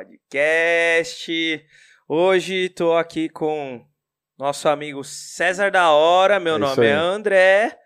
Joadcast. Hoje tô aqui com nosso amigo César da Hora. Meu É nome é. André.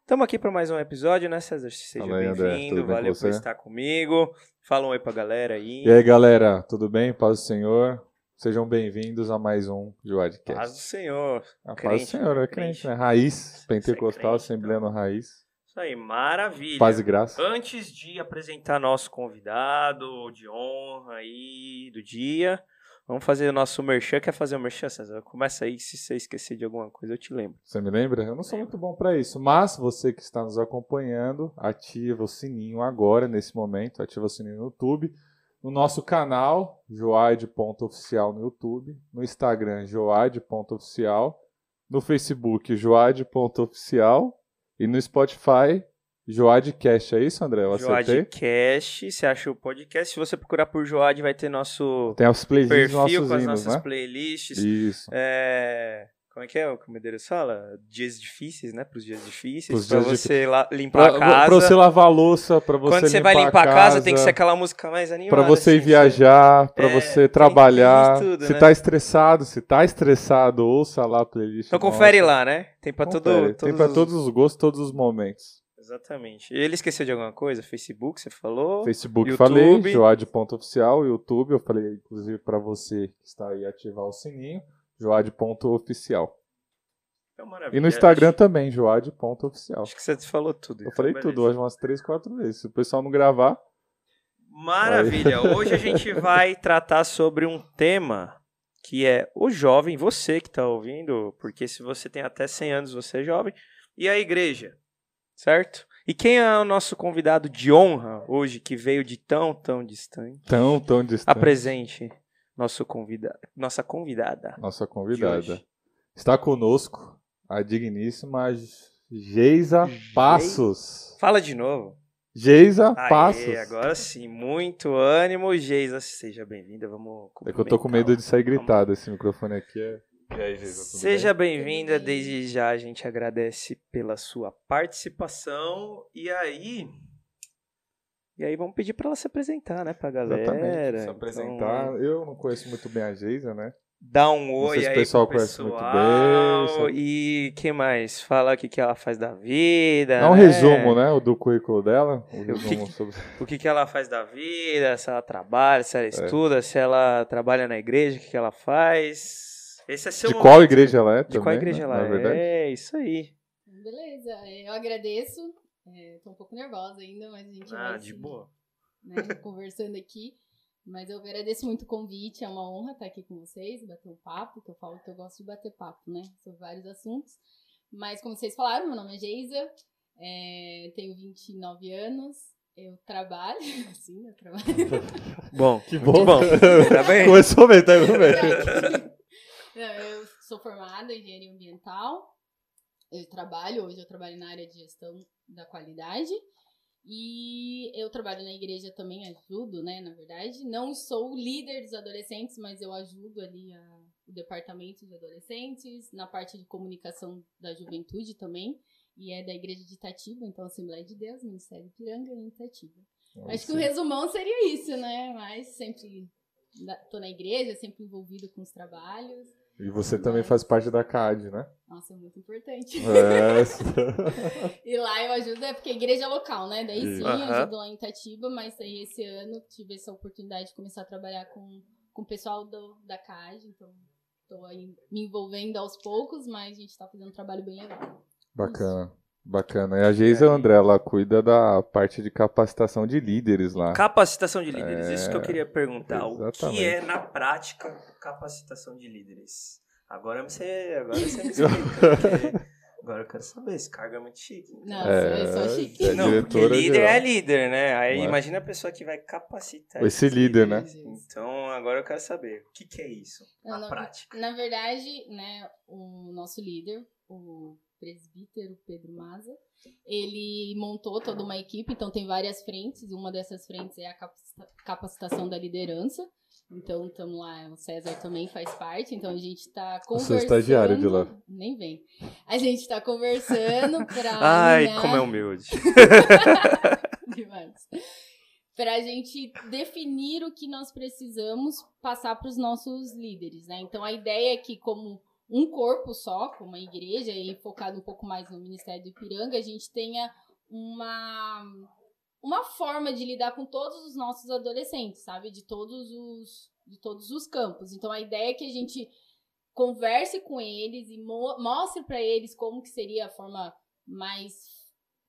Estamos aqui para mais um episódio, né, César? Seja bem-vindo. Bem Valeu por você? estar comigo. Fala um oi pra galera aí. E aí, galera, tudo bem? Paz do Senhor. Sejam bem-vindos a mais um Joadcast. Paz do Senhor. A paz crente, do Senhor, é crente. crente, né? Raiz, é pentecostal, crente, assembleia no raiz. Isso aí, maravilha. Paz e graça. Antes de apresentar nosso convidado de honra aí do dia, vamos fazer o nosso merchan. Quer fazer o merchan, César? Começa aí, se você esquecer de alguma coisa, eu te lembro. Você me lembra? Eu não sou muito bom pra isso, mas você que está nos acompanhando, ativa o sininho agora, nesse momento, ativa o sininho no YouTube. No nosso canal, joade.oficial no YouTube. No Instagram, joade.oficial. No Facebook, joade.oficial. E no Spotify, Joadcast. É isso, André? Eu acertei? Joadcast, você acha o podcast? Se você procurar por Joad, vai ter nosso Tem as playlists perfil com as nossas né? playlists. Isso. É... Como é que é o que o Medeiros fala? Dias difíceis, né? Para os dias difíceis. Dias você lá, limpar Pra, a casa. pra você lavar a louça, pra você Quando você vai limpar a casa, tem que ser aquela música mais animada. Pra você assim, viajar, pra É, você trabalhar. tudo, se né? tá estressado, se tá estressado, ouça lá a playlist. Então confere nossa. lá, né? Tem pra todo, Confere. Tem pra os- todos os gostos, todos os momentos. Exatamente. Ele esqueceu de alguma coisa? Facebook, você falou? Facebook YouTube. falei, joade.oficial, YouTube, eu falei inclusive pra você que está aí ativar o sininho, joade.oficial. Então, maravilha. E no Instagram Acho, também, joade.oficial. acho que você falou tudo. Eu falei Então, tudo beleza. hoje umas 3, 4 vezes. Se o pessoal não gravar, Maravilha. Hoje a gente vai tratar sobre um tema que é o jovem, você que está ouvindo, porque se você tem até 100 anos, você é jovem, e a igreja, certo? E quem é o nosso convidado de honra hoje, que veio de tão, tão distante? tão, tão distante. Apresente nosso convida nossa convidada. Nossa convidada. Está conosco a digníssima Geisa Gei- Passos. Fala de novo. Geisa Aê, Passos. agora sim, muito ânimo, Geisa, seja bem-vinda, vamos É que eu tô com medo de sair Vamos- gritado, esse microfone aqui é... E aí, Geisa, Seja bem? bem-vinda, bem. desde já a gente agradece pela sua participação, e aí... E aí vamos pedir pra ela se apresentar, né, pra galera. Exatamente, se Então, apresentar. Eu não conheço muito bem a Geisa, né? Dá um oi sei se o aí pessoal pro conhece muito pessoal, bem, sabe? E que mais? Fala o que, que ela faz da vida. É um né? resumo, né? O do currículo dela. O que resumo que- sobre... o que, que ela faz da vida, se ela trabalha, se ela É. estuda, se ela trabalha na igreja, o que, que ela faz. Esse é seu De momento. qual igreja ela é De também, qual igreja né? ela é? verdade. É, isso aí. Beleza, eu agradeço. É, tô um pouco nervosa ainda, mas a gente Ah, vai de se- boa. né, conversando aqui. Mas eu agradeço muito o convite, é uma honra estar aqui com vocês, bater um papo, que eu falo que eu gosto de bater papo, né? Sobre vários assuntos. Mas como vocês falaram, meu nome é Geisa, é, tenho 29 anos, eu trabalho, sim, eu trabalho. Bom, Que muito bom. Tá bem? Começou bem, tá bem. Não, eu sou formada em engenharia ambiental. Eu trabalho, hoje eu trabalho na área de gestão da qualidade. E eu trabalho na igreja também, ajudo, né, na verdade. Não sou líder dos adolescentes, mas eu ajudo ali a- o departamento de adolescentes, na parte de comunicação da juventude também. E é da igreja de Itatiba, então Assembleia de Deus, Ministério Piranga e Itatiba. Acho que o resumão seria isso, né? Mas sempre tô na igreja, sempre envolvido com os trabalhos. E você também faz parte da CAD, né? Nossa, é muito importante. É. E lá eu ajudo, é porque é igreja local, né? Daí sim, eu ajudo lá em Itatiba, mas aí esse ano tive essa oportunidade de começar a trabalhar com, com o pessoal do, da CAD, então tô aí me envolvendo aos poucos, mas a gente tá fazendo um trabalho bem legal. Bacana. Bacana. E a Geisa André, ela cuida da parte de capacitação de líderes lá. Capacitação de líderes, isso que eu É, queria perguntar. O que exatamente. é, na prática, capacitação de líderes? Agora você, agora você me explica. porque Agora eu quero saber, esse cargo é muito chique. Nossa, É, eu sou chique. é Não, porque líder geral. é líder, né? Aí Ué. imagina a pessoa que vai capacitar. Esse líder, né? Então agora eu quero saber, o que, que é isso na Não, prática? Na verdade, né, o nosso líder, o presbítero Pedro Maza, ele montou toda uma equipe, então tem várias frentes, uma dessas frentes é a capacita- capacitação da liderança. Então, estamos lá, o César também faz parte, então a gente está Eu sou conversando. estagiário de lá. Nem vem. A gente está conversando para. Ai, como é humilde. Demais. Para a gente definir o que nós precisamos passar para os nossos líderes, né? Então a ideia é que, como um corpo só, como a igreja, e focado um pouco mais no Ministério do Ipiranga, a gente tenha uma, uma forma de lidar com todos os nossos adolescentes, sabe? De todos os, de todos os campos. Então a ideia é que a gente converse com eles e mo mostre para eles como que seria a forma mais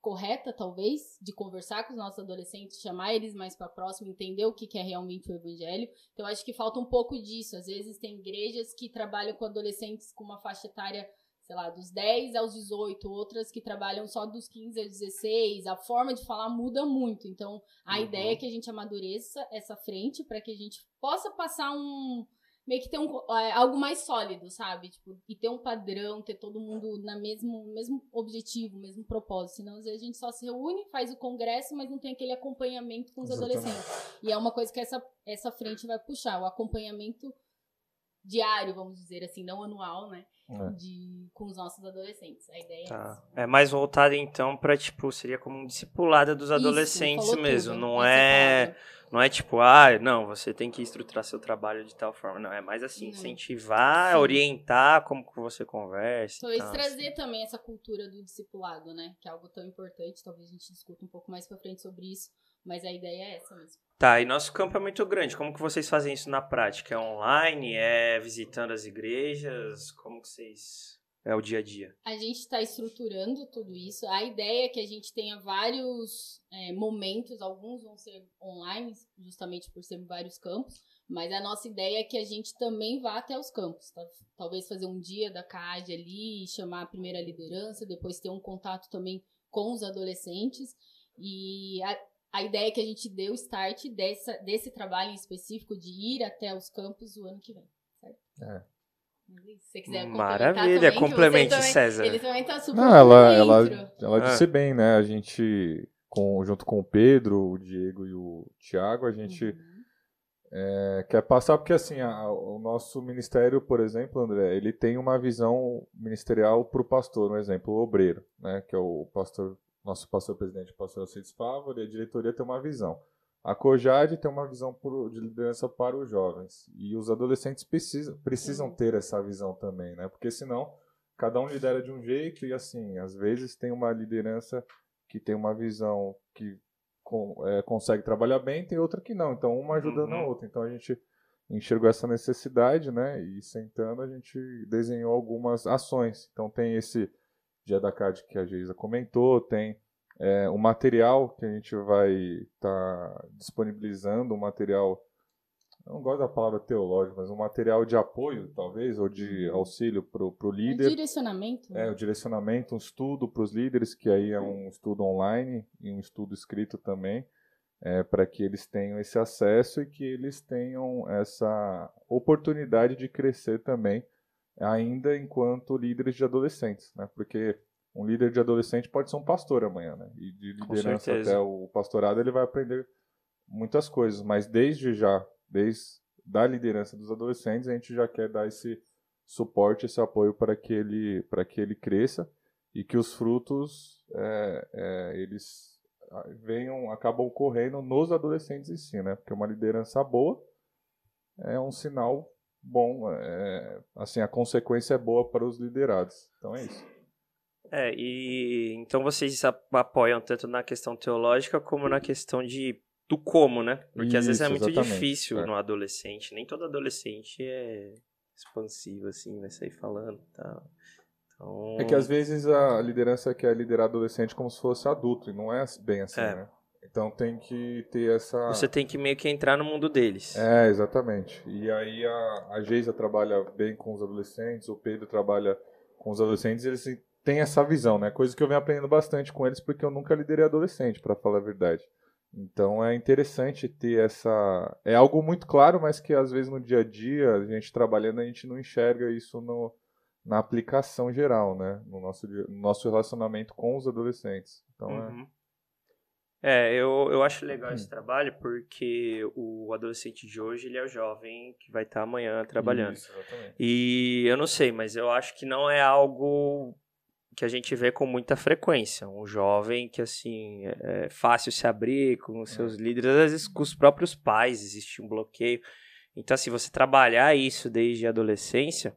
correta, talvez, de conversar com os nossos adolescentes, chamar eles mais para próximo, entender o que, que é realmente o evangelho. Então, acho que falta um pouco disso. Às vezes, tem igrejas que trabalham com adolescentes com uma faixa etária, sei lá, dos 10 aos 18, outras que trabalham só dos 15 aos 16. A forma de falar muda muito. Então, a Uhum. ideia é que a gente amadureça essa frente para que a gente possa passar um meio que ter um, é, algo mais sólido, sabe? Tipo, e ter um padrão, ter todo mundo na mesmo, mesmo objetivo, mesmo propósito. Senão, às vezes, a gente só se reúne, faz o congresso, mas não tem aquele acompanhamento com os Exatamente. adolescentes. E é uma coisa que essa, essa frente vai puxar, o acompanhamento diário, vamos dizer assim, não anual, né? É. De, com os nossos adolescentes. A ideia é Tá. essa. É mais voltado então pra, tipo, seria como um discipulada dos Isso, adolescentes mesmo. tudo. Não é, palavra. não é tipo, ah, não, você tem que estruturar seu trabalho de tal forma. Não, é mais assim, Não. incentivar, Sim. orientar como que você conversa. e Talvez tal, trazer também essa cultura do discipulado, né? Que é algo tão importante. Talvez a gente discuta um pouco mais pra frente sobre isso. Mas a ideia é essa mesmo. Tá, e nosso campo é muito grande. Como que vocês fazem isso na prática? É online? É visitando as igrejas? Como que vocês... É o dia a dia? A gente está estruturando tudo isso. A ideia é que a gente tenha vários é, momentos, alguns vão ser online, justamente por ser vários campos, mas a nossa ideia é que a gente também vá até os campos. tá? Talvez fazer um dia da CAD ali, chamar a primeira liderança, depois ter um contato também com os adolescentes. E a, a ideia é que a gente dê o start dessa, desse trabalho em específico de ir até os campos o ano que vem, certo? É. Se você quiser Maravilha, também, complemente, também- César. ele também tá super Não, ela, ela, dentro. ela Ah. disse bem, né? A gente, com, junto com o Pedro, o Diego e o Thiago, a gente Uhum. é, quer passar, porque assim, a- o nosso ministério, por exemplo, André, ele tem uma visão ministerial para o pastor, um exemplo, o obreiro, né? Que é o pastor, nosso pastor presidente, o pastor Alcides Fávaro, e a diretoria tem uma visão. A COJAD tem uma visão por- de liderança para os jovens. E os adolescentes precisam, precisam ter essa visão também, né? Porque senão cada um lidera de um jeito e assim, às vezes tem uma liderança que tem uma visão que com- é, consegue trabalhar bem, tem outra que não. Então uma ajudando a Uhum. outra. Então a gente enxergou essa necessidade, né? E sentando a gente desenhou algumas ações. Então tem esse dia da CAD que a Geisa comentou, tem é, um material que a gente vai estar disponibilizando, um material, eu não gosto da palavra teológico, mas um material de apoio, talvez, ou de auxílio para o Um líder. direcionamento. né? É, o direcionamento, um estudo para os líderes, que aí é um estudo online e um estudo escrito também, para que eles tenham esse acesso e que eles tenham essa oportunidade de crescer também, ainda enquanto líderes de adolescentes, né? Porque um líder de adolescente pode ser um pastor amanhã, né? E de liderança até o pastorado ele vai aprender muitas coisas, mas desde já, desde da liderança dos adolescentes, a gente já quer dar esse suporte, esse apoio para que ele, para que ele cresça e que os frutos é, é, eles venham, acabam ocorrendo nos adolescentes em si, né? Porque uma liderança boa é um sinal bom, é, assim a consequência é boa para os liderados. Então é isso. É, e então vocês apoiam tanto na questão teológica como na questão de do como, né? Porque às vezes é Isso, muito difícil é. no adolescente. Nem todo adolescente é expansivo, assim, vai sair falando e tal. Então, É que às vezes a liderança quer liderar adolescente como se fosse adulto, e não é bem assim, É. né? Então tem que ter essa. você tem que meio que entrar no mundo deles. É, exatamente. E aí a, a Geisa trabalha bem com os adolescentes, o Pedro trabalha com os adolescentes, eles têm essa visão, né? Coisa que eu venho aprendendo bastante com eles, porque eu nunca liderei adolescente, para falar a verdade. Então é interessante ter essa. É algo muito claro, mas que às vezes no dia a dia, a gente trabalhando, a gente não enxerga isso no, na aplicação geral, né? No nosso, no nosso relacionamento com os adolescentes. Então é. Uhum. É, eu, eu acho legal esse trabalho porque o adolescente de hoje, ele é o jovem que vai estar amanhã trabalhando. Isso, exatamente. E eu não sei, mas eu acho que não é algo que a gente vê com muita frequência. Um jovem que, assim, é fácil se abrir com os seus líderes, às vezes com os próprios pais existe um bloqueio. Então, assim, você trabalhar isso desde a adolescência,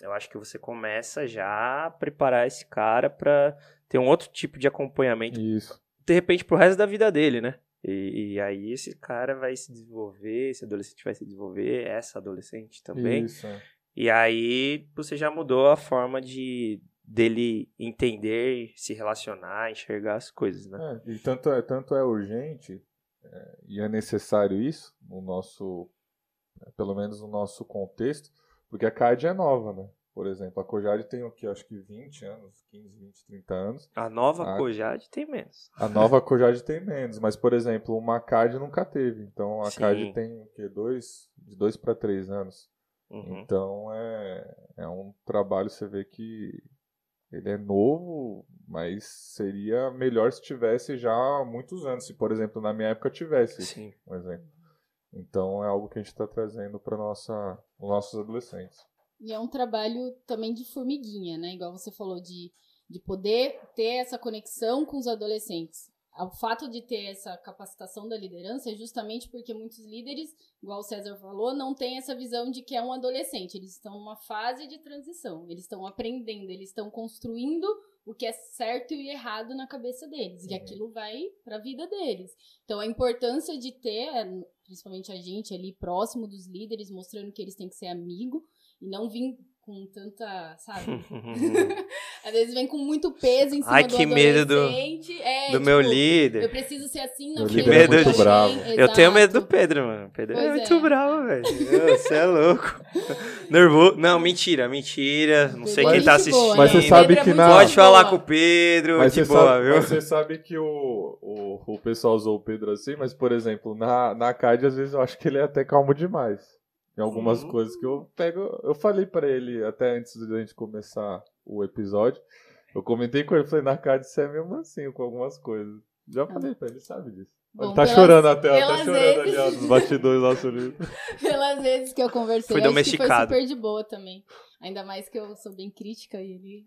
eu acho que você começa já a preparar esse cara para ter um outro tipo de acompanhamento, Isso. De repente, pro resto da vida dele, né? E, e aí esse cara vai se desenvolver, esse adolescente vai se desenvolver, essa adolescente também. Isso. é. E aí você já mudou a forma de dele entender, se relacionar, enxergar as coisas, né? É, e tanto é, tanto é urgente é, e é necessário isso no nosso, é, pelo menos no nosso contexto, porque a CAD é nova, né? Por exemplo, a Cojade tem o que? Acho que 20 anos, 15, 20, 30 anos. A nova Ah. Cojade tem menos. A nova Cojade tem menos, mas, por exemplo, uma CAD nunca teve. Então a Sim. CAD tem o quê? Dois, de 2 para 3 anos. Uhum. Então é, é um trabalho, você vê que ele é novo, mas seria melhor se tivesse já há muitos anos. Se, por exemplo, na minha época tivesse, Sim. um exemplo. Então é algo que a gente está trazendo para nossa os nossos adolescentes. E é um trabalho também de formiguinha, né? Igual você falou, de, de poder ter essa conexão com os adolescentes. O fato de ter essa capacitação da liderança é justamente porque muitos líderes, igual o César falou, não têm essa visão de que é um adolescente. Eles estão numa fase de transição. Eles estão aprendendo, eles estão construindo o que é certo e errado na cabeça deles. E Uhum. aquilo vai para a vida deles. Então, a importância de ter, principalmente a gente ali próximo dos líderes, mostrando que eles têm que ser amigo e não vir com tanta, sabe? Às vezes vem com muito peso em cima Ai, do que medo do-. É, do meu tipo, líder. Eu preciso ser assim na Meu frente líder é de muito bravo. Eu tenho medo do Exato. Pedro, mano. Pedro é Pois muito é. bravo, velho. Você é louco. Nervoso. Não, mentira, mentira. Não sei Pedro quem é tá assistindo. Mas você sabe é que na- Pode falar boa. com o Pedro, Mas de você, boa, sabe, viu? mas você sabe que o, o, o pessoal usou o Pedro assim, mas, por exemplo, na, na CAD, às vezes eu acho que ele é até calmo demais. Em algumas Uhum. coisas que eu pego. Eu falei pra ele, até antes da gente começar o episódio, eu comentei com ele, falei, na CAD você é mesmo assim, com algumas coisas. Já falei pra ele, sabe disso. Bom, ele tá pelas- chorando até, ó, tá chorando vezes- ali, ó, nos bastidores do nosso livro. Pelas vezes que eu conversei, Foi acho que foi super de boa também. Ainda mais que eu sou bem crítica e ele,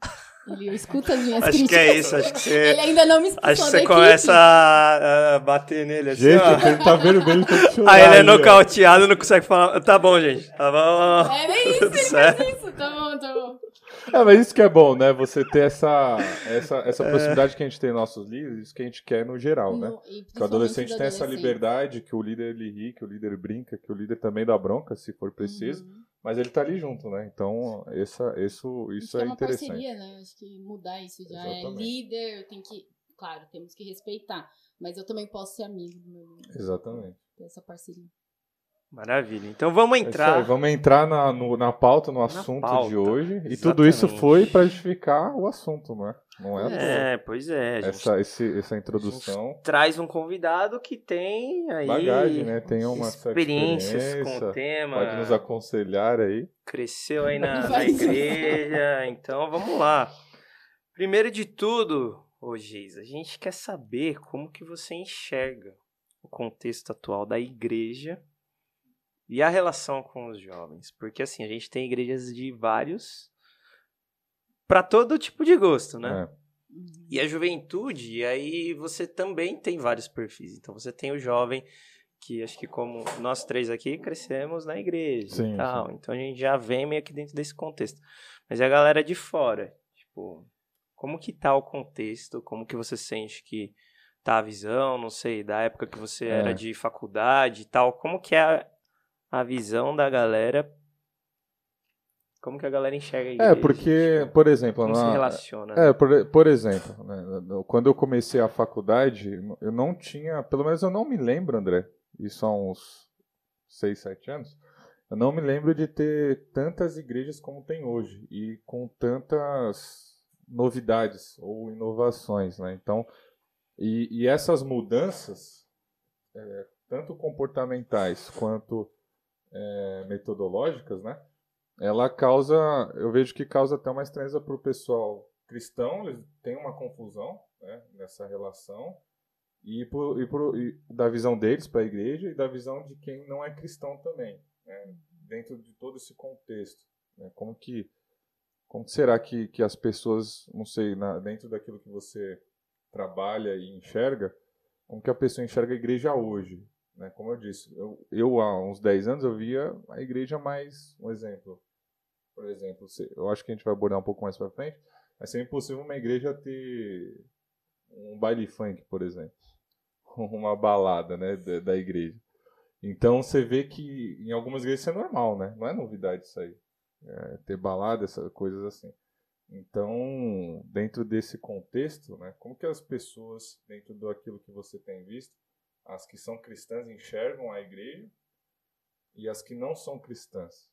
ele escuta as minhas Acho críticas. que é isso, acho que você. Ele ainda não me expulsou Acho que você começa a, a bater nele assim, Gente, ó. ele tá vermelho, tá chorando. Aí ele é nocauteado, não consegue falar. Tá bom, gente. Tá bom. É bem isso, Tudo ele certo. faz isso. Tá bom, tá bom. É, mas isso que é bom, né? Você ter essa, essa, essa proximidade que a gente tem em nossos líderes, isso que a gente quer no geral, né? No- e Que o adolescente tem essa liberdade, que o líder ele ri, que o líder brinca, que o líder também dá bronca, se for preciso, Uhum. Mas ele tá ali junto, né? Então, essa, isso, isso é, é uma interessante. parceria, né? Acho que mudar isso já é Exatamente. líder, tem que. Claro, temos que respeitar. Mas eu também posso ser amigo do meu líder. Exatamente. Ter essa parceria. Maravilha. Então vamos É entrar. aí, vamos entrar na, no- na pauta, no assunto pauta. de hoje. E tudo isso foi para justificar o assunto, não é? Não é. É, pois é. A gente essa, esse, essa introdução. traz um convidado que tem aí Bagagem, né? Tem uma experiências com experiência, o tema. Pode nos aconselhar aí. Cresceu aí na, na igreja. Então vamos lá. Primeiro de tudo, ô Geis, a gente quer saber como que você enxerga o contexto atual da igreja e a relação com os jovens. Porque assim, a gente tem igrejas de vários. para todo tipo de gosto, né? É. E a juventude, aí você também tem vários perfis. Então você tem o jovem, que acho que como nós três aqui crescemos na igreja Sim, e tal. Então a gente já vem meio que dentro desse contexto. Mas e a galera de fora, tipo, como que tá o contexto? Como que você sente que tá a visão, não sei, da época que você É. era de faculdade e tal, como que é a, visão da galera? Como que a galera enxerga igreja? É, porque, por exemplo, Como se na- relaciona? né? É, por, por exemplo, né, quando eu comecei a faculdade, eu não tinha, pelo menos eu não me lembro, André, isso há uns 6, 7 anos, eu não me lembro de ter tantas igrejas como tem hoje e com tantas novidades ou inovações, né? Então, e, e essas mudanças, é, tanto comportamentais quanto é, metodológicas, né? ela causa, eu vejo que causa até uma estranheza para o pessoal cristão, eles têm uma confusão né, nessa relação, e, por, e, por, e da visão deles para a igreja e da visão de quem não é cristão também, né? dentro de todo esse contexto. Né? Como que como será que, que as pessoas, não sei, na, dentro daquilo que você trabalha e enxerga, como que a pessoa enxerga a igreja hoje? Né? Como eu disse, eu, eu há uns 10 anos eu via a igreja mais, um exemplo, por exemplo, eu acho que a gente vai abordar um pouco mais para frente, mas seria impossível uma igreja ter um baile funk, por exemplo, uma balada, né, da, da igreja. Então você vê que em algumas igrejas isso é normal, né? Não é novidade isso aí é, ter balada, essas coisas assim. Então, dentro desse contexto, né, como que as pessoas, dentro daquilo que você tem visto, as que são cristãs enxergam a igreja e as que não são cristãs?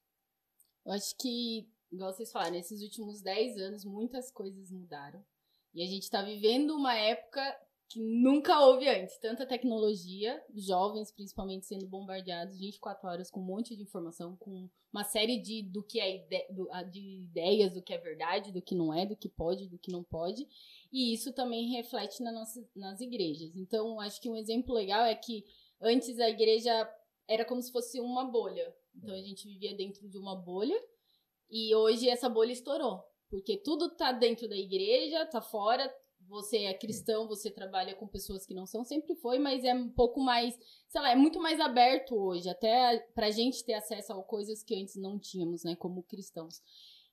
Eu acho que, igual vocês falaram, nesses últimos 10 anos muitas coisas mudaram. E a gente está vivendo uma época que nunca houve antes. Tanta tecnologia, jovens principalmente sendo bombardeados 24 horas com um monte de informação, com uma série de, do que é ide, do, de ideias do que é verdade, do que não é, do que pode, do que não pode. E isso também reflete na nossa, nas igrejas. Então, acho que um exemplo legal é que antes a igreja era como se fosse uma bolha. Então, a gente vivia dentro de uma bolha e hoje essa bolha estourou. Porque tudo tá dentro da igreja, tá fora, você é cristão, você trabalha com pessoas que não são, sempre foi, mas é um pouco mais, sei lá, é muito mais aberto hoje, até pra gente ter acesso a coisas que antes não tínhamos, né, como cristãos.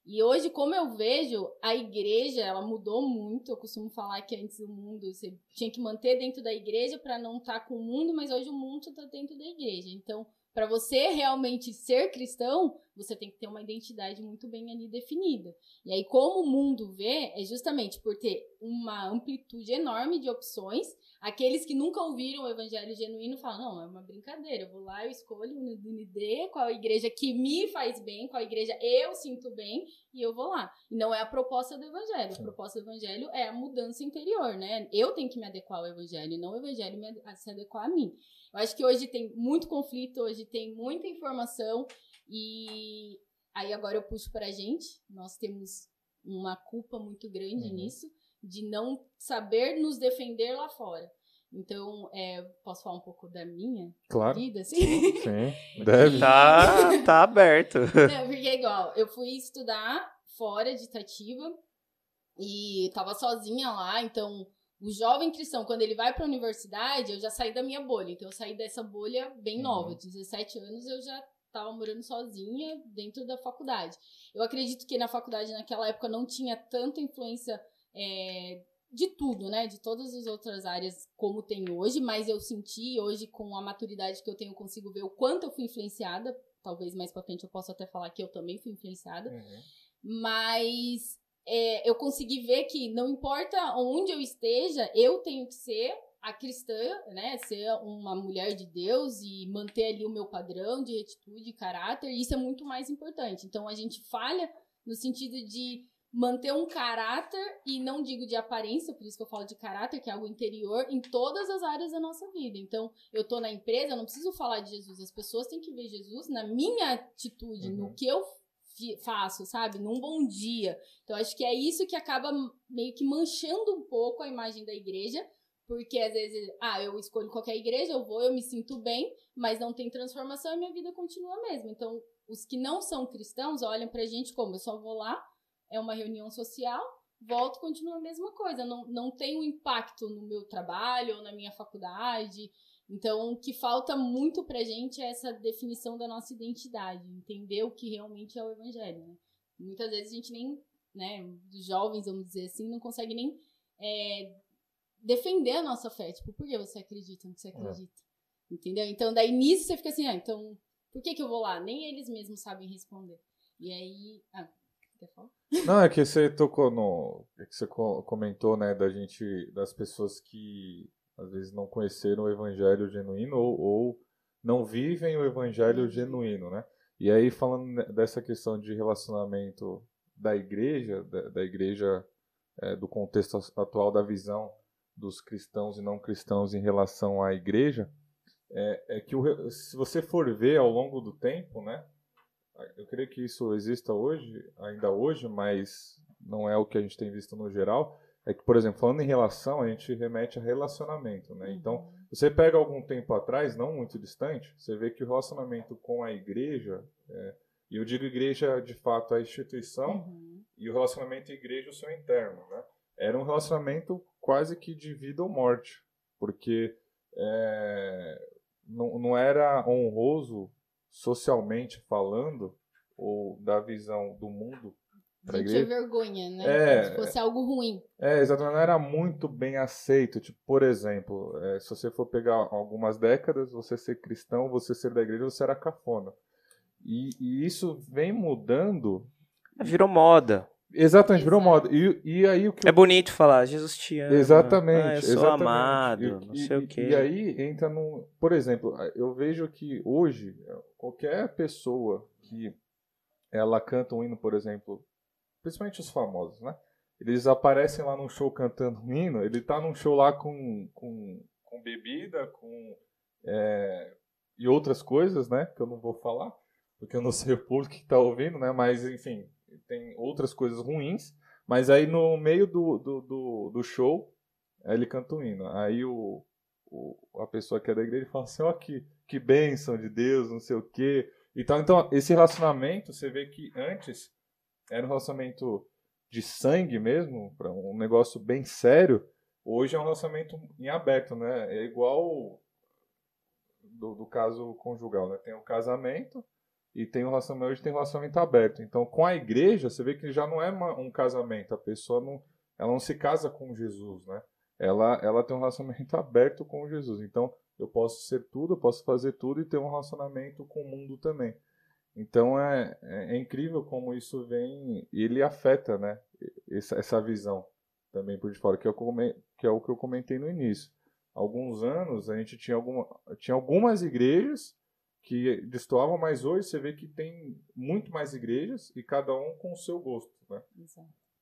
E hoje, como eu vejo, a igreja, ela mudou muito. Eu costumo falar que antes o mundo você tinha que manter dentro da igreja para não estar tá com o mundo, mas hoje o mundo está dentro da igreja. Então, para você realmente ser cristão, você tem que ter uma identidade muito bem ali definida. E aí, como o mundo vê, é justamente por ter uma amplitude enorme de opções. Aqueles que nunca ouviram o evangelho genuíno falam: não, é uma brincadeira, eu vou lá, eu escolho o ND, qual igreja que me faz bem, qual igreja eu sinto bem, e eu vou lá. E não é a proposta do evangelho. A proposta do evangelho é a mudança interior, né? Eu tenho que me adequar ao evangelho, não o evangelho me, se adequar a mim. Eu acho que hoje tem muito conflito, hoje tem muita informação e aí agora eu puxo para a gente. Nós temos uma culpa muito grande uhum. nisso, de não saber nos defender lá fora. Então, é, posso falar um pouco da minha claro. vida, assim? Sim, deve. tá, tá aberto. É, porque é igual, eu fui estudar fora de Itatiba e tava sozinha lá, então o jovem cristão, quando ele vai para a universidade, eu já saí da minha bolha. Então, eu saí dessa bolha bem uhum. nova. 17 anos eu já estava morando sozinha dentro da faculdade. Eu acredito que na faculdade, naquela época, não tinha tanta influência é, de tudo, né? De todas as outras áreas como tem hoje, mas eu senti hoje, com a maturidade que eu tenho, eu consigo ver o quanto eu fui influenciada. Talvez mais pra frente eu possa até falar que eu também fui influenciada. Uhum. Mas é, eu consegui ver que não importa onde eu esteja, eu tenho que ser a cristã, né, ser uma mulher de Deus e manter ali o meu padrão de atitude e caráter, isso é muito mais importante. Então a gente falha no sentido de manter um caráter e não digo de aparência, por isso que eu falo de caráter, que é algo interior em todas as áreas da nossa vida. Então, eu tô na empresa, eu não preciso falar de Jesus, as pessoas têm que ver Jesus na minha atitude, uhum. no que eu faço, sabe? Num bom dia. Então, acho que é isso que acaba meio que manchando um pouco a imagem da igreja, porque às vezes, ah, eu escolho qualquer igreja, eu vou, eu me sinto bem, mas não tem transformação e minha vida continua a mesma. Então, os que não são cristãos olham pra gente como eu só vou lá, é uma reunião social, volto, continua a mesma coisa. Não, não tem um impacto no meu trabalho ou na minha faculdade. Então, o que falta muito pra gente é essa definição da nossa identidade, entender o que realmente é o evangelho, né? Muitas vezes a gente nem, né, os jovens, vamos dizer assim, não consegue nem é, defender a nossa fé. Tipo, por que você acredita no que você é. acredita? É. Entendeu? Então, daí nisso você fica assim, ah, então, por que que eu vou lá? Nem eles mesmos sabem responder. E aí... Ah, quer falar? Não, é que você tocou no... É que você comentou, né, da gente... Das pessoas que às vezes não conheceram o evangelho genuíno ou, ou não vivem o evangelho genuíno, né? E aí falando dessa questão de relacionamento da igreja, da, da igreja é, do contexto atual da visão dos cristãos e não cristãos em relação à igreja, é, é que o, se você for ver ao longo do tempo, né? Eu creio que isso exista hoje, ainda hoje, mas não é o que a gente tem visto no geral é que, por exemplo, falando em relação, a gente remete a relacionamento, né? Então, Uhum. você pega algum tempo atrás, não muito distante, você vê que o relacionamento com a igreja, é, e eu digo igreja de fato a instituição, Uhum. e o relacionamento igreja o seu interno, né? Era um relacionamento quase que de vida ou morte, porque é, não, não era honroso socialmente falando ou da visão do mundo pra Gente, tinha igreja. vergonha, né? É. Como se fosse algo ruim. É, exatamente, não era muito bem aceito. Tipo, por exemplo, é, se você for pegar algumas décadas, você ser cristão, você ser da igreja, você era cafona. E, e isso vem mudando. Virou moda. Exatamente, virou moda. E, e aí o que É bonito falar, Jesus te ama. Exatamente. Ah, eu sou exatamente. amado, E- não e, sei o quê. E aí entra num. Por exemplo, eu vejo que hoje, qualquer pessoa que ela canta um hino, por exemplo, principalmente os famosos, né? Eles aparecem lá num show cantando um hino, ele tá num show lá com, com, com bebida, com. é, e outras coisas, né? Que eu não vou falar, porque eu não sei o público que tá ouvindo, né? Mas, enfim, tem outras coisas ruins. Mas aí no meio do, do, do, do show, ele canta um hino. Aí o, o, a pessoa que é da igreja fala assim, ó que, que bênção de Deus, não sei o quê. Então, então, esse relacionamento, você vê que antes era um relacionamento de sangue mesmo, para um negócio bem sério. Hoje é um relacionamento em aberto, né? É igual do, do caso conjugal, né? Tem o casamento e tem o relacionamento, hoje tem o relacionamento aberto. Então, com a igreja, você vê que já não é uma- um casamento, a pessoa não, ela não se casa com Jesus, né? Ela, ela tem um relacionamento aberto com Jesus. Então, eu posso ser tudo, eu posso fazer tudo e ter um relacionamento com o mundo também. Então, é, é, é incrível como isso vem, ele afeta, né? Essa, essa visão também por de fora, que é, o que eu come- que é o que eu comentei no início. Alguns anos, a gente tinha, alguma, tinha algumas igrejas que destoavam, mas hoje você vê que tem muito mais igrejas e cada um com o seu gosto, né?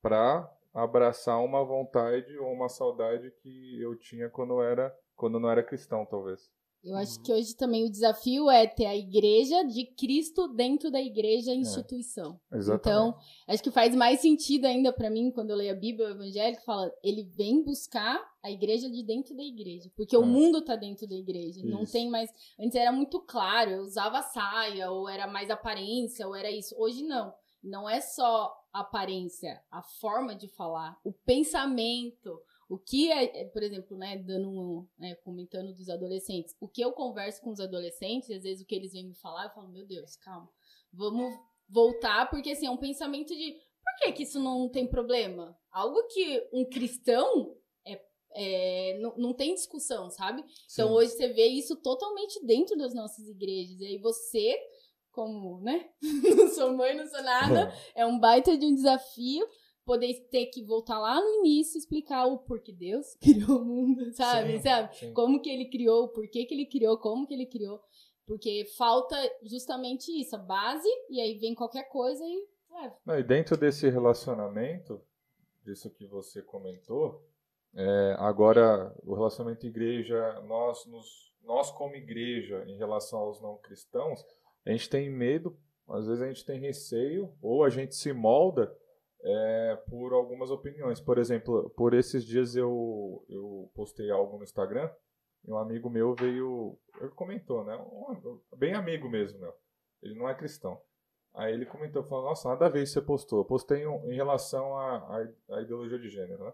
Para abraçar uma vontade ou uma saudade que eu tinha quando era quando não era cristão, talvez. Eu acho que hoje também o desafio é ter a igreja de Cristo dentro da É. igreja instituição. Exatamente. Então, acho que faz mais sentido ainda pra mim quando eu leio a Bíblia, o Evangelho, que fala, ele vem buscar a igreja de dentro da igreja, porque o É. mundo tá dentro da igreja. Não Isso. tem mais, antes era muito claro, eu usava saia ou era mais aparência ou era isso. Hoje não. Não é só aparência, a forma de falar, o pensamento, o que é, é, por exemplo, né, dando um, né, comentando dos adolescentes, o que eu converso com os adolescentes, às vezes o que eles vêm me falar, eu falo, meu Deus, calma, vamos voltar, porque assim, é um pensamento de por que, que isso não tem problema? Algo que um cristão é, é, não, não tem discussão, sabe? Então Sim. hoje você vê isso totalmente dentro das nossas igrejas. E aí você, como, né? não sou mãe, não sou nada, é um baita de um desafio poder ter que voltar lá no início e explicar o porquê Deus criou o mundo, sabe? Sim, sabe? sim. Como que ele criou, por que que ele criou, como que ele criou. Porque falta justamente isso, a base, e aí vem qualquer coisa e leva. Não, e dentro desse relacionamento, disso que você comentou, é, agora o relacionamento igreja, nós, nos, nós como igreja, em relação aos não cristãos, a gente tem medo, às vezes a gente tem receio, ou a gente se molda é, por algumas opiniões. Por exemplo, por esses dias eu, eu postei algo no Instagram, e um amigo meu veio, ele comentou, né? Um, bem amigo mesmo, meu. Ele não é cristão. Aí ele comentou, falou, nossa, nada a ver isso que você postou. Eu postei em, em relação à, ideologia de gênero, né?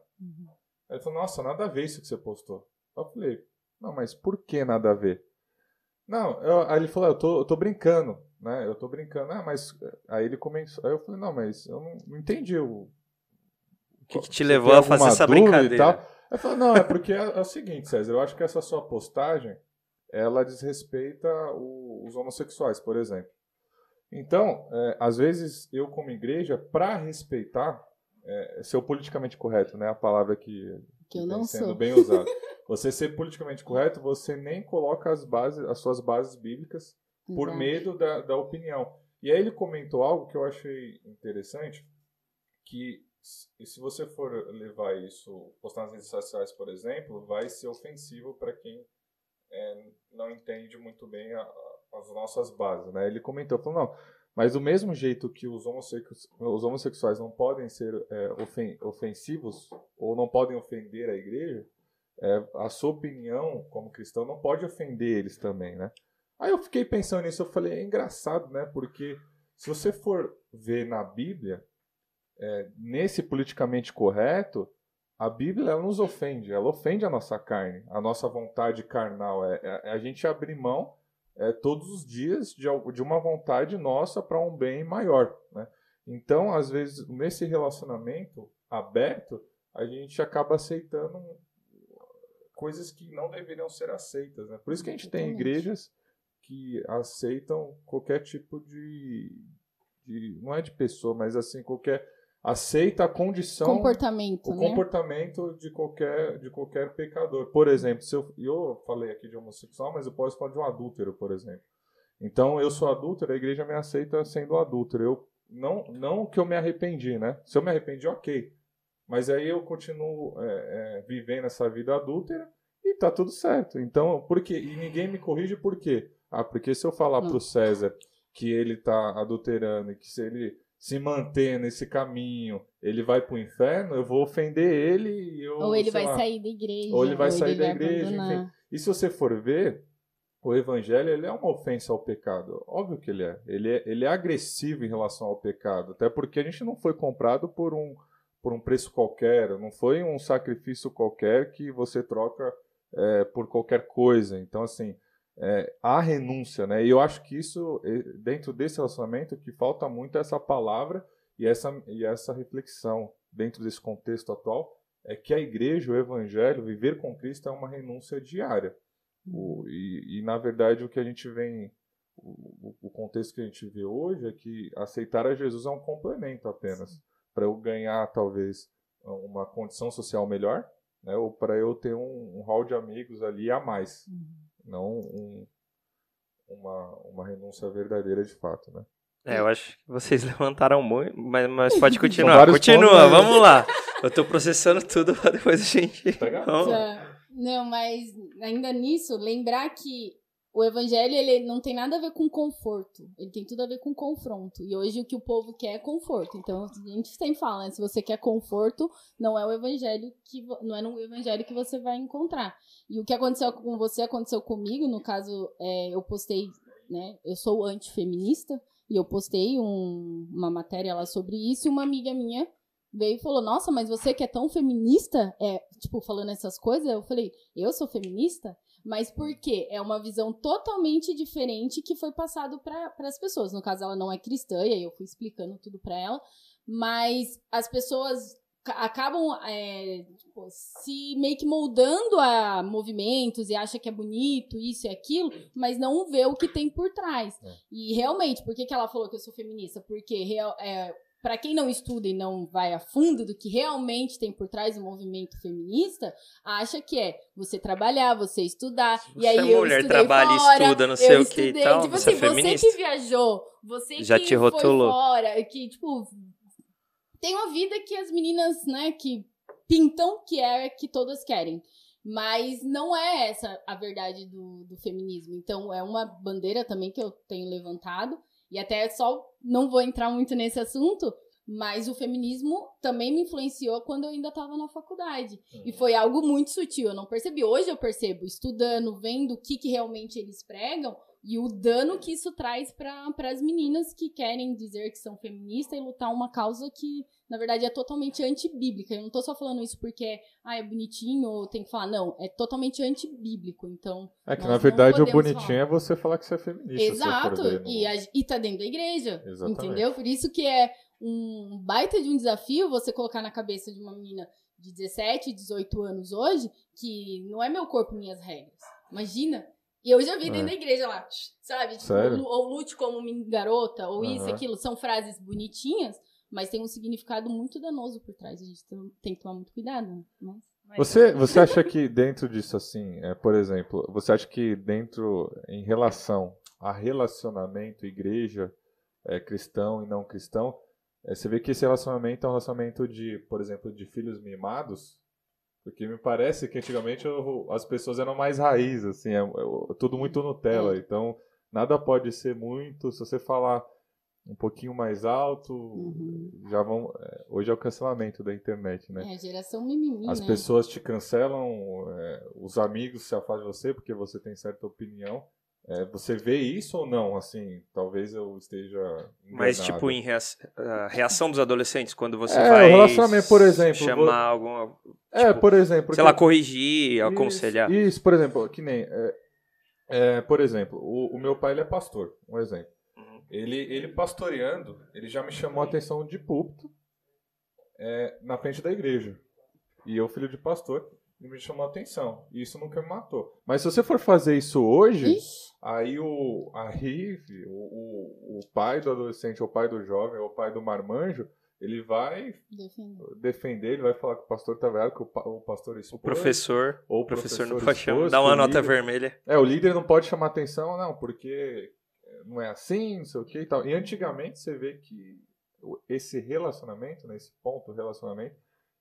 Aí ele falou, nossa, nada a ver isso que você postou. Eu falei, não, mas por que nada a ver? Não, eu- aí ele falou, eu tô, eu tô brincando, né? Eu tô brincando. Ah, mas... Aí ele começou, aí eu falei, não, mas eu não, não entendi o... O que, que te levou a fazer essa e brincadeira? tal? Eu falei, não, é porque é, é o seguinte, César, eu acho que essa sua postagem, ela desrespeita o- os homossexuais, por exemplo. Então, é, às vezes, eu como igreja, para respeitar, é, ser o politicamente correto, né, a palavra que, Que eu não sendo sou. bem usada. Você ser politicamente correto, você nem coloca as bases, as suas bases bíblicas por Exato. medo da, da opinião. E aí ele comentou algo que eu achei interessante, que se você for levar isso, postar nas redes sociais, por exemplo, vai ser ofensivo para quem é, não entende muito bem a- a- as nossas bases. Né? Ele comentou, falou, não, Mas do mesmo jeito que os, homossexuais, os homossexuais não podem ser é, ofen ofensivos ou não podem ofender a igreja, é, a sua opinião como cristão não pode ofender eles também, né? Aí eu fiquei pensando nisso, eu falei, é engraçado, né? Porque se você for ver na Bíblia, é, nesse politicamente correto, a Bíblia ela nos ofende, ela ofende a nossa carne, a nossa vontade carnal. É, é, é a gente abrir mão é, todos os dias de, de uma vontade nossa para um bem maior. Né? Então, às vezes, nesse relacionamento aberto, a gente acaba aceitando coisas que não deveriam ser aceitas. Né? Por isso que a gente tem igrejas que aceitam qualquer tipo de, de, não é de pessoa, mas assim qualquer aceita a condição comportamento, o né? comportamento de qualquer de qualquer pecador. Por exemplo, se eu, eu falei aqui de homossexual, mas eu posso falar de um adúltero, por exemplo. Então eu sou adúltero, a igreja me aceita sendo adúltero. Eu não não que eu me arrependi, né? Se eu me arrependi, ok. Mas aí eu continuo é, é, vivendo essa vida adúltera e tá tudo certo. Então, por quê? E ninguém me corrige por quê? Ah, porque se eu falar hum. pro César que ele tá adulterando e que se ele se manter nesse caminho, ele vai para o inferno, eu vou ofender ele. Eu, ou ele vai lá, sair da igreja. Ou ele vai ou sair ele da igreja. Enfim. E se você for ver, o evangelho ele é uma ofensa ao pecado. Óbvio que ele é. Ele, é. ele é agressivo em relação ao pecado. Até porque a gente não foi comprado por um, por um preço qualquer. Não foi um sacrifício qualquer que você troca é, por qualquer coisa. Então, assim, é, a renúncia, né? E eu acho que isso, dentro desse relacionamento, que falta muito essa palavra e essa, e essa reflexão dentro desse contexto atual, é que a igreja, o evangelho, viver com Cristo é uma renúncia diária. O, e, e, na verdade, o que a gente vem, o, o, contexto que a gente vê hoje é que aceitar a Jesus é um complemento apenas. Para eu ganhar, talvez, uma condição social melhor, né? ou para eu ter um, um hall de amigos ali a mais. Uhum não um, uma, uma renúncia verdadeira de fato, né? É, eu acho que vocês levantaram muito, mas, mas pode continuar. Continua, vamos lá. Eu tô processando tudo para depois a gente. Não, mas ainda nisso, lembrar que o evangelho ele não tem nada a ver com conforto, ele tem tudo a ver com confronto. E hoje o que o povo quer é conforto. Então a gente sempre fala, né? se você quer conforto, não é o evangelho que não é no evangelho que você vai encontrar. E o que aconteceu com você aconteceu comigo. No caso, é, eu postei, né? Eu sou antifeminista e eu postei um, uma matéria lá sobre isso. E uma amiga minha veio e falou: Nossa, mas você que é tão feminista, é tipo falando essas coisas. Eu falei: Eu sou feminista. Mas por quê? É uma visão totalmente diferente que foi passado para as pessoas. No caso, ela não é cristã, e aí eu fui explicando tudo para ela. Mas as pessoas acabam é, tipo, se meio que moldando a movimentos e acha que é bonito isso e aquilo, mas não vê o que tem por trás. É. E realmente, por que, que ela falou que eu sou feminista? Porque real, é, para quem não estuda e não vai a fundo do que realmente tem por trás do movimento feminista, acha que é você trabalhar, você estudar. Você e aí é eu mulher, trabalha fora, estuda, não sei o que e tal. Tipo assim, você, é você que viajou, você Já que te rotulou. foi fora, que, tipo, tem uma vida que as meninas, né, que pintam que é que todas querem. Mas não é essa a verdade do, do feminismo. Então, é uma bandeira também que eu tenho levantado e até só não vou entrar muito nesse assunto, mas o feminismo também me influenciou quando eu ainda estava na faculdade. Uhum. E foi algo muito sutil, eu não percebi. Hoje eu percebo, estudando, vendo o que, que realmente eles pregam e o dano que isso traz para as meninas que querem dizer que são feministas e lutar uma causa que, na verdade, é totalmente antibíblica. Eu não estou só falando isso porque ah, é bonitinho ou tem que falar. Não, é totalmente antibíblico. Então. É que, na verdade, o bonitinho falar. é você falar que você é feminista. Exato. E, a, e tá dentro da igreja. Exatamente. Entendeu? Por isso que é um baita de um desafio você colocar na cabeça de uma menina de 17, 18 anos hoje que não é meu corpo, minhas regras. Imagina e eu já vi dentro é. da igreja lá, sabe? Tipo, ou, ou lute como uma garota, ou uhum. isso, aquilo. São frases bonitinhas, mas tem um significado muito danoso por trás. A gente tem que tomar muito cuidado. Né? Você, você acha que dentro disso, assim, é, por exemplo, você acha que dentro, em relação a relacionamento igreja, é, cristão e não cristão, é, você vê que esse relacionamento é um relacionamento de, por exemplo, de filhos mimados, porque me parece que antigamente eu, as pessoas eram mais raiz, assim, é, é, tudo muito Nutella. É. Então, nada pode ser muito. Se você falar um pouquinho mais alto, Uhum. já vão. é, hoje é o cancelamento da internet, né? É, a geração mimimi, As né? pessoas te cancelam, é, os amigos se afastam de você porque você tem certa opinião. É, você vê isso ou não? Assim, talvez eu esteja. Mas, enganado. tipo, em reação, a reação dos adolescentes, quando você É, vai o relacionamento, por exemplo, chamar vou- alguma. É, tipo, por exemplo. sei porque- lá, corrigir, aconselhar. Isso, isso, por exemplo, que nem. é, é, por exemplo, o, o meu pai ele é pastor, um exemplo. Ele, ele pastoreando, ele já me chamou a atenção de púlpito é, na frente da igreja. E eu, filho de pastor, ele me chamou a atenção. E isso nunca me matou. Mas se você for fazer isso hoje, Ixi, aí o a RIV, o, o, o pai do adolescente, ou o pai do jovem, ou o pai do marmanjo, ele vai defendo. defender, ele vai falar que o pastor estava errado, que o, o pastor O expôs, professor, ou o professor, não expôs, pode chamar, dar uma o nota líder- vermelha. É, o líder não pode chamar atenção, não, porque não é assim, não sei o que e tal. E antigamente você vê que esse relacionamento, nesse ponto, relacionamento,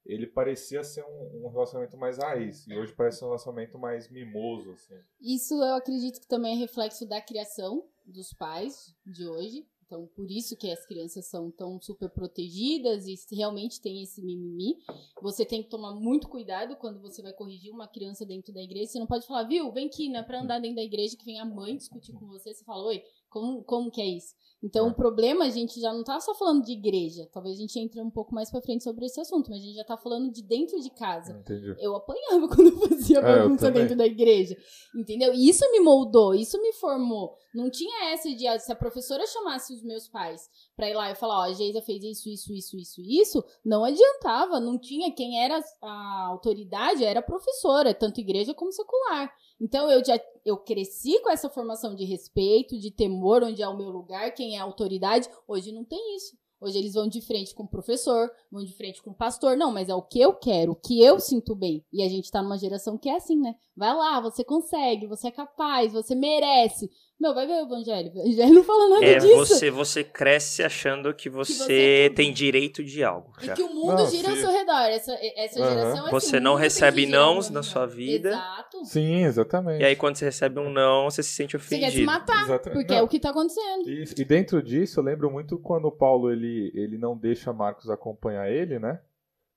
ele parecia ser um, um relacionamento mais raiz. E hoje parece um relacionamento mais mimoso, assim. Isso eu acredito que também é reflexo da criação dos pais de hoje. Então, por isso que as crianças são tão super protegidas e realmente tem esse mimimi. Você tem que tomar muito cuidado quando você vai corrigir uma criança dentro da igreja. Você não pode falar, viu, vem aqui, não é pra andar dentro da igreja que vem a mãe discutir com você. Você fala, oi, como, como que é isso? Então, É. o problema, a gente já não tá só falando de igreja. Talvez a gente entre um pouco mais pra frente sobre esse assunto, mas a gente já tá falando de dentro de casa. Entendi. Eu apanhava quando eu fazia É, bagunça dentro da igreja. Entendeu? E isso me moldou, isso me formou. Não tinha essa de ah, se a professora chamasse os meus pais pra ir lá e falar, ó, a Geisa fez isso, isso, isso, isso, isso, não adiantava. Não tinha quem era a autoridade, era a professora, tanto igreja como secular. Então eu já eu cresci com essa formação de respeito, de temor, onde é o meu lugar, quem é a autoridade. Hoje não tem isso. Hoje eles vão de frente com o professor, vão de frente com o pastor. Não, mas é o que eu quero, o que eu sinto bem. E a gente tá numa geração que é assim, né? Vai lá, você consegue, você é capaz, você merece. Meu, vai ver o evangelho. O evangelho não fala nada É, disso. você, você cresce achando que você, você é tem direito de algo. E já. que o mundo Não, gira ao sim. seu redor. Essa, essa Aham. geração é assim, Você não recebe que ao nãos na sua vida. Exato. Sim, exatamente. E aí, quando você recebe um não, você se sente Você quer se ofendido. matar, Exata- porque Não, é o que tá acontecendo. Isso. E dentro disso, eu lembro muito quando o Paulo ele, ele não deixa Marcos acompanhar ele, né?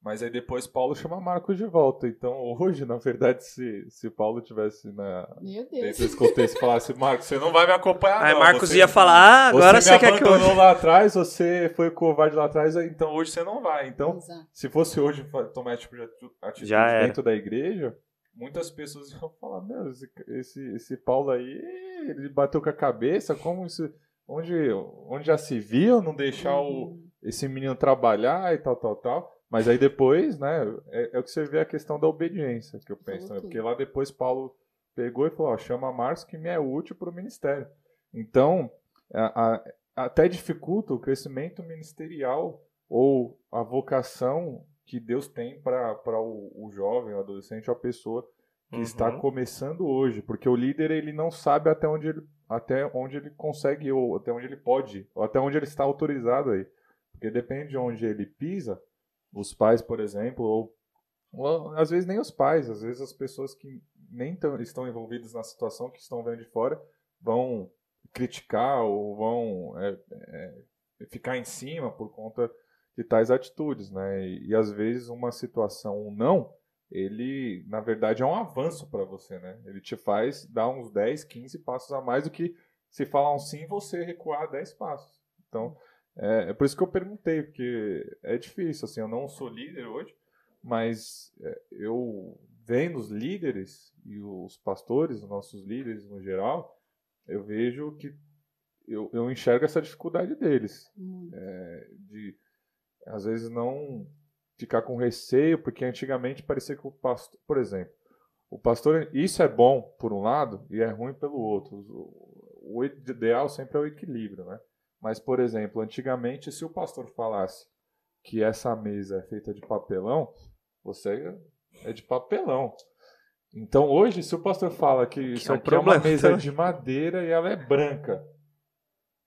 Mas aí depois Paulo chama Marcos de volta. Então hoje, na verdade, se, se Paulo tivesse na, Meu Deus. dentro desse contexto e falasse, Marcos, você não vai me acompanhar. Aí não. Marcos você, ia falar, ah, agora você você, quer que eu... abandonou lá atrás, você foi covarde lá atrás, então hoje você não vai. Então, Exato. se fosse hoje tomar tipo de atitude Já era. dentro da igreja, muitas pessoas iam falar, meu, esse, esse, esse Paulo aí, ele bateu com a cabeça, como isso. Onde, onde já se viu não deixar o, Uhum. esse menino trabalhar e tal, tal, tal. Mas aí depois, né, é, é o que você vê a questão da obediência, que eu penso, né? Porque lá depois Paulo pegou e falou, ó, chama Marcos que me é útil para o ministério. Então, a- a- até dificulta o crescimento ministerial ou a vocação que Deus tem para o, o jovem, o adolescente, ou a pessoa que Uhum. está começando hoje, porque o líder ele não sabe até onde ele, até onde ele consegue ou até onde ele pode, ou até onde ele está autorizado aí, porque depende de onde ele pisa. Os pais, por exemplo, ou, ou às vezes nem os pais, às vezes as pessoas que nem tão, estão envolvidas na situação, que estão vendo de fora, vão criticar ou vão é, é, ficar em cima por conta de tais atitudes, né? E, e às vezes uma situação, não, ele, na verdade, é um avanço para você, né? Ele te faz dar uns 10, 15 passos a mais do que se falar um sim, você recuar 10 passos. Então, é, é por isso que eu perguntei, porque é difícil, assim, eu não sou líder hoje, mas é, eu vendo os líderes e os pastores, os nossos líderes no geral, eu vejo que eu, eu enxergo essa dificuldade deles Muito. de às vezes não ficar com receio, porque antigamente parecia que o pastor, por exemplo, o pastor, isso é bom por um lado e é ruim pelo outro. O, o ideal sempre é o equilíbrio, né? Mas, por exemplo, antigamente, se o pastor falasse que essa mesa é feita de papelão, você é de papelão. Então, hoje, se o pastor fala que isso é aqui é uma mesa de madeira e ela é branca,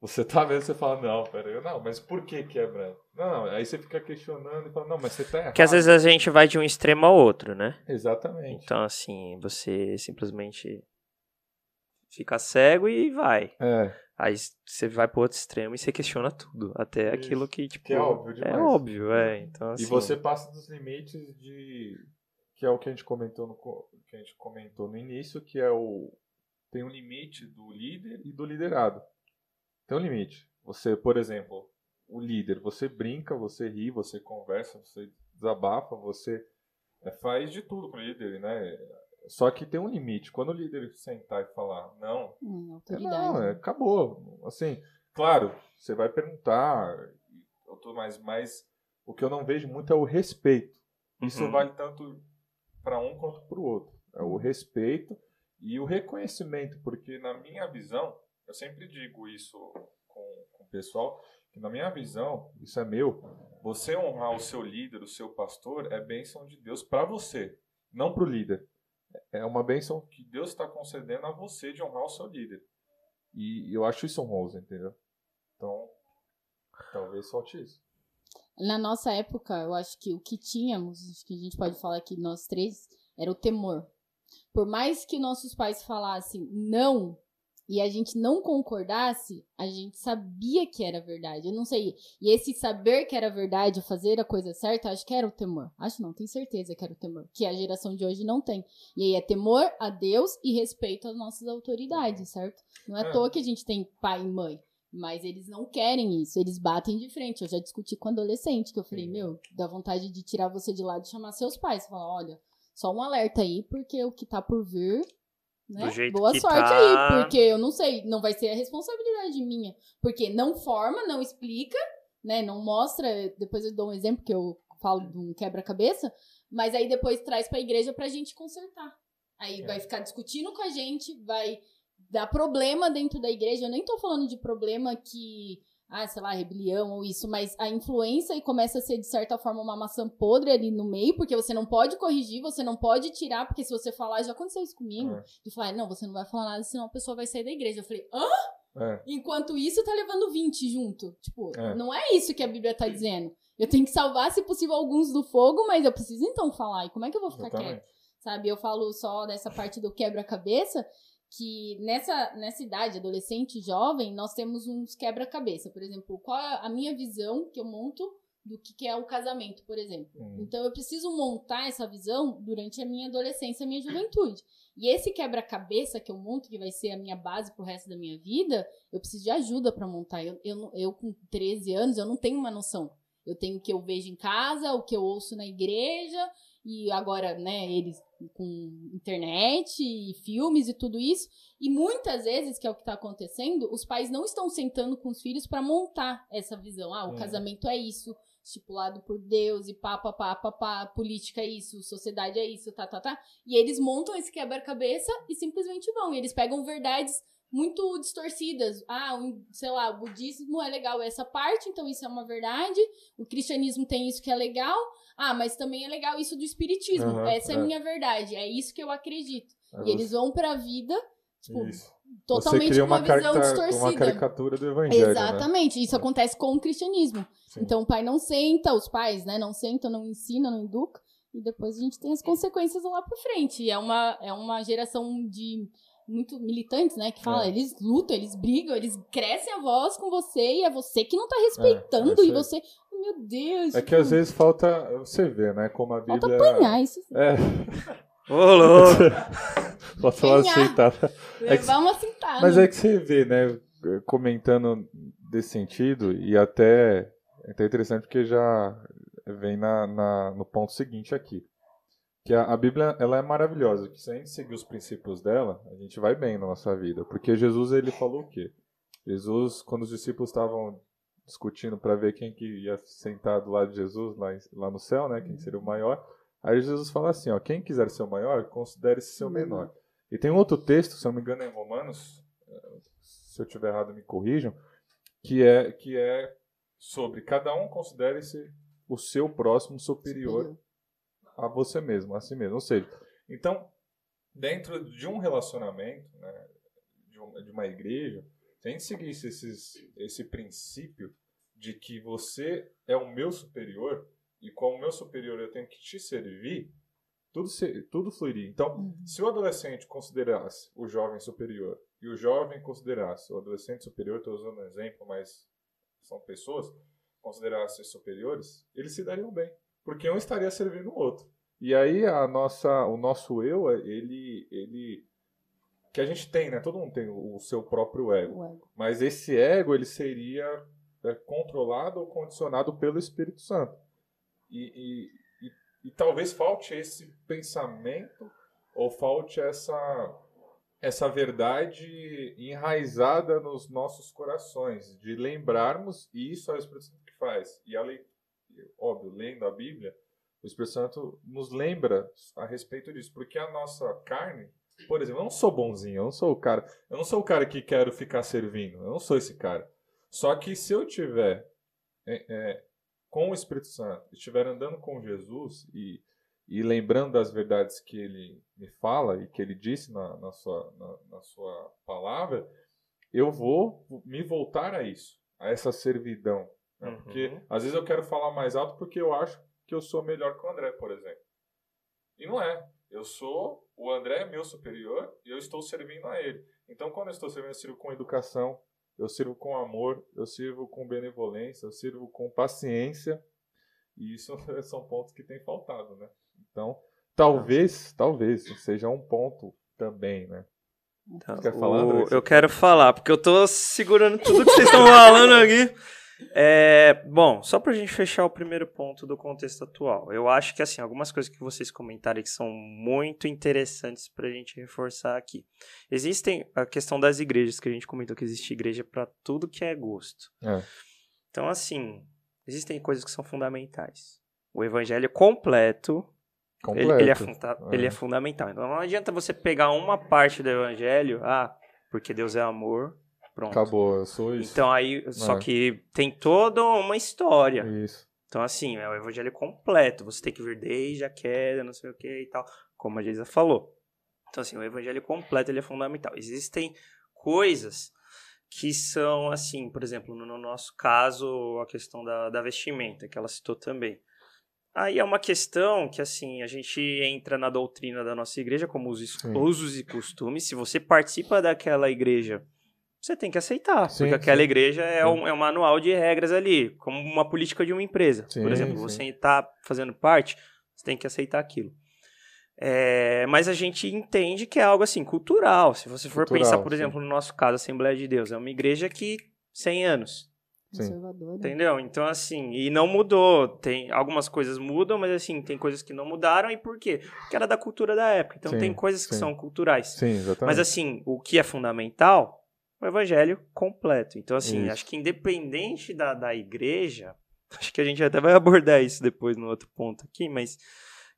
você tá vendo, você fala, não, peraí, não, mas por que que é branco? Não, não, aí você fica questionando e fala, não, mas você tá errado. Porque às vezes a gente vai de um extremo ao outro, né? Exatamente. Então, assim, você simplesmente fica cego e vai. É, Aí você vai pro outro extremo e você questiona tudo. Até Isso. aquilo que, tipo. Que é óbvio É demais. óbvio, é. Então, assim, E você passa dos limites de. Que é o que a gente comentou no, que a gente comentou no início, que é o. Tem um limite do líder e do liderado. Tem um limite. Você, por exemplo, o líder, você brinca, você ri, você conversa, você desabafa, você é, faz de tudo com o líder, né? Só que tem um limite. Quando o líder sentar e falar, não, Hum, é. Não, é, acabou. Assim, claro, você vai perguntar, eu tô mais, mas o que eu não vejo muito é o respeito. Isso Uhum. vale tanto para um quanto para o outro. É o respeito e o reconhecimento, porque na minha visão, eu sempre digo isso com, com o pessoal, que na minha visão, isso é meu, você honrar o seu líder, o seu pastor, é bênção de Deus para você, não para o líder. É uma bênção que Deus está concedendo a você de honrar o seu líder. E eu acho isso honroso, entendeu? Então, talvez falte isso. Na nossa época, eu acho que o que tínhamos, acho que a gente pode falar que nós três, era o temor. Por mais que nossos pais falassem não e a gente não concordasse, a gente sabia que era verdade. Eu não sei. E esse saber que era verdade, fazer a coisa certa, acho que era o temor. Acho não, tenho certeza que era o temor. Que a geração de hoje não tem. E aí é temor a Deus e respeito às nossas autoridades, certo? Não é à É. toa que a gente tem pai e mãe. Mas eles não querem isso, eles batem de frente. Eu já discuti com adolescente, que eu falei, meu, dá vontade de tirar você de lado e chamar seus pais. Falar, olha, só um alerta aí, porque o que tá por vir, né? Do jeito Boa que sorte tá. aí, porque eu não sei, não vai ser a responsabilidade minha. Porque não forma, não explica, né? Não mostra. Depois eu dou um exemplo que eu falo de um quebra-cabeça, mas aí depois traz pra igreja pra gente consertar. Aí É. vai ficar discutindo com a gente, vai dar problema dentro da igreja. Eu nem tô falando de problema que, ah, sei lá, rebelião ou isso, mas a influência e começa a ser, de certa forma, uma maçã podre ali no meio, porque você não pode corrigir, você não pode tirar, porque se você falar, já aconteceu isso comigo, É. de falar, não, você não vai falar nada, senão a pessoa vai sair da igreja. Eu falei, hã? É, Enquanto isso, tá levando 20 junto. Tipo, É. não é isso que a Bíblia tá dizendo. Eu tenho que salvar, se possível, alguns do fogo, mas eu preciso então falar. E como é que eu vou ficar exatamente. sabe? Eu falo só dessa parte do quebra-cabeça, que nessa, nessa idade, adolescente e jovem, nós temos uns quebra-cabeça. Por exemplo, qual é a minha visão que eu monto do que que é o casamento, por exemplo. Hum. Então eu preciso montar essa visão durante a minha adolescência, a minha juventude. E esse quebra-cabeça que eu monto, que vai ser a minha base pro resto da minha vida, eu preciso de ajuda para montar. Eu, eu, eu, com 13 anos, eu não tenho uma noção. Eu tenho o que eu vejo em casa, o que eu ouço na igreja, e agora, né, eles com internet e filmes e tudo isso. E muitas vezes, que é o que tá acontecendo, os pais não estão sentando com os filhos para montar essa visão. Ah, o Hum. casamento é isso, estipulado por Deus, e pá, pá, pá, pá, pá, política é isso, sociedade é isso, tá, tá, tá. E eles montam esse quebra-cabeça e simplesmente vão. E eles pegam verdades muito distorcidas. Ah, um, sei lá, o budismo é legal essa parte, então isso é uma verdade. O cristianismo tem isso que é legal. Ah, mas também é legal isso do espiritismo. Aham, essa é a é. minha verdade. É isso que eu acredito. Aí E eles vão pra vida, tipo, Isso. totalmente Você cria com uma, uma, visão distorcida. uma caricatura do evangelho, né? Exatamente. Isso É. acontece com o cristianismo. Sim. Então o pai não senta, os pais, né, não sentam, não ensinam, não educam. E depois a gente tem as consequências lá pra frente. E é uma, é uma geração de muito militantes, né? Que fala, É. eles lutam, eles brigam, eles crescem a voz com você e é você que não tá respeitando. é e você. Meu Deus! É que às vezes falta. Você vê, né? Como a Falta Bíblia. apanhar isso. É, Ô, louco! falta uma aceitada. É que- Levar uma cintada. Mas é que você vê, né? Comentando desse sentido, e até é até interessante porque já vem na, na- no ponto seguinte aqui. Que a, a Bíblia ela é maravilhosa, que se a gente seguir os princípios dela, a gente vai bem na nossa vida. Porque Jesus ele falou o quê? Jesus, quando os discípulos estavam discutindo para ver quem que ia sentar do lado de Jesus lá, lá no céu, né? Quem seria o maior. Aí Jesus fala assim, ó, quem quiser ser o maior, considere-se seu menor. E tem outro texto, se eu não me engano, é em Romanos, eh, se eu tiver errado me corrijam, que é que é sobre cada um considere-se o seu próximo superior a você mesmo, a si mesmo. Ou seja, então, dentro de um relacionamento, né, de uma igreja, se a gente seguisse esses, esse princípio de que você é o meu superior e como meu superior eu tenho que te servir, tudo, se, tudo fluiria. Então, Uhum. se o adolescente considerasse o jovem superior e o jovem considerasse o adolescente superior, estou usando um exemplo, mas são pessoas, considerassem superiores, eles se dariam bem, porque um estaria servindo o outro. E aí a nossa, o nosso eu, ele, ele, que a gente tem, né? Todo mundo tem o seu próprio ego. O ego. Mas esse ego ele seria é, controlado ou condicionado pelo Espírito Santo. E, e, e, e talvez falte esse pensamento ou falte essa essa verdade enraizada nos nossos corações, de lembrarmos, e isso é o Espírito Santo que faz. E a lei, óbvio, lendo a Bíblia, o Espírito Santo nos lembra a respeito disso, porque a nossa carne, por exemplo, eu não sou bonzinho, eu não sou o cara, eu não sou o cara que quero ficar servindo, eu não sou esse cara. Só que se eu tiver é, é, com o Espírito Santo, estiver andando com Jesus e, e lembrando das verdades que ele me fala e que ele disse na, na, sua, na, na sua palavra, eu vou me voltar a isso, a essa servidão. Né? Uhum. Porque às vezes eu quero falar mais alto porque eu acho que eu sou melhor que o André, por exemplo. E não é. Eu sou, o André é meu superior e eu estou servindo a ele. Então, quando eu estou servindo, eu sirvo com educação, eu sirvo com amor, eu sirvo com benevolência, eu sirvo com paciência. E isso são pontos que têm faltado, né? Então, talvez, talvez seja um ponto também, né? Então, Quer falar, André? eu quero falar, porque eu tô segurando tudo que vocês estão falando aqui. É, bom, só pra gente fechar o primeiro ponto do contexto atual. Eu acho que, assim, algumas coisas que vocês comentaram que são muito interessantes pra gente reforçar aqui. Existem a questão das igrejas, que a gente comentou que existe igreja pra tudo que é gosto. É. Então, assim, existem coisas que são fundamentais. O evangelho Completo. completo ele, ele é funda- É. ele é fundamental. Então não adianta você pegar uma parte do evangelho, ah, porque Deus é amor, pronto. Acabou, eu sou isso. Então aí, só É. que tem toda uma história. Isso. Então assim, é o evangelho completo. Você tem que vir desde a queda, não sei o que e tal, como a Geisa falou. Então assim, o evangelho completo ele é fundamental. Existem coisas que são assim, por exemplo, no, no nosso caso, a questão da, da vestimenta, que ela citou também. Aí é uma questão que, assim, a gente entra na doutrina da nossa igreja como Sim. usos e costumes. Se você participa daquela igreja, você tem que aceitar. Sim, porque aquela sim. igreja é um, é um manual de regras ali, como uma política de uma empresa. Sim, Por exemplo, sim. você está fazendo parte, você tem que aceitar aquilo. É, mas a gente entende que é algo assim, cultural. Se você for Cultural, pensar, por sim. exemplo, no nosso caso, a Assembleia de Deus, é uma igreja que 100 anos. Conservadora. Entendeu? Então, assim, e não mudou. Tem algumas coisas mudam, mas assim, tem coisas que não mudaram. E por quê? Porque era da cultura da época. Então Sim, tem coisas que sim. são culturais. Sim, exatamente. Mas assim, o que é fundamental o evangelho completo. Então, assim, Isso. acho que independente da, da igreja, acho que a gente até vai abordar isso depois no outro ponto aqui, mas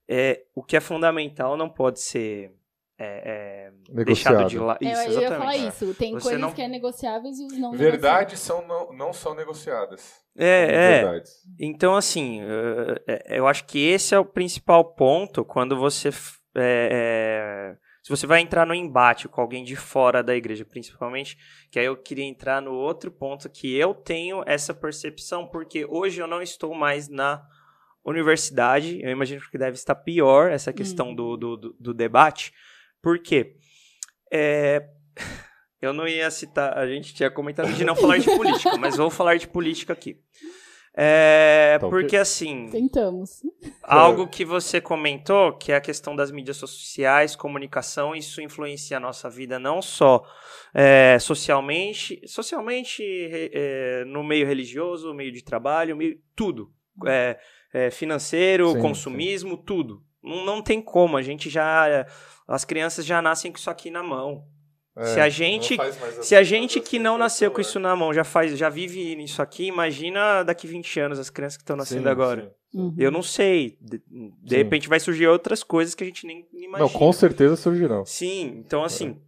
é, o que é fundamental não pode ser é, é, deixado de lado. É, Isso, eu ia falar exatamente. isso. Tem Você coisas não- que é negociáveis e os não Verdades são não, não são negociadas. É, é. Verdades. Então, assim, eh, eu acho que esse é o principal ponto quando você. é, é, se você vai entrar no embate com alguém de fora da igreja, principalmente, que aí eu queria entrar no outro ponto que eu tenho essa percepção, porque hoje eu não estou mais na universidade, eu imagino que deve estar pior essa questão Hum. do, do, do- debate, por quê? É, eu não ia citar, a gente tinha comentado de não falar de política, mas vou falar de política aqui. É, ok. porque assim, Tentamos. algo que você comentou, que é a questão das mídias sociais, comunicação, isso influencia a nossa vida não só é, socialmente, socialmente é, no meio religioso, no meio de trabalho, meio, tudo. É, é, financeiro, Sim, consumismo, tudo. Não, não tem como, a gente já. As crianças já nascem com isso aqui na mão. Se a É, gente- Se a as- gente que não nasceu com isso na mão já faz, já vive nisso aqui, imagina daqui 20 anos as crianças que estão Sim, nascendo agora. sim. Uhum. Eu não sei. De, de Sim. repente vai surgir outras coisas que a gente nem imagina. Não, com certeza surgirão. Sim, então assim.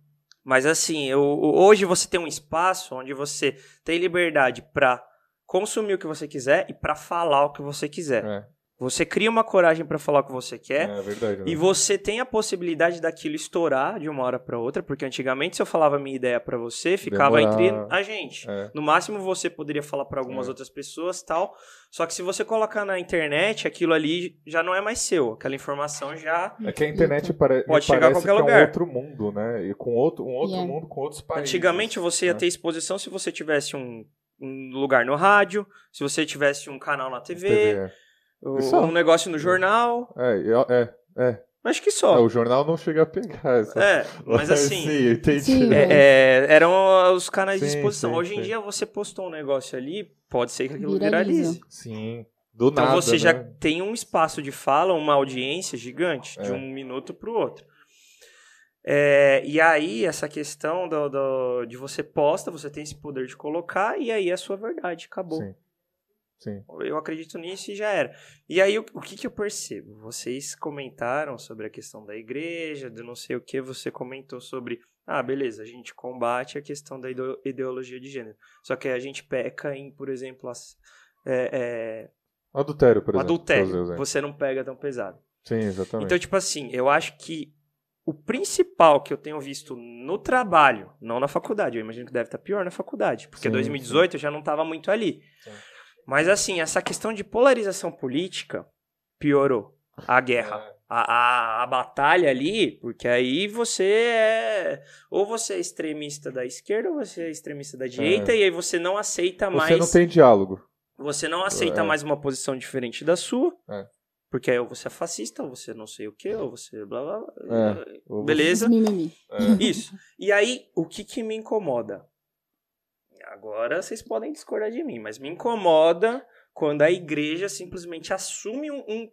Mas assim, eu, hoje você tem um espaço onde você tem liberdade pra consumir o que você quiser e pra falar o que você quiser. É. Você cria uma coragem para falar o que você quer. É verdade. Né? E você tem a possibilidade daquilo estourar de uma hora para outra, porque antigamente se eu falava a minha ideia para você, ficava Demorar. entre a gente. É. No máximo você poderia falar para algumas É. outras pessoas, tal. Só que se você colocar na internet, aquilo ali já não é mais seu, aquela informação já É que a internet pare... Pode me chegar a parece qualquer que lugar. é um outro mundo, né? E com outro, um outro Yeah. mundo com outros países. Antigamente você ia né? ter exposição se você tivesse um, um lugar no rádio, se você tivesse um canal na TV, TV, um negócio no jornal. É, é, é. Acho que É, só. o jornal não chega a pegar essa. É, mas assim. Sim, entendi. Sim, é, é, eram os canais de Sim, exposição. sim, Hoje em sim. dia você postou um negócio ali, pode ser que aquilo viralize. Sim, do Então nada, você já né? tem um espaço de fala, uma audiência gigante, de É. um minuto para o outro. É, e aí, essa questão do, do- de você posta, você tem esse poder de colocar, e aí é a sua verdade, acabou. Sim. Sim. Eu acredito nisso e já era. E aí, o, o que, que eu percebo? Vocês comentaram sobre a questão da igreja, de não sei o que, você comentou sobre. Ah, beleza, a gente combate a questão da ideo- ideologia de gênero. Só que a gente peca em, por exemplo, as, é, é, Adultério, por exemplo. adultério. Você não pega tão pesado. Sim, exatamente. Então, tipo assim, eu acho que o principal que eu tenho visto no trabalho, não na faculdade, eu imagino que deve estar pior na faculdade, porque Sim, 2018 eu já não estava muito ali. Sim. Mas assim, essa questão de polarização política piorou a guerra. É. A, a, a batalha ali, porque aí você é. Ou você é extremista da esquerda, ou você é extremista da direita, e aí você não aceita mais. Você não tem diálogo. Você não aceita É. mais uma posição diferente da sua. É. Porque aí ou você é fascista, ou você não sei o que, ou você blá blá blá. É. Beleza? É. Isso. E aí, o que que me incomoda? Agora vocês podem discordar de mim, mas me incomoda quando a igreja simplesmente assume um, um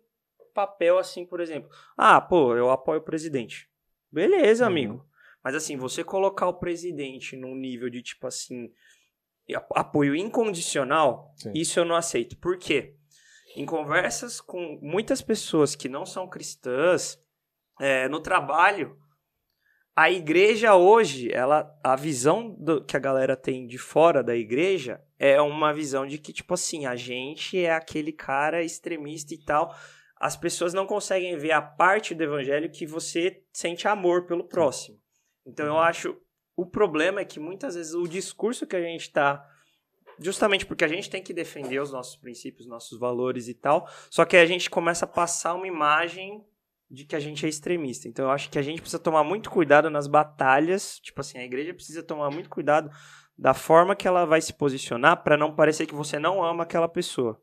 papel assim, por exemplo. Ah, pô, eu apoio o presidente. Beleza, Uhum. amigo. Mas assim, você colocar o presidente num nível de tipo assim, apoio incondicional, Sim. isso eu não aceito. Por quê? Em conversas com muitas pessoas que não são cristãs, é, no trabalho, a igreja hoje, ela, a visão do- que a galera tem de fora da igreja é uma visão de que, tipo assim, a gente é aquele cara extremista e tal. As pessoas não conseguem ver a parte do evangelho que você sente amor pelo próximo. Então eu acho. O problema é que muitas vezes o discurso que a gente tá. Justamente porque a gente tem que defender os nossos princípios, nossos valores e tal. Só que a gente começa a passar uma imagem de que a gente é extremista. Então eu acho que a gente precisa tomar muito cuidado nas batalhas. Tipo assim, a igreja precisa tomar muito cuidado da forma que ela vai se posicionar para não parecer que você não ama aquela pessoa.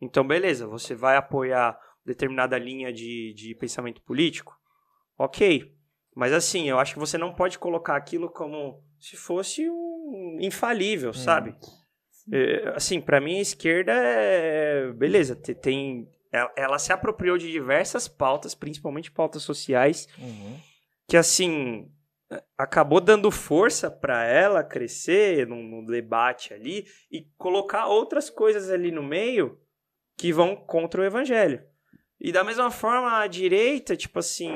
Então, beleza, você vai apoiar determinada linha de, de pensamento político? Ok. Mas assim, eu acho que você não pode colocar aquilo como se fosse um infalível, sabe? É, assim, pra mim a esquerda é. Beleza, te- tem. Ela, ela se apropriou de diversas pautas, principalmente pautas sociais, Uhum. que assim. Acabou dando força pra ela crescer no, no debate ali e colocar outras coisas ali no meio que vão contra o evangelho. E da mesma forma, a direita, tipo assim,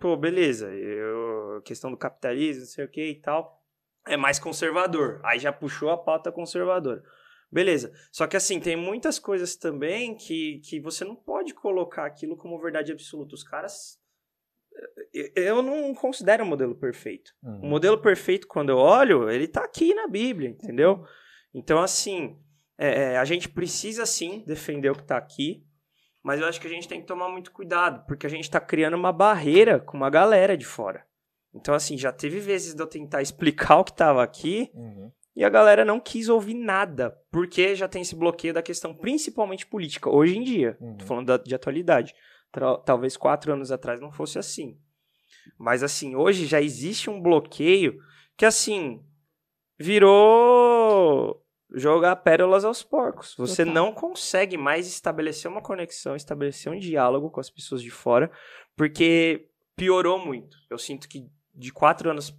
pô, beleza, eu, questão do capitalismo, não sei o que e tal, é mais conservador. Aí já puxou a pauta conservadora. Beleza. Só que assim, tem muitas coisas também que, que você não pode colocar aquilo como verdade absoluta. Os caras. eu- Eu não considero o modelo perfeito. O Uhum. modelo perfeito, quando eu olho, ele tá aqui na Bíblia, entendeu? Então, assim, é, é, a gente precisa sim defender o que tá aqui, mas eu acho que a gente tem que tomar muito cuidado, porque a gente tá criando uma barreira com uma galera de fora. Então, assim, já teve vezes de eu tentar explicar o que tava aqui Uhum. E a galera não quis ouvir nada, porque já tem esse bloqueio da questão principalmente política, hoje em dia. Uhum. Tô falando da- de atualidade. Talvez quatro anos atrás não fosse assim. Mas, assim, hoje já existe um bloqueio que, assim, virou jogar pérolas aos porcos. Você Total. não consegue mais estabelecer uma conexão, estabelecer um diálogo com as pessoas de fora, porque piorou muito. Eu sinto que de quatro anos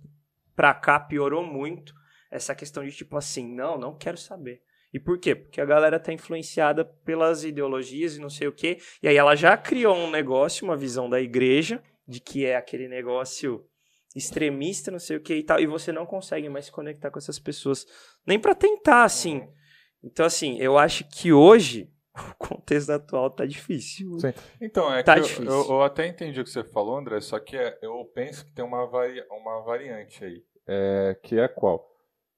pra cá piorou muito essa questão de tipo assim, não, não quero saber. E por quê? Porque a galera tá influenciada pelas ideologias e não sei o quê. E aí ela já criou um negócio, uma visão da igreja, de que é aquele negócio extremista, não sei o que e tal, e você não consegue mais se conectar com essas pessoas, nem pra tentar, assim. Então, assim, eu acho que hoje o contexto atual tá difícil. Sim. Então, é Tá que eu- eu, eu até entendi o que você falou, André, só que é- eu penso que tem uma, vari, uma variante aí, é, que é qual?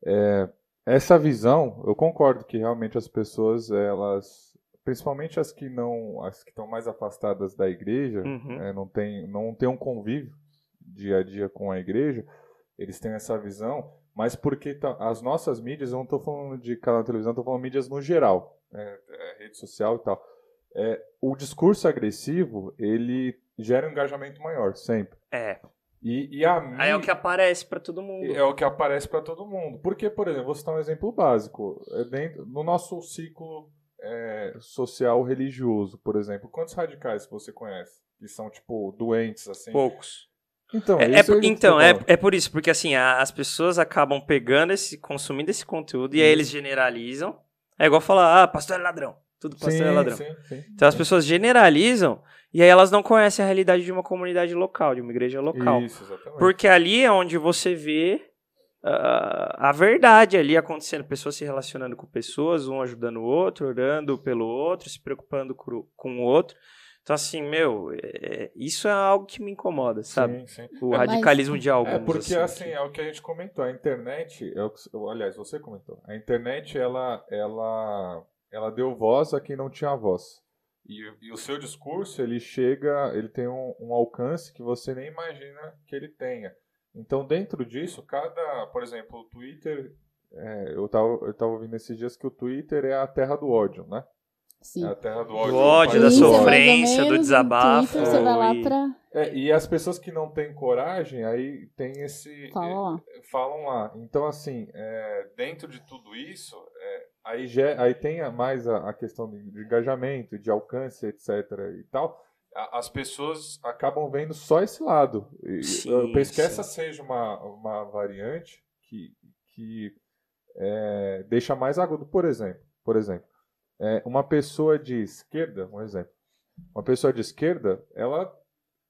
É, essa visão, eu concordo que realmente as pessoas, elas, principalmente as que não, as que estão mais afastadas da igreja, Uhum. é, não tem, não tem um convívio dia a dia com a igreja, eles têm essa visão, mas porque as nossas mídias, eu não estou falando de canal de televisão, estou falando mídias no geral, é, é, rede social e tal. É, o discurso agressivo, ele gera um engajamento maior, sempre. É. E, e a Aí é o que aparece pra todo mundo. é o que aparece para todo mundo. Porque, por exemplo, vou citar um exemplo básico. É dentro, no nosso ciclo é, social religioso, por exemplo, quantos radicais você conhece? Que são, tipo, doentes, assim? Poucos. Então, É, é por- então, é, é por isso, porque assim, a- as pessoas acabam pegando esse, consumindo esse conteúdo e aí eles generalizam. É igual falar, ah, pastor é ladrão. Tudo pastor sim, é ladrão. Sim, sim. Então as pessoas generalizam e aí elas não conhecem a realidade de uma comunidade local, de uma igreja local. Isso, exatamente. Porque ali é onde você vê ah, a verdade ali acontecendo, pessoas se relacionando com pessoas, um ajudando o outro, orando pelo outro, se preocupando com, o outro. Então, assim, meu, é- isso é algo que me incomoda, sabe? Sim, sim. O Mas- radicalismo de alguns. É porque assim. assim, é o que a gente comentou, a internet, é o que- aliás, você comentou, a internet ela, ela, ela deu voz a quem não tinha voz. E, e o seu discurso, ele chega, ele tem um, um alcance que você nem imagina que ele tenha. Então, dentro disso, cada, por exemplo, o Twitter, é, eu estava eu tava ouvindo esses dias que o Twitter é a terra do ódio, né? Sim. É a terra do Do ódio. ódio, da é sofrência, do desabafo Twitter, você vai lá e- pra. É, e as pessoas que não têm coragem, aí tem esse. Fala lá. falam lá. Então, assim, é, dentro de tudo isso, é, aí, aí tem mais a, a questão de, engajamento, de alcance, etc. e tal. As pessoas acabam vendo só esse lado. Sim, eu penso que sim. essa seja uma, uma variante que, que é, deixa mais agudo. Por exemplo, por exemplo é, uma pessoa de esquerda, um exemplo, uma pessoa de esquerda, ela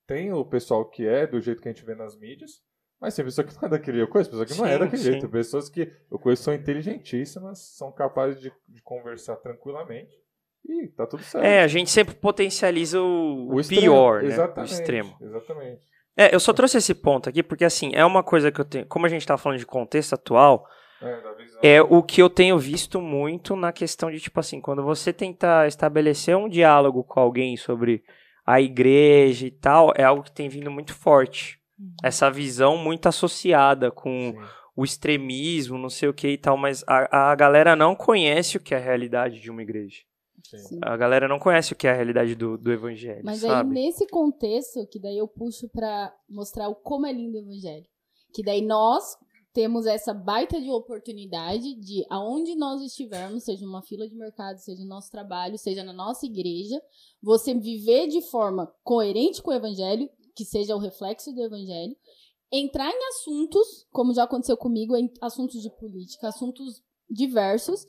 tem o pessoal que é do jeito que a gente vê nas mídias, mas tem pessoa que não é daquele conheço pessoa que não é Sim, daquele sim. jeito. Pessoas que eu conheço são inteligentíssimas, são capazes de, de conversar tranquilamente e tá tudo certo. É, a gente sempre potencializa o, o extremo, pior, né? O extremo. Exatamente. É, eu só trouxe esse ponto aqui porque, assim, é uma coisa que eu tenho. Como a gente tá falando de contexto atual, É, é o que eu tenho visto muito na questão de, tipo assim, quando você tenta estabelecer um diálogo com alguém sobre a igreja e tal, é algo que tem vindo muito forte. Essa visão muito associada com Sim. o extremismo, não sei o que e tal, mas a, a galera não conhece o que é a realidade de uma igreja. Sim. A galera não conhece o que é a realidade do, do evangelho, Mas aí, sabe? nesse contexto, que daí eu puxo pra mostrar o como é lindo o evangelho. Que daí nós temos essa baita de oportunidade de, aonde nós estivermos, seja numa fila de mercado, seja no nosso trabalho, seja na nossa igreja, você viver de forma coerente com o evangelho, que seja o reflexo do evangelho, entrar em assuntos, como já aconteceu comigo, em assuntos de política, assuntos diversos,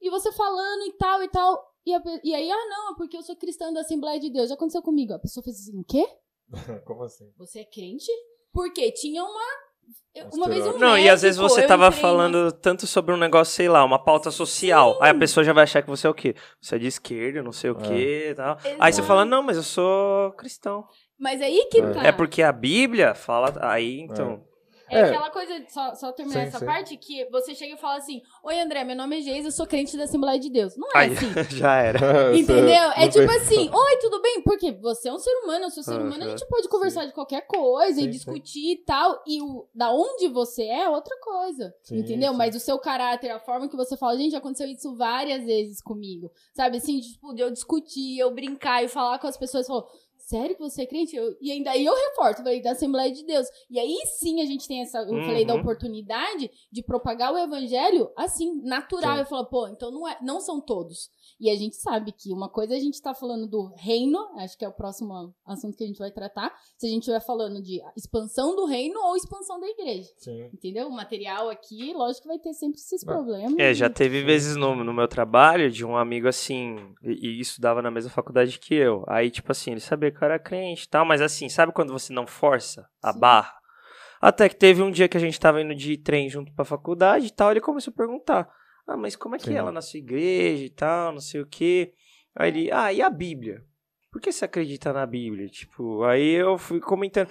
e você falando e tal e tal, e, a e aí, ah, não, é porque eu sou cristã da Assembleia de Deus. Já aconteceu comigo. A pessoa fez assim, o quê? Como assim? Você é crente? Porque tinha uma. Um Uma vez um. Não, e às vezes médico, você eu tava entrei falando tanto sobre um negócio, sei lá, uma pauta social. Aí a pessoa já vai achar que você é o quê? Você é de esquerda, não sei o quê e tal. Aí você Exato. fala, não, mas eu sou cristão. Mas aí que É. tá. É porque a Bíblia fala. Aí então. É É. aquela coisa, só, só terminar Sim, essa sim. parte, que você chega e fala assim: Oi, André, meu nome é Geis, eu sou crente da Assembleia de Deus. Não é Aí assim. já era. Entendeu? É tipo assim, oi, tudo bem? Porque você é um ser humano, eu sou ser humano, a gente pode conversar de qualquer coisa Sim, e sim. discutir e tal. E o, da onde você é, é outra coisa. Sim, entendeu? sim. Mas o seu caráter, a forma que você fala, gente, já aconteceu isso várias vezes comigo. Sabe, assim, tipo, de eu discutir, eu brincar e falar com as pessoas, falar, sério que você é crente? Eu- e ainda aí eu reporto, falei, da Assembleia de Deus. E aí sim a gente tem essa, eu falei da Uhum. oportunidade de propagar o evangelho assim, natural. Sim. Eu falo, pô, então não, é, não são todos. E a gente sabe que uma coisa a gente tá falando do reino, acho que é o próximo assunto que a gente vai tratar. Se a gente estiver falando de expansão do reino ou expansão da igreja. Sim. Entendeu? O material aqui, lógico que vai ter sempre esses problemas. É, já teve vezes no, no meu trabalho de um amigo assim, e, e estudava na mesma faculdade que eu. Aí, tipo assim, ele sabia que eu era crente e tal, mas assim, sabe quando você não força a Sim. barra? Até que teve um dia que a gente tava indo de trem junto pra faculdade e tal, ele começou a perguntar: Ah, mas como é que Sim. é lá na sua igreja e tal, não sei o quê. Aí ele, ah, e a Bíblia? Por que você acredita na Bíblia? Tipo, aí eu fui comentando.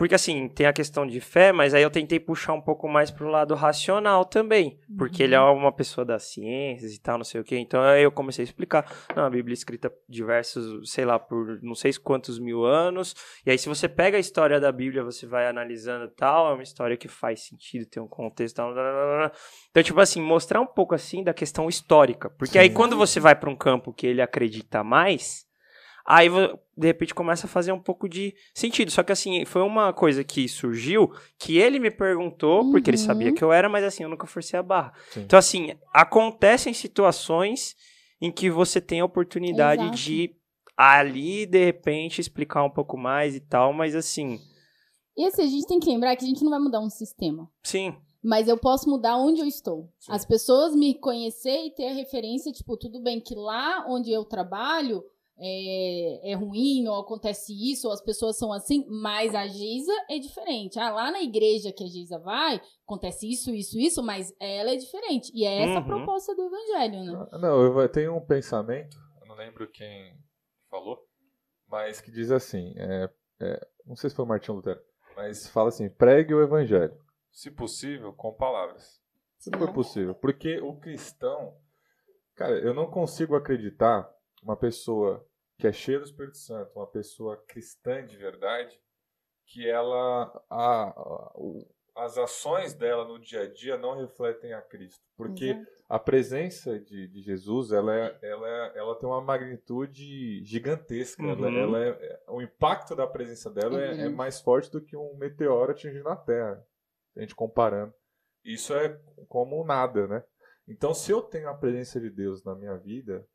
Porque assim, tem a questão de fé, mas aí eu tentei puxar um pouco mais pro lado racional também. Porque ele é Uhum. uma pessoa das ciências e tal, não sei o quê. Então aí eu comecei a explicar. Não, a Bíblia é escrita diversos, sei lá, por não sei quantos mil anos. E aí, se você pega a história da Bíblia, você vai analisando e tal, é uma história que faz sentido, tem um contexto e tal. blá, blá, blá. Então, tipo assim, mostrar um pouco assim da questão histórica. Porque aí, Sim. quando você vai para um campo que ele acredita mais, aí de repente começa a fazer um pouco de sentido. Só que assim, foi uma coisa que surgiu que ele me perguntou, porque ele Uhum. sabia que eu era, mas assim, eu nunca forcei a barra. Sim. Então, assim, acontecem situações em que você tem a oportunidade Exato. de ali, de repente, explicar um pouco mais e tal, mas assim, E assim, a gente tem que lembrar que a gente não vai mudar um sistema. sim. Mas eu posso mudar onde eu estou. Sim. As pessoas me conhecer e ter a referência, tipo, tudo bem que lá onde eu trabalho é, é ruim, ou acontece isso, ou as pessoas são assim, mas a Geisa é diferente. Ah, lá na igreja que a Geisa vai, acontece isso, isso, isso, mas ela é diferente. E é essa a Uhum. proposta do evangelho, né? Ah, Não, eu tenho um pensamento, eu não lembro quem falou, mas que diz assim, é, é, não sei se foi o Martinho Lutero, mas fala assim, pregue o evangelho, se possível, com palavras. Se for possível. Porque o cristão, cara, eu não consigo acreditar uma pessoa que é cheia do Espírito Santo, uma pessoa cristã de verdade, que ela, a, a- o- as ações dela no dia a dia não refletem a Cristo. Porque Exato. a presença de, de Jesus ela, é, ela, é- ela tem uma magnitude gigantesca. Ela, Uhum. ela é, é- o impacto da presença dela É é, é grande. mais forte do que um meteoro atingindo a Terra. A gente comparando. Isso é como nada, né? Então, se eu tenho a presença de Deus na minha vida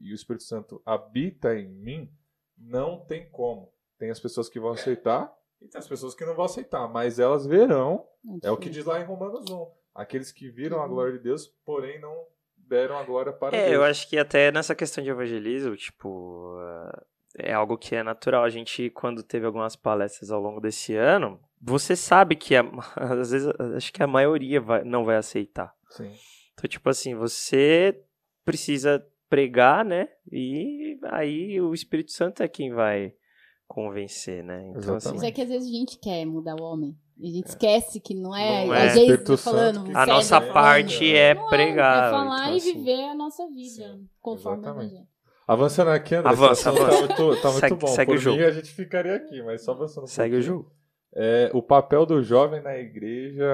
e o Espírito Santo habita em mim, não tem como. Tem as pessoas que vão aceitar e tem as pessoas que não vão aceitar, mas elas verão é o que diz lá em Romanos 1. Aqueles que viram a glória de Deus, porém não deram a glória para É, Deus. eu acho que até nessa questão de evangelismo, tipo, é algo que é natural. A gente, quando teve algumas palestras ao longo desse ano, você sabe que a- às vezes acho que a maioria vai- não vai aceitar. Sim. Então, tipo assim, você precisa pregar, né? E aí o Espírito Santo é quem vai convencer, né? Então, assim, Mas é que às vezes a gente quer mudar o homem. E a gente esquece que não é, Não a é. Geisa Espírito falando, Santo que- o a nossa falando. parte é Não pregar. É falar então, e assim, viver a nossa vida Sim, conforme exatamente. o evangelho. Avançando aqui, André. Avança, avança. Tá muito, tá muito Segue- bom. segue Por o jogo. mim, a gente ficaria aqui, mas só avançando um Segue o pouquinho. jogo. É, o papel do jovem na igreja,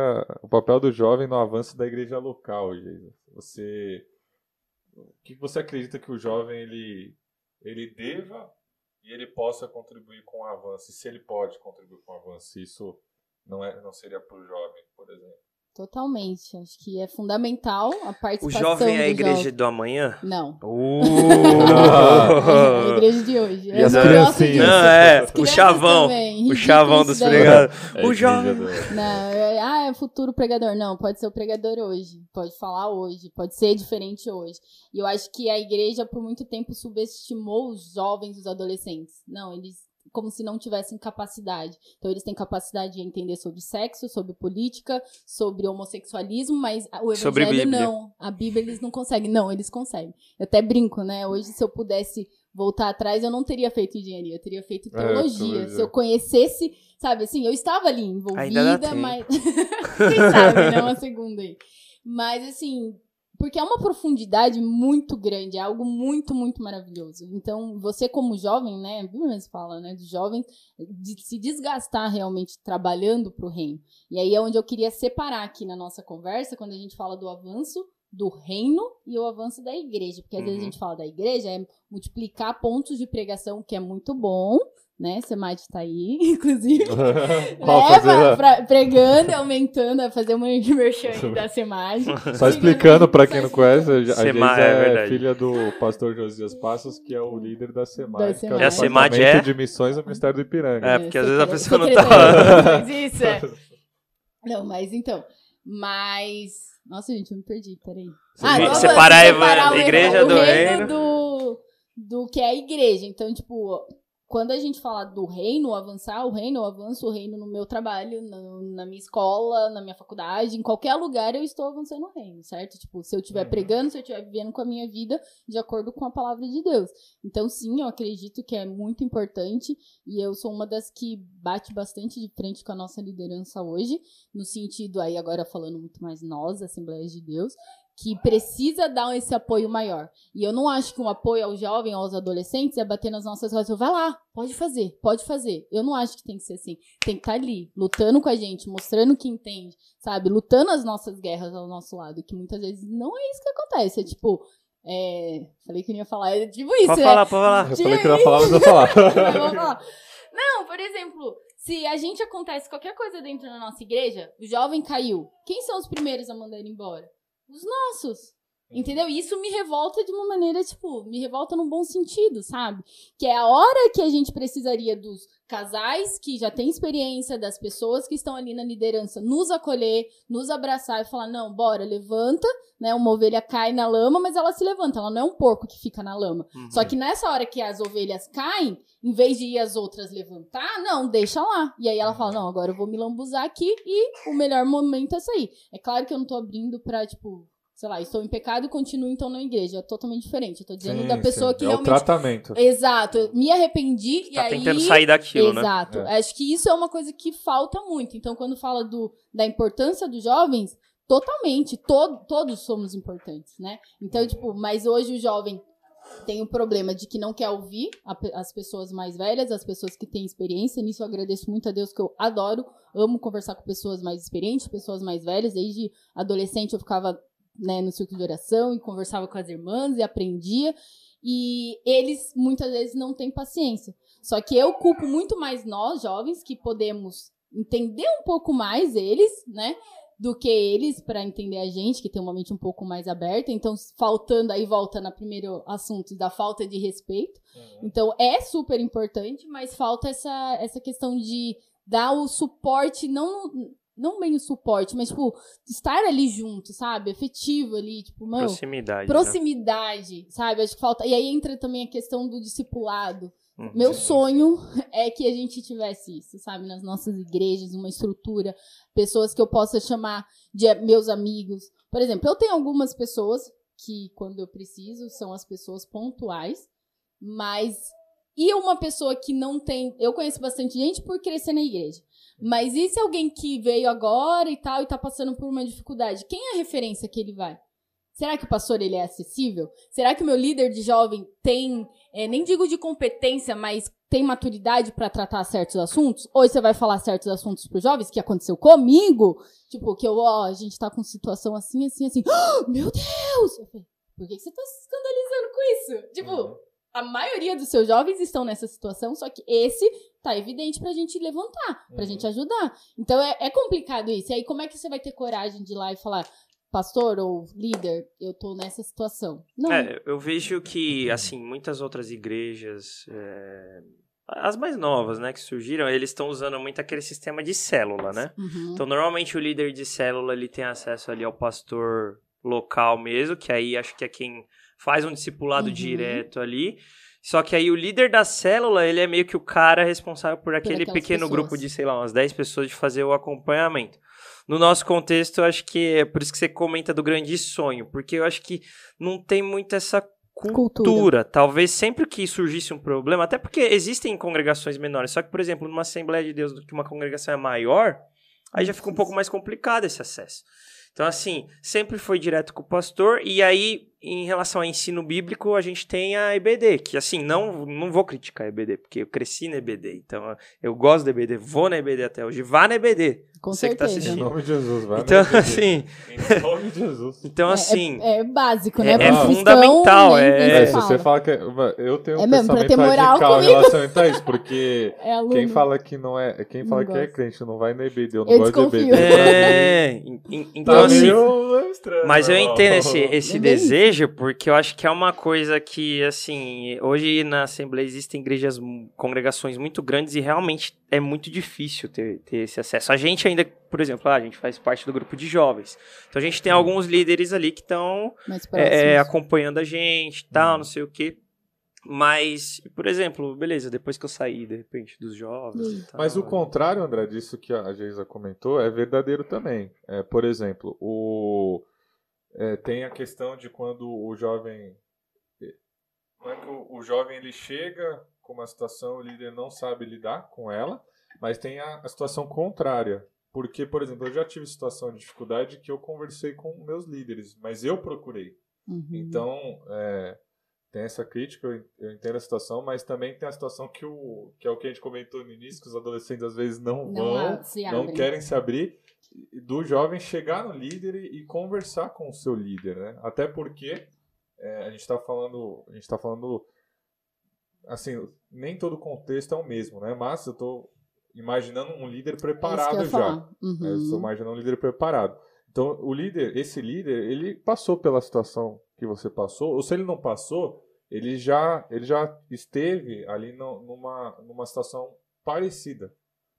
o papel do jovem no avanço da igreja local, Geisa. Você, o que você acredita que o jovem ele, ele deva e ele possa contribuir com o avanço? E se ele pode contribuir com o avanço? Isso não é, não seria para o jovem, por exemplo. Totalmente. Acho que é fundamental a O participação jovem é a igreja jovem. do amanhã? Não. Uh! É a igreja de hoje. E as criancinhas? disso. Não, é, As o chavão. também, O chavão dos pregadores. É O igreja jovem. Não, é, ah, é futuro pregador. Não, pode ser o pregador hoje. Pode falar hoje. Pode ser diferente hoje. E eu acho que a igreja, por muito tempo, subestimou os jovens, os adolescentes. Não, eles. Como se não tivessem capacidade. Então, eles têm capacidade de entender sobre sexo, sobre política, sobre homossexualismo, mas o evangelho não. A Bíblia eles não conseguem. Não, eles conseguem. Eu até brinco, né? Hoje, se eu pudesse voltar atrás, eu não teria feito engenharia, eu teria feito É, teologia. teologia. Se eu conhecesse, sabe assim, eu estava ali Ainda dá envolvida, tempo. mas. Quem sabe, né? Uma segunda aí. Mas assim, porque é uma profundidade muito grande, é algo muito, muito maravilhoso. Então, você como jovem, né? A Bíblia fala, né? Do jovem de se desgastar realmente trabalhando para o reino. E aí é onde eu queria separar aqui na nossa conversa, quando a gente fala do avanço do reino e o avanço da igreja. Porque às vezes a Uhum. gente fala da igreja, é multiplicar pontos de pregação, que é muito bom, né? Semate tá aí, inclusive. Ó, Né, fazer pra- a- pra- pregando, aumentando, a fazer uma merchan aí da Semage. Só explicando pra quem não conhece, a Geisa Sema- é é, filha do pastor Josias Passos, que é o líder da SEMAD, Da que é o. E a SEMAD Departamento é? de Missões do Ministério do Ipiranga. É, porque às vezes a pessoa não tá mas Isso, é. Não, mas então. Mas. Nossa, gente, eu me perdi, peraí. Você não, separar a separar o igreja o do reino reino. do, do que é a igreja. Então, tipo, quando a gente fala do reino, avançar o reino, eu avanço o reino no meu trabalho, no, na minha escola, na minha faculdade, em qualquer lugar eu estou avançando o reino, certo? Tipo, se eu estiver Uhum. pregando, se eu estiver vivendo com a minha vida de acordo com a palavra de Deus. Então, sim, eu acredito que é muito importante e eu sou uma das que bate bastante de frente com a nossa liderança hoje, no sentido aí agora falando muito mais nós, Assembleias de Deus, que precisa dar esse apoio maior. E eu não acho que um apoio ao jovem, aos adolescentes, é bater nas nossas costas. Vai lá, pode fazer, pode fazer. Eu não acho que tem que ser assim. Tem que estar ali, lutando com a gente, mostrando que entende, sabe? Lutando as nossas guerras ao nosso lado. Que muitas vezes não é isso que acontece. É tipo. É... Falei que eu não ia falar. É tipo isso, Pode né? falar, pode falar. Eu falei que eu ia falar, mas eu vou falar. Vamos falar. Não, por exemplo, se a gente acontece qualquer coisa dentro da nossa igreja, o jovem caiu. Quem são os primeiros a mandar ele embora? Os nossos. Entendeu? E isso me revolta de uma maneira, tipo, me revolta num bom sentido, sabe? Que é a hora que a gente precisaria dos casais que já têm experiência, das pessoas que estão ali na liderança, nos acolher, nos abraçar e falar: não, bora, levanta, né? Uma ovelha cai na lama, mas ela se levanta, ela não é um porco que fica na lama. Uhum. Só que nessa hora que as ovelhas caem, em vez de ir as outras levantar, não, deixa lá. E aí ela fala: não, agora eu vou me lambuzar aqui e o melhor momento é sair. É claro que eu não tô abrindo pra, tipo, sei lá, estou em pecado e continuo então na igreja. É totalmente diferente. Eu tô dizendo Sim, da pessoa sim. que é o realmente. tratamento. Exato, eu me arrependi e Tá aí. tentando sair daquilo, né? Exato. É. Acho que isso é uma coisa que falta muito. Então, quando fala do, da importância dos jovens, totalmente, to, todos somos importantes, né? Então, tipo, mas hoje o jovem tem o problema de que não quer ouvir as pessoas mais velhas, as pessoas que têm experiência. Nisso eu agradeço muito a Deus, que eu adoro, amo conversar com pessoas mais experientes, pessoas mais velhas. Desde adolescente eu ficava né, no círculo de oração e conversava com as irmãs e aprendia. E eles muitas vezes não têm paciência. Só que eu culpo muito mais nós, jovens, que podemos entender um pouco mais eles, né? Do que eles para entender a gente, que tem uma mente um pouco mais aberta. Então, faltando, aí volta no primeiro assunto da falta de respeito. Então, é super importante, mas falta essa, essa questão de dar o suporte, não, não bem o suporte, mas, tipo, estar ali junto, sabe? Efetivo ali, tipo, mano, Proximidade. né? proximidade, sabe? Acho que falta. E aí entra também a questão do discipulado. Uhum. Meu sonho é que a gente tivesse isso, sabe? Nas nossas igrejas, uma estrutura, pessoas que eu possa chamar de meus amigos. Por exemplo, eu tenho algumas pessoas que, quando eu preciso, são as pessoas pontuais, mas. E uma pessoa que não tem. Eu conheço bastante gente por crescer na igreja. Mas e se alguém que veio agora e tal e tá passando por uma dificuldade? Quem é a referência que ele vai? Será que o pastor ele é acessível? Será que o meu líder de jovem tem, é, nem digo de competência, mas tem maturidade para tratar certos assuntos? Ou você vai falar certos assuntos para os jovens que aconteceu comigo? Tipo, que eu, ó, a gente tá com situação assim, assim, assim. Ah, meu Deus! Por que, que você tá se escandalizando com isso? Tipo, a maioria dos seus jovens estão nessa situação, só que esse tá evidente pra gente levantar, pra Uhum. gente ajudar. Então é, é complicado isso. E aí, como é que você vai ter coragem de ir lá e falar, pastor ou líder, eu tô nessa situação? Não. É, eu vejo que, assim, muitas outras igrejas, é, as mais novas, né, que surgiram, eles estão usando muito aquele sistema de célula, né? Uhum. Então, normalmente o líder de célula, ele tem acesso ali ao pastor local mesmo, que aí acho que é quem faz um discipulado Uhum. direto ali. Só que aí o líder da célula, ele é meio que o cara responsável por aquele aquelas pequeno pessoas. grupo de, sei lá, umas 10 pessoas de fazer o acompanhamento. No nosso contexto, eu acho que é por isso que você comenta do grande sonho, porque eu acho que não tem muito essa cultura. Cultura. Talvez sempre que surgisse um problema, até porque existem congregações menores, só que, por exemplo, numa Assembleia de Deus, que uma congregação é maior, aí já fica um pouco mais complicado esse acesso. Então, assim, sempre foi direto com o pastor, e aí, em relação ao ensino bíblico, a gente tem a EBD, que, assim, não, não vou criticar a EBD, porque eu cresci na EBD, então eu gosto da EBD, vou na EBD até hoje, vá na EBD. Com você que tá certeza. Em assistindo. nome de Jesus, vai. Então, assim, Em nome de Jesus. então, É- assim, é, é básico, é- né? é um fundamental, é- É, se você fala. que. Eu tenho um É mesmo, pensamento radical em relação a isso, porque É quem fala que não é. Quem Não fala que é gosto. crente não vai na EBD, eu não Eu gosto de desconfio. EBD. é, en- então, Tá assim, meio estranho. Mas eu entendo esse, esse É desejo, porque eu acho que é uma coisa que, assim, hoje na Assembleia existem igrejas, mu- congregações muito grandes e realmente é muito difícil ter, ter esse acesso. A gente ainda, por exemplo, ah, a gente faz parte do grupo de jovens. Então a gente tem alguns líderes ali que estão é, próximos. acompanhando a gente tal, Uhum. não sei o quê. Mas, por exemplo, beleza, depois que eu saí, de repente, dos jovens. E e tal, Mas o contrário, André, disso que a Geisa comentou, é verdadeiro também. É, por exemplo, o, é, tem a questão de quando o jovem. Não é que o, o jovem ele chega com uma situação, o líder não sabe lidar com ela, mas tem a, a situação contrária. Porque, por exemplo, eu já tive situação de dificuldade que eu conversei com meus líderes, mas eu procurei. Uhum. Então, é, tem essa crítica, eu en- eu entendo a situação, mas também tem a situação que, o, que é o que a gente comentou no início, que os adolescentes às vezes não, não vão, não querem se abrir, do jovem chegar no líder e, conversar com o seu líder, né? Até porque é, a gente está falando, a gente está falando, assim, nem todo contexto é o mesmo, né? Mas eu estou imaginando um líder É preparado já. É, Eu estou Uhum. imaginando um líder preparado. Então, o líder, esse líder, ele passou pela situação que você passou, ou se ele não passou, ele já, ele já esteve ali no- numa, numa situação parecida.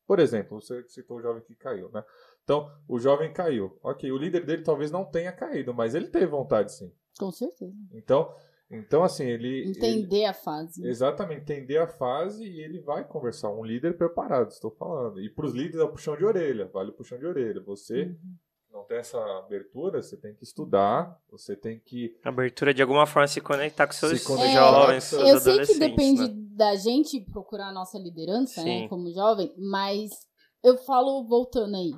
Por exemplo, você citou o jovem que caiu, né? Então, o jovem caiu. Ok, o líder dele talvez não tenha caído, mas ele teve vontade sim. Com certeza. Então, então assim, ele... ele- Entender a fase. Exatamente, entender a fase e ele vai conversar. Um líder preparado, estou falando. E para os líderes é o puxão de orelha, vale o puxão de orelha. Você Uhum. não tem essa abertura, você tem que estudar, você tem que. Abertura de alguma forma se conectar com seus Se conectar jovens, com seus Eu sei que adolescentes. depende né? da gente procurar a nossa liderança, né, Sim. como jovem, mas eu falo, voltando aí,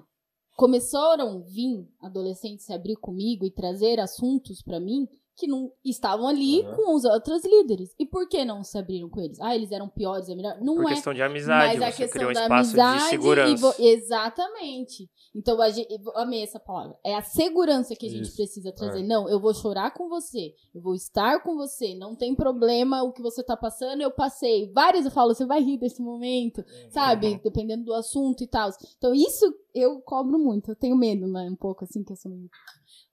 começaram a vir adolescentes se abrir comigo e trazer assuntos pra mim que não estavam ali Uhum. com os outros líderes. E por que não se abriram com eles? Ah, eles eram piores, é melhor? Não Por é. questão de amizade, mas a questão um da amizade de e segurança. vo- exatamente. Então a gente, eu amei essa palavra. É a segurança que a gente Isso, precisa trazer. é. Não, eu vou chorar com você, eu vou estar com você, não tem problema o que você tá passando, eu passei. Várias eu falo, você vai rir desse momento, sabe? Uhum. Dependendo do assunto e tal. Então isso eu cobro muito. Eu tenho medo, né? Um pouco assim que eu sou meio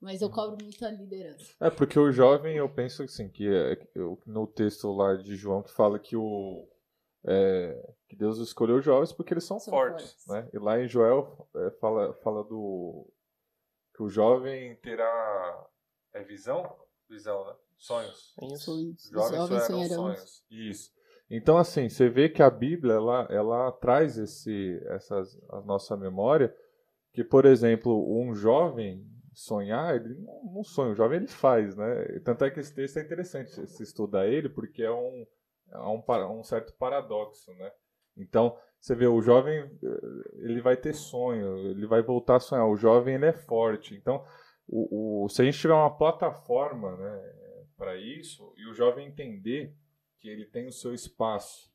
mas eu cobro muito a liderança. É, porque o jovem, eu penso assim, que é, que eu- no texto lá de João que fala que o. é, que Deus escolheu os jovens porque eles são, São fortes, fortes. né? E lá em Joel é, fala, fala do. que o jovem terá. É visão? Visão, né? Sonhos. Isso. Sonhos. Os Os jovens jovens sonharão sonharão. sonhos. Isso. Então, assim, você vê que a Bíblia, ela, ela traz esse, essas, a nossa memória, que, por exemplo, um jovem sonhar, ele não, sonha, o jovem ele faz, né? Tanto é que esse texto é interessante se estudar ele, porque é um, é um, um certo paradoxo, né? Então, você vê, o jovem, eh, ele vai ter sonho, ele vai voltar a sonhar, o jovem, ele é forte. Então, o, o- se a gente tiver uma plataforma, né, para isso, e o jovem entender que ele tem o seu espaço,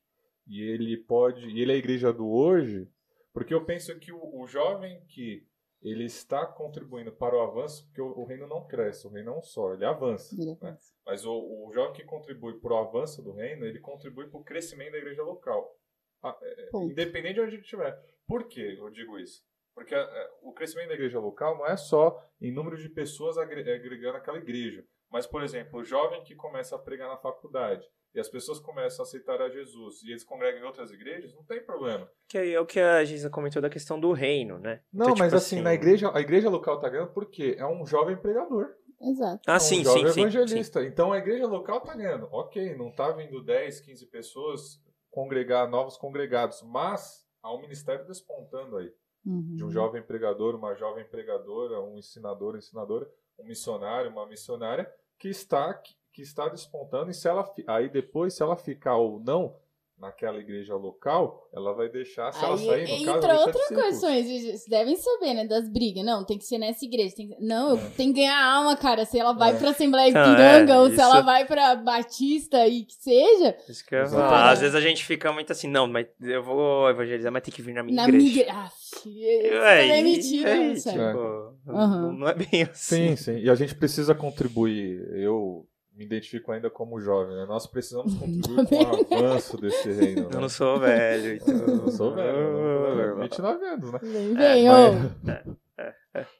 e ele pode, e ele é a igreja do hoje, porque eu penso que o, o jovem que ele está contribuindo para o avanço, porque o, o reino não cresce, o reino não só, ele avança. Ele né? Mas o, o jovem que contribui para o avanço do reino, ele contribui para o crescimento da igreja local. Ah, é, Ponto. independente de onde ele estiver. Por que eu digo isso? Porque é, o crescimento da igreja local não é só em número de pessoas agre- agregando aquela igreja. Mas, por exemplo, o jovem que começa a pregar na faculdade e as pessoas começam a aceitar a Jesus e eles congregam em outras igrejas, não tem problema. Que aí é o que a Giza comentou da questão do reino, né? Não, Então, mas tipo assim, na igreja, a igreja local tá ganhando porque é um jovem pregador. Exato. Ah, É um sim, jovem sim, sim, sim. evangelista. Então a igreja local tá ganhando. Ok, não tá vindo 10, 15 pessoas congregar, novos congregados, mas há um ministério despontando aí. Uhum. De um jovem pregador, uma jovem pregadora, um ensinador, ensinadora, um missionário, uma missionária, que está, que está despontando. E se ela, aí depois, se ela ficar ou não naquela igreja local, ela vai deixar, se ela Aí sair, no caso, entra deixa outra coisa, vocês devem saber, né? Das brigas. Não, tem que ser nessa igreja. Tem que... Não, eu É. tenho que ganhar alma, cara. Se ela vai É. pra Assembleia Ipiranga é, ou se ela vai pra Batista e que seja, Isso que eu falar. Às vezes a gente fica muito assim, não, mas eu vou evangelizar, mas tem que vir na minha na igreja. migra. Ah, isso É, é mentira, é, não tipo, Aham. Não é bem assim. Sim, sim. E a gente precisa contribuir. Eu me identifico ainda como jovem, né? Nós precisamos contribuir com o avanço desse reino. Né? Eu não sou velho, então. Eu não sou velho. eu não- 29 anos, né? Vem, É, vem, ô.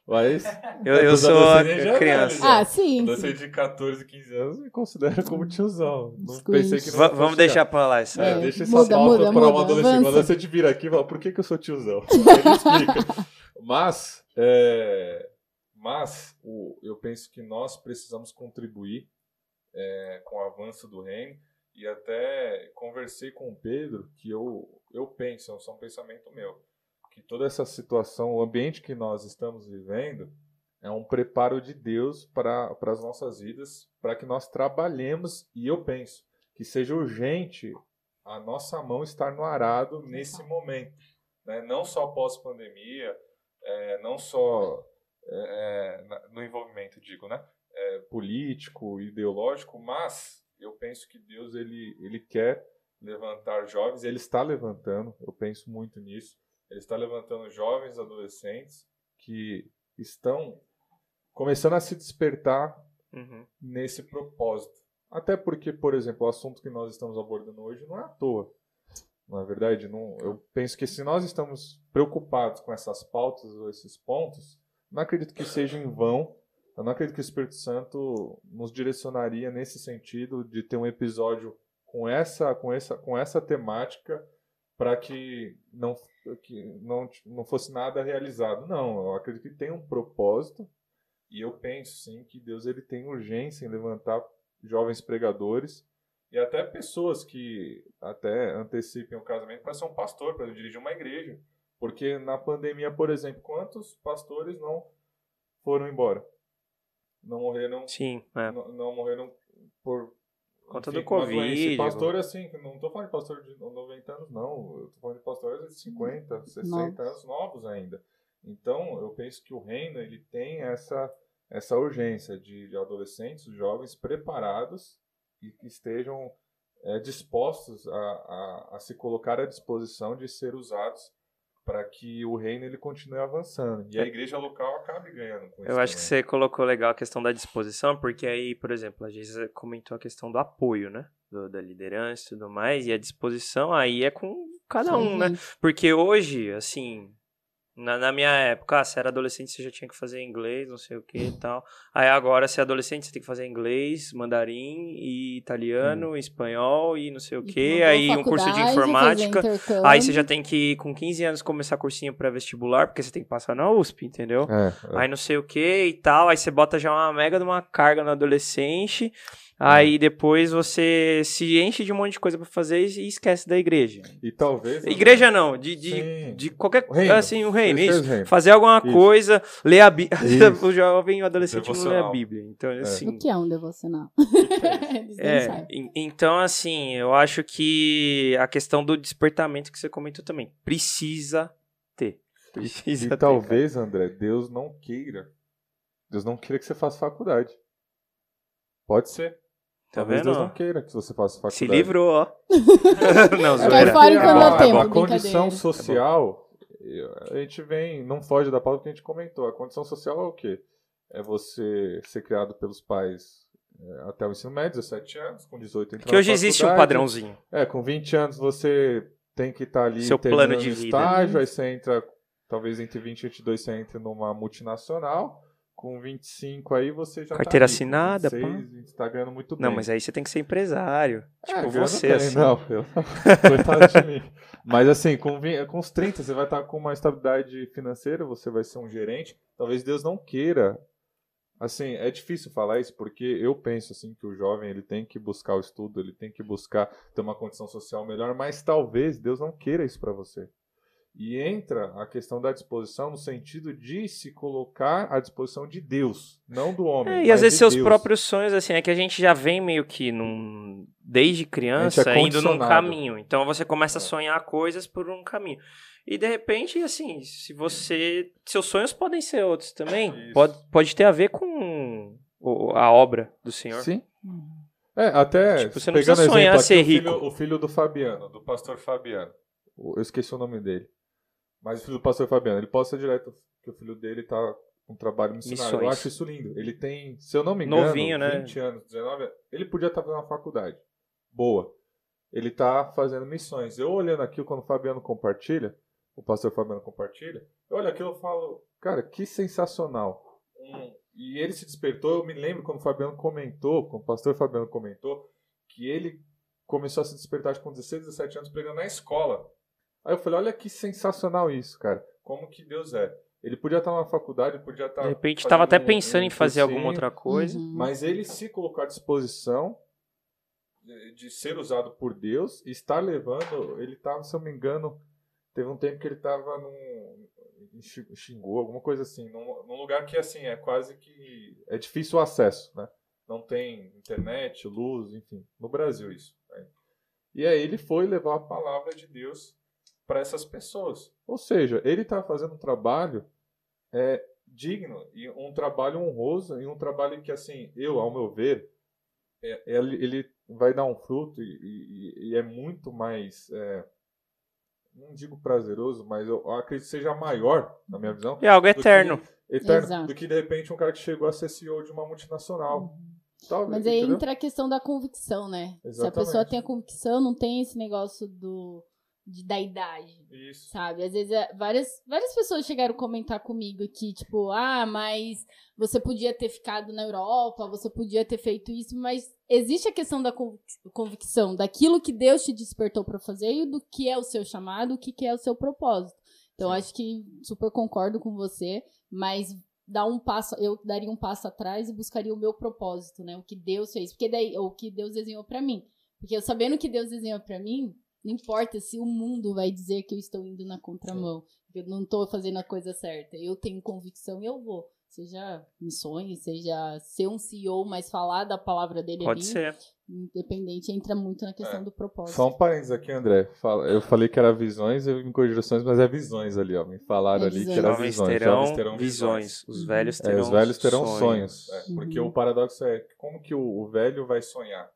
Mas. Eu, eu Dos sou é criança. Ah, sim. Adolescente de 14, 15 anos me considera como tiozão. Não pensei que não vamos deixar pra lá isso É, aí. deixa essa muda, pauta muda, para um muda, adolescente. avança. Um adolescente vira aqui e fala, por que, que eu sou tiozão? Ele explica. Mas, é, mas o, eu penso que nós precisamos contribuir é, com o avanço do reino e até conversei com o Pedro que eu, eu penso, é um pensamento meu, que toda essa situação, o ambiente que nós estamos vivendo, é um preparo de Deus para as nossas vidas, para que nós trabalhemos, e eu penso que seja urgente a nossa mão estar no arado nesse momento. Né? Não só pós-pandemia, é, não só é, é no envolvimento, digo, né? É, político, ideológico, mas eu penso que Deus ele, ele quer levantar jovens, ele está levantando, eu penso muito nisso, ele está levantando jovens, adolescentes que estão começando a se despertar uhum. nesse propósito. Até porque, por exemplo, o assunto que nós estamos abordando hoje não é à toa. Não é verdade? Não, eu penso que se nós estamos preocupados com essas pautas ou esses pontos, não acredito que seja em vão. Eu não acredito que o Espírito Santo nos direcionaria nesse sentido de ter um episódio com essa, com essa, com essa temática para que não, que não, não fosse nada realizado. Não, eu acredito que tem um propósito e eu penso sim que Deus ele tem urgência em levantar jovens pregadores e até pessoas que até antecipem o casamento para ser um pastor, para dirigir uma igreja. Porque na pandemia, por exemplo, quantos pastores não foram embora? Não morreram. Sim, é. não, não morreram por conta enfim, do Covid. Pastor, assim, não estou falando de pastor de 90 anos, não. Eu estou falando de pastores de 50, 60 novos. anos novos ainda. Então, eu penso que o reino ele tem essa essa urgência de, de adolescentes, jovens preparados e que estejam é, dispostos a, a, a, se colocar à disposição de ser usados para que o reino ele continue avançando e a é. igreja local acabe ganhando com isso. Eu acho também. que você colocou legal a questão da disposição, porque aí, por exemplo, a gente comentou a questão do apoio, né? Do, da liderança e tudo mais, e a disposição aí é com cada Sim. um, né? Porque hoje, assim, na, na, minha época, ah, se era adolescente, você já tinha que fazer inglês, não sei o que e tal. Aí agora, se é adolescente, você tem que fazer inglês, mandarim, e italiano, hum. espanhol e não sei o que. Aí um curso de informática. Aí você já tem que, com 15 anos, começar cursinho pré-vestibular, porque você tem que passar na USP, entendeu? É, é. Aí não sei o que e tal. Aí você bota já uma mega de uma carga no adolescente. Aí depois você se enche de um monte de coisa para fazer e esquece da igreja. E talvez. Igreja não, de, de, de qualquer coisa. Assim, o reino, isso. Reino. Fazer alguma isso. coisa, ler a Bíblia. o jovem o adolescente não lê a Bíblia. Então, é. assim. O que é um devocional? é, é então, assim, eu acho que a questão do despertamento que você comentou também. Precisa ter. Precisa e ter, talvez, cara. André, Deus não queira. Deus não queira que você faça faculdade. Pode ser. Tá Talvez vendo? Deus não queira que você faça faculdade. Se livrou, ó. não, zoeira. Fora quando eu tenho, a condição social, a gente vem, não foge da pauta que a gente comentou. A condição social é o quê? É você ser criado pelos pais é, até o ensino médio, 17 anos, com 18 entrar Que hoje existe um padrãozinho. É, com 20 anos você tem que estar tá ali Seu plano de vida. estágio, aí você entra, talvez entre 20 e 22 você entra numa multinacional com 25 aí você já Carteira tá assinada, 26, pá. tá ganhando muito bem. Não, mas aí você tem que ser empresário. É, tipo, você, assim. Não, eu coitado de mim. Mas assim, com, com os 30 você vai estar tá com uma estabilidade financeira, você vai ser um gerente. Talvez Deus não queira. Assim, é difícil falar isso porque eu penso assim que o jovem ele tem que buscar o estudo, ele tem que buscar ter uma condição social melhor, mas talvez Deus não queira isso para você. E entra a questão da disposição no sentido de se colocar à disposição de Deus, não do homem. É, e às vezes seus Deus. próprios sonhos, assim, é que a gente já vem meio que num, desde criança é indo num caminho. Então você começa a é. sonhar coisas por um caminho. E de repente, assim, se você. Seus sonhos podem ser outros também. Pode, pode ter a ver com a obra do Senhor. Sim. É, até. Tipo, você não pegando precisa sonhar exemplo, ser rico. O filho, o filho do Fabiano, do pastor Fabiano. Eu esqueci o nome dele. Mas o filho do pastor Fabiano, ele posta direto que o filho dele tá com um trabalho missionário. Missões. Eu acho isso lindo. Ele tem, se eu não me engano, Novinho, 20 né? anos, 19 Ele podia estar fazendo uma faculdade. Boa. Ele tá fazendo missões. Eu olhando aquilo, quando o Fabiano compartilha, o pastor Fabiano compartilha, eu olho aquilo e falo, cara, que sensacional. Hum, e ele se despertou, eu me lembro quando o Fabiano comentou, quando o pastor Fabiano comentou, que ele começou a se despertar com 16, 17 anos pregando na escola. Aí eu falei, olha que sensacional isso, cara. Como que Deus é. Ele podia estar na faculdade, podia estar. De repente estava até pensando um, em fazer alguma outra coisa. Uhum. Mas ele se colocou à disposição de- de ser usado por Deus e estar levando. Ele estava, se eu não me engano, teve um tempo que ele estava num. Xingou, alguma coisa assim, num, num lugar que assim é quase que é difícil o acesso, né? Não tem internet, luz, enfim, no Brasil isso. né? E aí ele foi levar a palavra de Deus para essas pessoas. Ou seja, ele está fazendo um trabalho é, digno e um trabalho honroso e um trabalho que assim eu, ao meu ver, é- ele, ele vai dar um fruto e, e- e é muito mais é, não digo prazeroso, mas eu acredito que seja maior, na minha visão, É algo do que- eterno. eterno, Exato. do que de repente um cara que chegou a ser CEO de uma multinacional. Talvez, Mas aí entendeu? entra a questão da convicção, né? Se a Exatamente. pessoa tem a convicção, não tem esse negócio do de, da idade. Isso. Sabe? Às vezes é, várias, várias pessoas chegaram a comentar comigo que, tipo, ah, mas você podia ter ficado na Europa, você podia ter feito isso, mas existe a questão da convic- convicção, daquilo que Deus te despertou pra fazer e do que é o seu chamado, o que, que é o seu propósito. Então, Sim. acho que super concordo com você, mas dar um passo, eu daria um passo atrás e buscaria o meu propósito, né? O que Deus fez, porque daí, o que Deus desenhou pra mim. Porque eu sabendo que Deus desenhou pra mim, não importa se o mundo vai dizer que eu estou indo na contramão, que eu não estou fazendo a coisa certa. Eu tenho convicção e eu vou. Seja missões, seja ser um CEO, mas falar da palavra dele Pode ali, ser. independente, entra muito na questão É. do propósito. Só um parênteses aqui, André. Eu falei que era visões, eu me visões, mas é visões ali, ó. Me falaram É ali que visões. era Jovens visões. terão, Jovens terão visões. Os Uhum. velhos É, terão os velhos terão sonhos. É, Uhum. porque o paradoxo é como que o, o velho vai sonhar?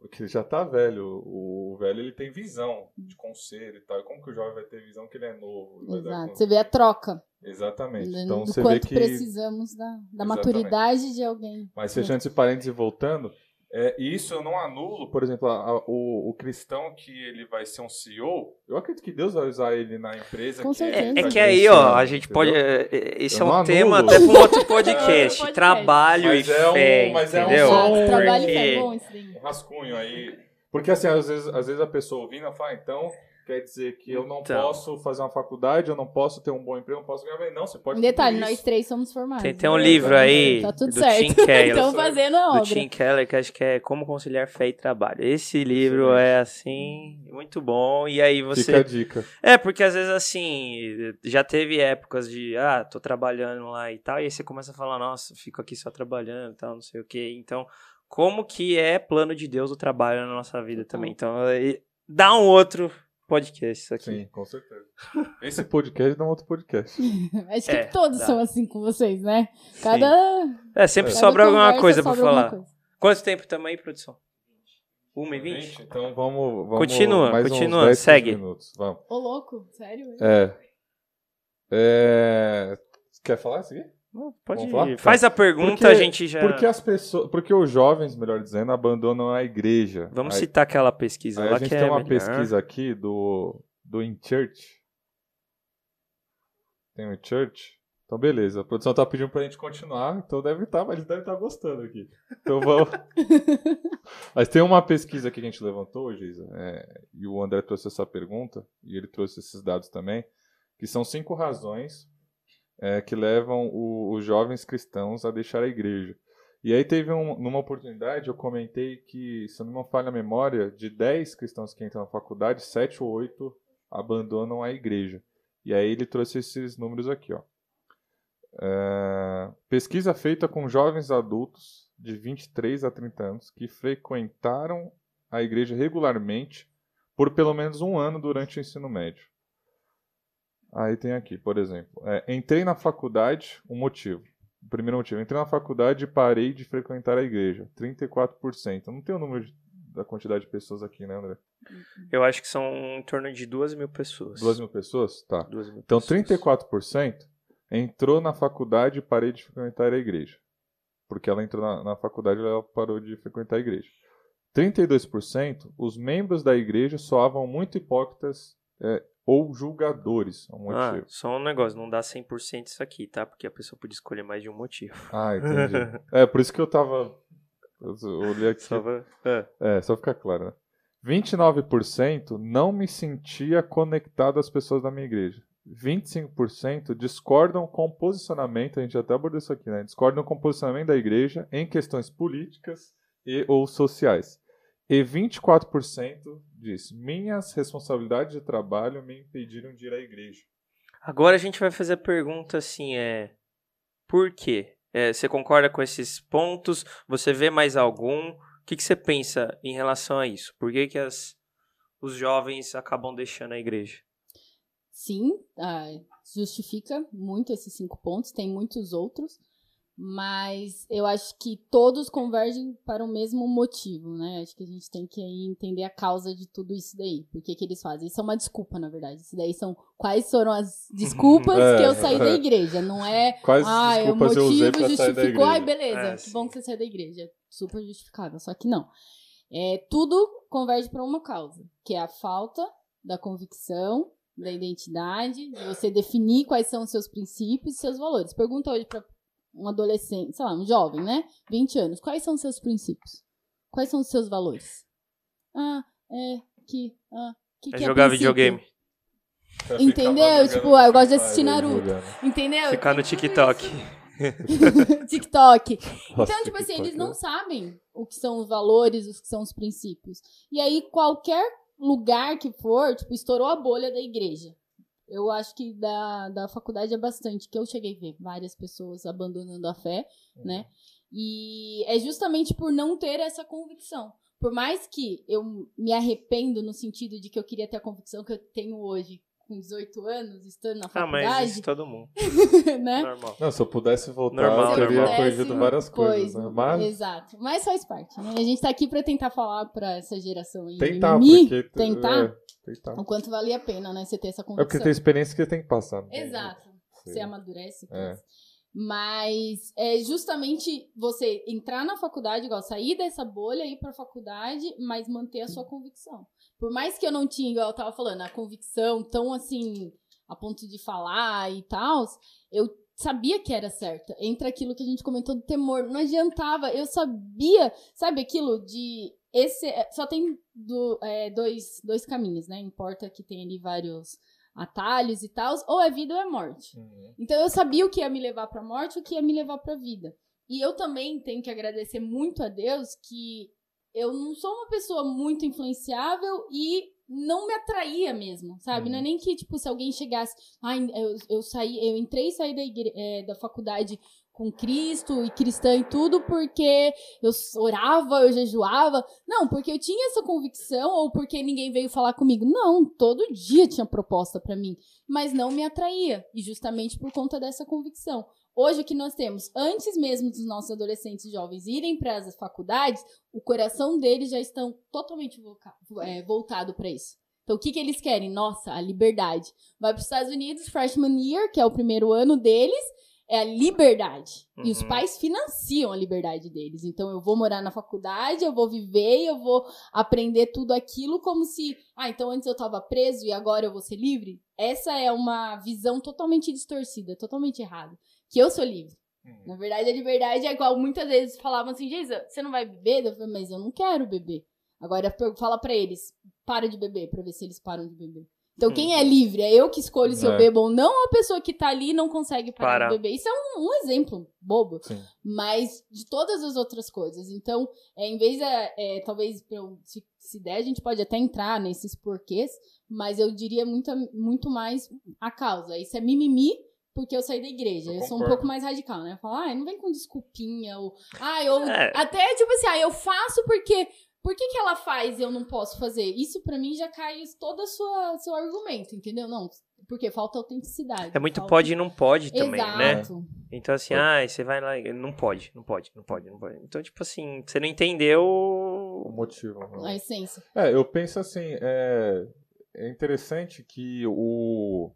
Porque ele já tá velho. O, velho ele tem visão de conselho e tal. Como que o jovem vai ter visão que ele é novo? Exato. Você vê a troca Exatamente. Então do você vê quanto que. precisamos da, da maturidade de alguém. Mas fechando esse parênteses e voltando, é, e isso eu não anulo, por exemplo, a- a- o, o cristão que ele vai ser um CEO, eu acredito que Deus vai usar ele na empresa Com que certeza. tá É que aí, ó, a gente pode. entendeu? é, é, Esse Eu é um tema anulo. até para um outro podcast. podcast. Trabalho Mas e é um- fé. mas é um entendeu? só um- Exato. Trabalho Porque- é bom isso daí. um rascunho aí. Porque assim, às vezes, às vezes a pessoa ouvindo fala, "Ah, então quer dizer que eu não Então. posso fazer uma faculdade, eu não posso ter um bom emprego, eu não posso ganhar bem. Não, você pode Um detalhe, nós isso. três somos formados. Tem, tem um né? livro aí Tá tudo do certo. Tim Keller. Estão fazendo a do obra. Tim Keller, que acho que é Como Conciliar Fé e Trabalho. Esse livro Excelente. é assim, muito bom. E aí você. Fica a dica. É, porque às vezes assim, já teve épocas de, ah, tô trabalhando lá e tal, e aí você começa a falar, nossa, fico aqui só trabalhando e tal, não sei o quê. Então, como que é plano de Deus o trabalho na nossa vida também? Então, aí, dá um outro podcast isso aqui. Sim, com certeza. Esse podcast dá um outro podcast. Acho que É, todos dá. são assim com vocês, né? Sim. Cada. É, sempre É. sobra cada alguma coisa pra falar. coisa. Quanto tempo também, produção? Uma e vinte? Gente, então vamos, vamos Continua, mais uns continua, 10, 15 segue. minutos. Vamos. Ô, louco, sério? É. É. Quer falar isso aqui? Pode ir. Faz a pergunta, Porque- a gente já... Porque as pessoas, porque os jovens, melhor dizendo, abandonam a igreja. Vamos Aí- citar aquela pesquisa lá a gente que tem é uma melhor. pesquisa aqui do, do In Church. Tem o In Church? Então, beleza. A produção tá pedindo pra gente continuar, então deve estar, mas eles devem estar gostando aqui. Então vamos. mas tem uma pesquisa aqui que a gente levantou, Geisa, é, e o André trouxe essa pergunta, e ele trouxe esses dados também, que são cinco razões é, que levam o- os jovens cristãos a deixar a igreja. E aí teve um, numa oportunidade, eu comentei que, se não me falha a memória, de 10 cristãos que entram na faculdade, 7 ou 8 abandonam a igreja. E aí ele trouxe esses números aqui, ó. É, pesquisa feita com jovens adultos de 23 a 30 anos que frequentaram a igreja regularmente por pelo menos um ano durante o ensino médio. Aí tem aqui, por exemplo, é, entrei na faculdade, um motivo. O primeiro motivo, entrei na faculdade e parei de frequentar a igreja. 34%. Eu não tenho o número de- da quantidade de pessoas aqui, né, André? Eu acho que são em torno de duas mil pessoas. Duas mil pessoas? Tá. Mil Então, pessoas. 34% entrou na faculdade e parei de frequentar a igreja. Porque ela entrou na, na faculdade e ela parou de frequentar a igreja. 32%, os membros da igreja soavam muito hipócritas é, ou julgadores. É um Ah, motivo. só um negócio, não dá 100% isso aqui, tá? Porque a pessoa pode escolher mais de um motivo. Ah, entendi. é, por isso que eu tava. Eu olhei aqui. Só pra... é. É, só ficar claro, né? 29% não me sentia conectado às pessoas da minha igreja. 25% discordam com o posicionamento, a gente até abordou isso aqui, né? Discordam com o posicionamento da igreja em questões políticas e ou sociais. E 24% disse: Minhas responsabilidades de trabalho me impediram de ir à igreja. Agora a gente vai fazer a pergunta assim, é... Por quê? É, você concorda com esses pontos? Você vê mais algum? O que, que você pensa em relação a isso? Por que, que as, os jovens acabam deixando a igreja? Sim, ah, justifica muito esses cinco pontos, tem muitos outros, mas eu acho que todos convergem para o mesmo motivo, né? Acho que a gente tem que entender a causa de tudo isso daí. Por que, eles fazem? Isso é uma desculpa, na verdade. Isso daí são quais foram as desculpas É, que eu saí da é. igreja. Não é Quais ah, o desculpas eu usei motivo da justificou. Ai, beleza, É, que bom que você saiu da igreja. Super justificável. Só que não. É, tudo converge para uma causa, que é a falta da convicção, da identidade, de você definir quais são os seus princípios e seus valores. Pergunta hoje para um adolescente, sei lá, um jovem, né? 20 anos. Quais são os seus princípios? Quais são os seus valores? Ah, é que. Ah, que É que jogar princípio? videogame. Entendeu? Tipo, eu gosto de assistir Naruto. Entendeu? Ficar no TikTok. TikTok. Nossa, Então, tipo assim, TikTok, eles não né? sabem o que são os valores, os que são os princípios. E aí, qualquer lugar que for, tipo, estourou a bolha da igreja. Eu acho que da, da faculdade é bastante, que eu cheguei a ver várias pessoas abandonando a fé, né? E é justamente por não ter essa convicção. Por mais que eu me arrependo no sentido de que eu queria ter a convicção que eu tenho hoje, com 18 anos, estando na Ah, faculdade, mas isso todo mundo. né? Normal. Não, se eu pudesse voltar, Normal, eu teria normal. perdido várias coisas, Pois, né? Mas Exato. Mas faz parte, né? A gente tá aqui pra tentar falar pra essa geração aí. tentar, mimimi, porque... tentar É, tentar. o quanto valia a pena, né? Você ter essa É porque tem experiência que tem que passar. né? Exato. Sim. Você amadurece. É. Mas é justamente você entrar na faculdade, igual sair dessa bolha, ir pra faculdade, mas manter a sua convicção. Por mais que eu não tinha, igual eu tava falando, a convicção tão assim, a ponto de falar e tal, eu sabia que era certa. Entra aquilo que a gente comentou do temor. Não adiantava, eu sabia, sabe aquilo de. Esse, só tem do- é, dois, dois caminhos, né? Importa que tem ali vários atalhos e tal, ou é vida ou é morte. Uhum. Então eu sabia o que ia me levar pra morte e o que ia me levar pra vida. E eu também tenho que agradecer muito a Deus que eu não sou uma pessoa muito influenciável e não me atraía mesmo, sabe? Uhum. Não é nem que, tipo, se alguém chegasse. Ai, eu, eu saí, eu entrei e saí da, igre- eh, da faculdade com Cristo e cristã e tudo porque eu orava, eu jejuava. Não, porque eu tinha essa convicção ou porque ninguém veio falar comigo. Não, todo dia tinha proposta pra mim, mas não me atraía. E justamente por conta dessa convicção. Hoje o que nós temos, antes mesmo dos nossos adolescentes e jovens irem para as faculdades, o coração deles já estão totalmente é, voltado para isso. Então, o que, que eles querem? Nossa, a liberdade. Vai para os Estados Unidos, freshman year, que é o primeiro ano deles, é a liberdade. E os Uhum. pais financiam a liberdade deles. Então, eu vou morar na faculdade, eu vou viver, eu vou aprender tudo aquilo como se, ah, então antes eu estava preso e agora eu vou ser livre. Essa é uma visão totalmente distorcida, totalmente errada. Que eu sou livre. Uhum. Na verdade, a liberdade é igual muitas vezes falavam assim, Geisa, você não vai beber? Eu falei, mas eu não quero beber. Agora fala pra eles, para de beber, pra ver se eles param de beber. Então, quem é livre? É eu que escolho se eu É. bebo ou não, ou a pessoa que tá ali e não consegue parar Parar. de beber. Isso é um, um exemplo bobo, Sim. mas de todas as outras coisas. Então, é, em vez de, é, talvez, se, se der, a gente pode até entrar nesses porquês, mas eu diria muito, muito mais a causa. Isso é mimimi, porque eu saí da igreja. Eu Eu, sou um pouco mais radical, né? Falar, ai, não vem com desculpinha, ou, ai, ou É. até tipo assim, ah, eu faço porque. Por que, que ela faz e eu não posso fazer? Isso pra mim já cai todo o sua, seu argumento, entendeu? Não, porque falta autenticidade. É muito falta... pode e não pode também, né? Então, assim, ah, você vai lá e não pode, não pode, não pode, não pode. Então, tipo assim, você não entendeu. O motivo. né? A essência. É, eu penso assim, é, é interessante que o.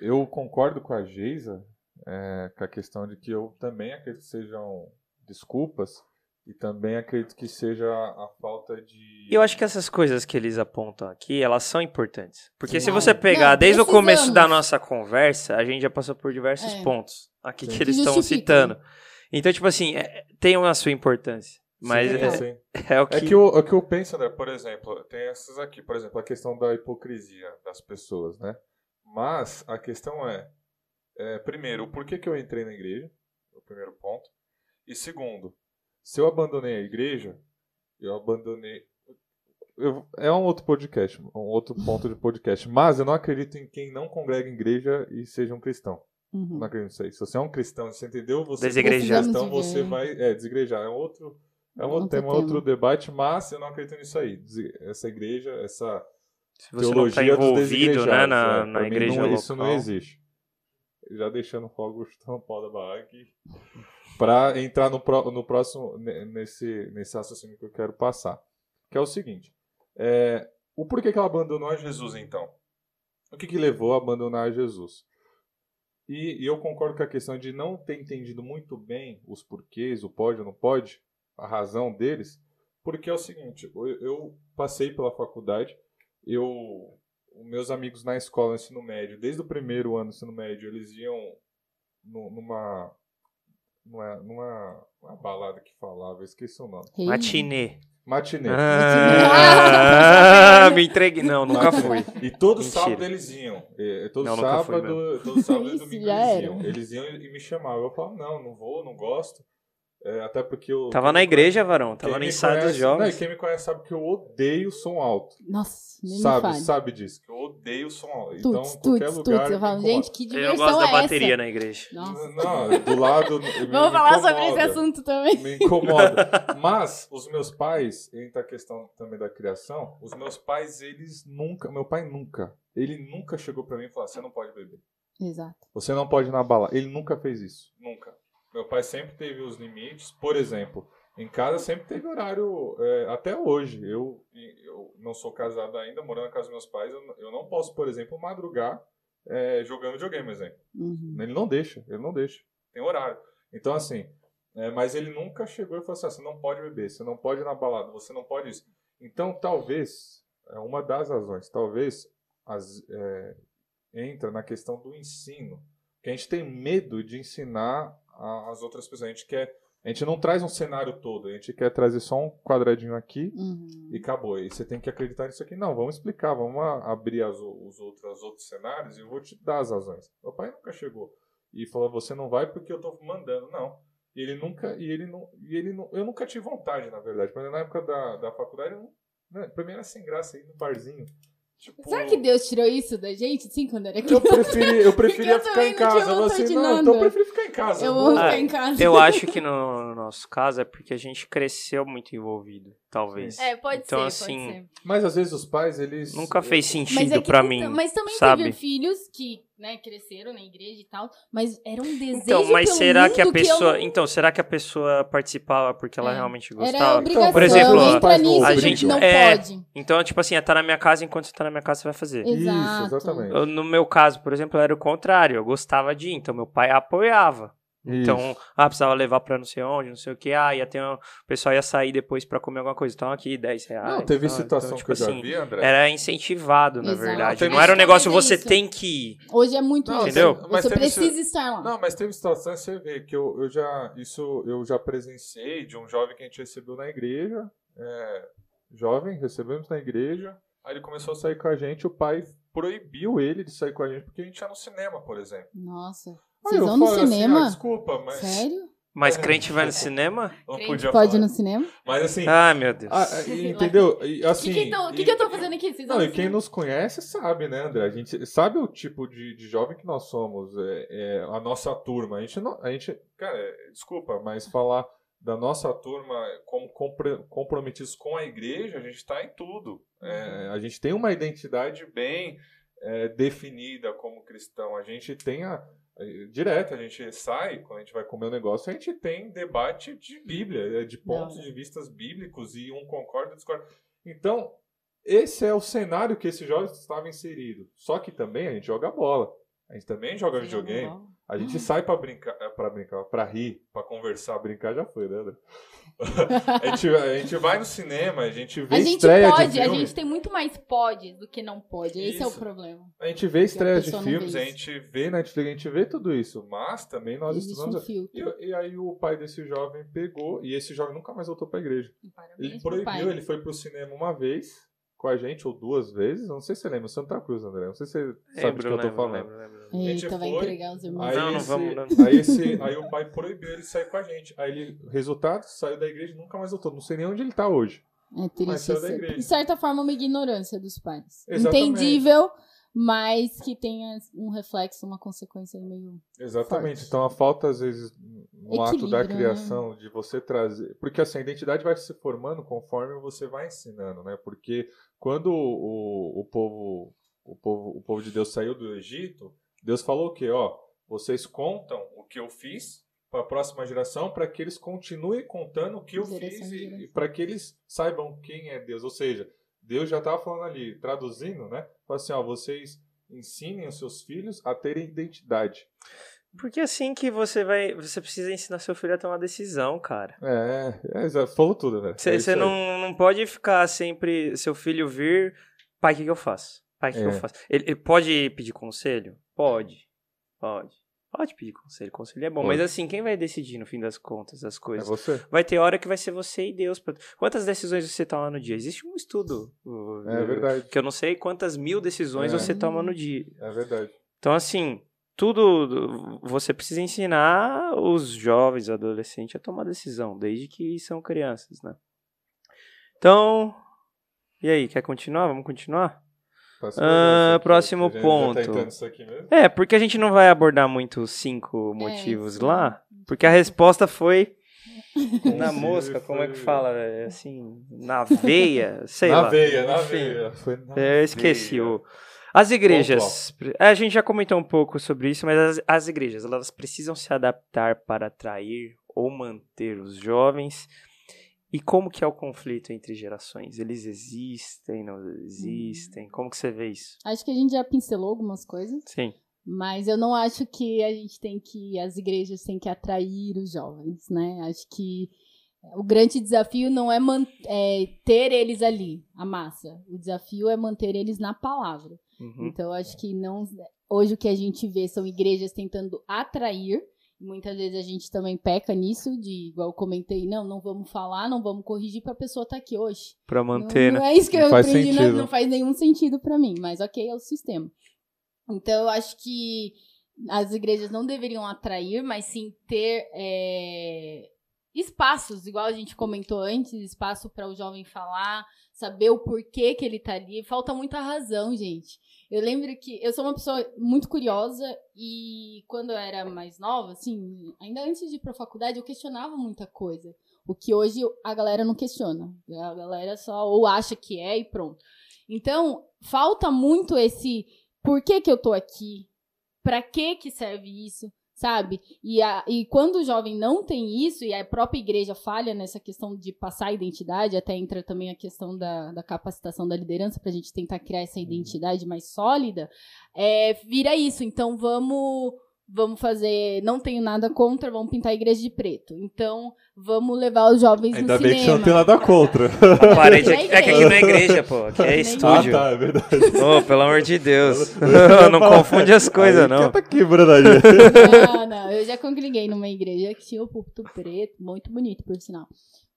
Eu concordo com a Geisa, é, com a questão de que eu também acredito que sejam desculpas e também acredito que seja a falta de. Eu acho que essas coisas que eles apontam aqui, elas são importantes. Porque Sim. se você pegar não, desde o começo da nossa conversa, a gente já passou por diversos É. pontos aqui Sim. que eles estão citando. Então, tipo assim, é- tem a sua importância. Mas Sim, é, sim. é o que. É que, eu, é que eu penso, André, por exemplo, tem essas aqui, por exemplo, a questão da hipocrisia das pessoas, né? Mas a questão é, é, primeiro, por que, que eu entrei na igreja? O primeiro ponto. E segundo, se eu abandonei a igreja, Eu abandonei. Eu- é um outro podcast, um outro ponto de podcast. Mas eu não acredito em quem não congrega em igreja e seja um cristão. Uhum. Não acredito nisso aí. Se você é um cristão, você entendeu? Você Desigrejar. Então Precisamos você vai é, desigrejar. É um outro, é um outro, Outro tema, tema. outro debate, mas eu não acredito nisso aí. Essa igreja, essa Se você não teologia tá dos envolvido, né, na, é. na igreja não, local. Isso não existe. Já deixando fogo chutando o pau da barraca aqui. Pra entrar no, pró- no próximo, ne- nesse, nesse raciocínio que eu quero passar. Que é o seguinte. é, o porquê que ela abandonou a Jesus, então? O que, que levou a abandonar a Jesus? E, e eu concordo com a questão de não ter entendido muito bem os porquês, o pode ou não pode, a razão deles, porque é o seguinte, eu, eu passei pela faculdade, eu, os meus amigos na escola, no ensino médio, desde o primeiro ano do ensino médio, eles iam nu- numa, numa, numa, uma balada que falava, eu esqueci o nome. Matinê. matinê. Ah, me entreguei. Não, nunca fui. E todo Mentira. sábado eles iam. E, todo Não, sábado, todo sábado e domingo eles iam. Eles iam e me chamavam. Eu falava, não, não vou, não gosto. É, até porque eu. Tava na igreja, varão. quem Tava no me ensaio dos Não, jovens. quem me conhece sabe que eu odeio som alto. Nossa, nem me sabe, fale. sabe disso. Que eu odeio som alto. Então, Tuts, qualquer tuts, lugar. tuts. Eu me falo, incomoda. gente, que Eu diversão não gosto da é bateria essa? na igreja. Nossa. Não, do lado. me- Vamos falar me sobre esse incomoda. assunto também. Me incomoda. Mas os meus pais, entra a questão também da criação, os meus pais, eles nunca, meu pai nunca, ele nunca chegou pra mim e falou: "Você não pode beber. Exato. Você não pode ir na balada". Ele nunca fez isso, nunca. Meu pai sempre teve os limites, por exemplo, em casa sempre teve horário, é, até hoje. Eu, eu não sou casado ainda, morando na casa dos meus pais, eu, não- eu não posso, por exemplo, madrugar é, jogando videogame, por exemplo. Uhum. Ele não deixa, ele não deixa. Tem horário. Então, assim, é, mas ele nunca chegou e falou assim: ah, você não pode beber, você não pode ir na balada, você não pode isso. Então, talvez, é uma das razões, talvez as, é, entra na questão do ensino. Que a gente tem medo de ensinar as outras pessoas. A gente quer. A gente não traz um cenário todo, a gente quer trazer só um quadradinho aqui Uhum. e acabou. E você tem que acreditar nisso aqui. Não, vamos explicar, vamos abrir as, os, outros, os outros cenários e eu vou te dar as razões. Meu pai nunca chegou e falou: você não vai porque eu tô mandando. Não. E ele nunca. E ele não. E ele não eu nunca tive vontade, na verdade. Mas na época da, da faculdade, eu não, né, pra mim era sem graça ir no barzinho. Tipo, Será que Deus tirou isso da gente, sim, quando era eu, criança? preferi, eu preferia eu ficar em casa. Eu assim, não, nada. então eu prefiro ficar em casa. Eu vou- ficar em casa. Eu acho que no, no nosso caso é porque a gente cresceu muito envolvido, talvez. É, pode Então, ser, assim, pode ser. Mas às vezes os pais, eles. Nunca fez Mas sentido é que pra mim, Mas também sabe? teve filhos que, né, cresceram na igreja e tal, mas era um desejo Então, mas pelo será que a eu pessoa, não- então, será que a pessoa participava porque ela É. realmente gostava? obrigação, por exemplo, entra a nisso, gente- não é, pode. Então, tipo assim, é tá na minha casa enquanto você tá na minha casa você vai fazer. Isso, Exato. exatamente. Eu, no meu caso, por exemplo, era o contrário. Eu gostava de ir, então meu pai apoiava. Então, Isso. ah, precisava levar pra não sei onde, não sei o que. Ah, ia ter um... o pessoal ia sair depois pra comer alguma coisa. Então aqui, 10 reais. Não, teve Então, situação então, tipo que eu já assim, vi, André. Era incentivado, na Exato. verdade. Teve- Não era um negócio você isso. tem que ir. Hoje é muito Não, isso. entendeu? mas Você precisa estar lá. Não, mas teve situações, você vê, que eu, eu já. Isso eu já presenciei de um jovem que a gente recebeu na igreja. é, jovem, recebemos na igreja. Aí ele começou a sair com a gente, o pai proibiu ele de sair com a gente porque a gente ia no cinema, por exemplo. Nossa. Vocês vão no falei assim, cinema? ah, desculpa, mas. Sério? Mas É. crente vai no cinema? Crente podia pode ir no cinema? Mas assim. Ai, meu Deus. ah, ah, entendeu? O assim, que, que, tô- que que eu tô fazendo aqui? Vocês Não, e quem cinema? nos conhece sabe, né, André? A gente sabe o tipo de, de jovem que nós somos. É, é, a nossa turma. A gente não. A gente, cara, desculpa, mas falar da nossa turma como compre- comprometidos com a igreja, a gente está em tudo. É, a gente tem uma identidade bem é, definida como cristão. A gente tem a. Direto, a gente sai, quando a gente vai comer um negócio, a gente tem debate de Bíblia, é, de pontos Não. de vistas bíblicos, e um concorda e discorda. Então, esse é o cenário que esse jovem estava inserido. Só que também a gente joga bola. A gente também joga videogame. A gente sai pra brincar, para brincar, para rir, pra conversar, brincar já foi, né? André? a, gente, a gente vai no cinema, a gente vê A gente estreia pode, de a filme. gente tem muito mais pode do que não pode. Esse é o Isso. problema. A gente vê estreias de filmes, a isso. gente vê Netflix, a gente vê tudo isso. Mas também nós Existe um estudamos. filtro. E, e aí o pai desse jovem pegou, e esse jovem nunca mais voltou pra igreja. Parabéns Ele pro pai. proibiu, ele foi pro cinema uma vez com a gente, ou duas vezes. Não sei se você lembra, Santa Cruz, André. Não sei se você sabe do que eu tô lembro, falando. lembro, lembro. A gente Eita, vai entregar os irmãos. Aí, Não, não vamos, não. aí, esse, aí o pai proibiu ele sair com a gente. Aí ele, resultado, saiu da igreja e nunca mais voltou. Não sei nem onde ele tá hoje. É triste. Mas saiu da isso. De certa forma, uma ignorância dos pais. Exatamente. Entendível, mas que tenha um reflexo, uma consequência meio. Exatamente. Forte. Então a falta, às vezes, no ato da né? criação, de você trazer. Porque assim, a identidade vai se formando conforme você vai ensinando, né? Porque quando o, o, povo, o, povo, o povo de Deus saiu do Egito, Deus falou o quê? Ó, vocês contam o que eu fiz para a próxima geração para que eles continuem contando o que eu fiz e, e para que eles saibam quem é Deus. Ou seja, Deus já estava falando ali, traduzindo, né? Fala assim, ó, vocês ensinem os seus filhos a terem identidade. Porque assim que você vai. Você precisa ensinar seu filho a tomar decisão, cara. É, é. Falou tudo, velho. Você É não, não pode ficar sempre. Seu filho vir. Pai, o que, que eu faço? Pai, o que, que É. eu faço? Ele, ele pode pedir conselho? Pode. Pode. Pode pedir conselho. Conselho é bom. Pode. Mas assim, quem vai decidir no fim das contas as É coisas? você? Vai ter hora que vai ser você e Deus. Quantas decisões você toma no dia? Existe um estudo. É verdade. Que eu não sei quantas mil decisões É. você toma no dia. É verdade. Então, assim, tudo. Você precisa ensinar os jovens, adolescentes, a tomar decisão, desde que são crianças, né? Então. E aí, quer continuar? Vamos continuar? Ah, aqui, próximo gente ponto. Tá? É, porque a gente não vai abordar muito os cinco motivos sim. lá, porque a resposta foi na mosca, como é que fala? É, Assim, na veia, sei na lá. veia, na Enfim. veia. Foi na É, Eu esqueci. veia. O... As igrejas. É, A gente já comentou um pouco sobre isso, mas as, as igrejas elas precisam se adaptar para atrair ou manter os jovens. E como que é o conflito entre gerações? Eles existem, não existem? Como que você vê isso? Acho que a gente já pincelou algumas coisas, Sim. mas eu não acho que a gente tem que. As igrejas têm que atrair os jovens, né? Acho que o grande desafio não é, é ter eles ali, a massa. O desafio é manter eles na palavra. Uhum. Então, acho que não. Hoje o que a gente vê são igrejas tentando atrair. Muitas vezes a gente também peca nisso, de igual eu comentei, não, não vamos falar, não vamos corrigir pra pessoa estar aqui hoje. Pra manter, não, né? não é isso que Não eu faz aprendi, não, sentido. não faz nenhum sentido pra mim, mas ok, é o sistema. Então, eu acho que as igrejas não deveriam atrair, mas sim ter é, espaços, igual a gente comentou antes, espaço para o jovem falar, saber o porquê que ele tá ali. Falta muita razão, gente. Eu lembro que eu sou uma pessoa muito curiosa e quando eu era mais nova, assim, ainda antes de ir pra faculdade, eu questionava muita coisa. O que hoje a galera não questiona. A galera só ou acha que é e pronto. Então, falta muito esse por que que eu tô aqui? Pra que que serve isso? Sabe? E, a, e quando o jovem não tem isso, e a própria igreja falha nessa questão de passar a identidade, até entra também a questão da, da capacitação da liderança pra gente tentar criar essa identidade mais sólida, é, vira isso. Então vamos vamos fazer, não tenho nada contra, vamos pintar a igreja de preto. Então vamos levar os jovens Ainda no bem que você cinema. não tem nada contra. A parede É é que aqui não é igreja, pô. Aqui é estúdio. Ah, tá, é verdade. Ô, pelo amor de Deus. Não confunde as coisas, não. Tá quebrando a gente. Não, não, eu já congreguei numa igreja que tinha o púlpito preto, muito bonito, por sinal.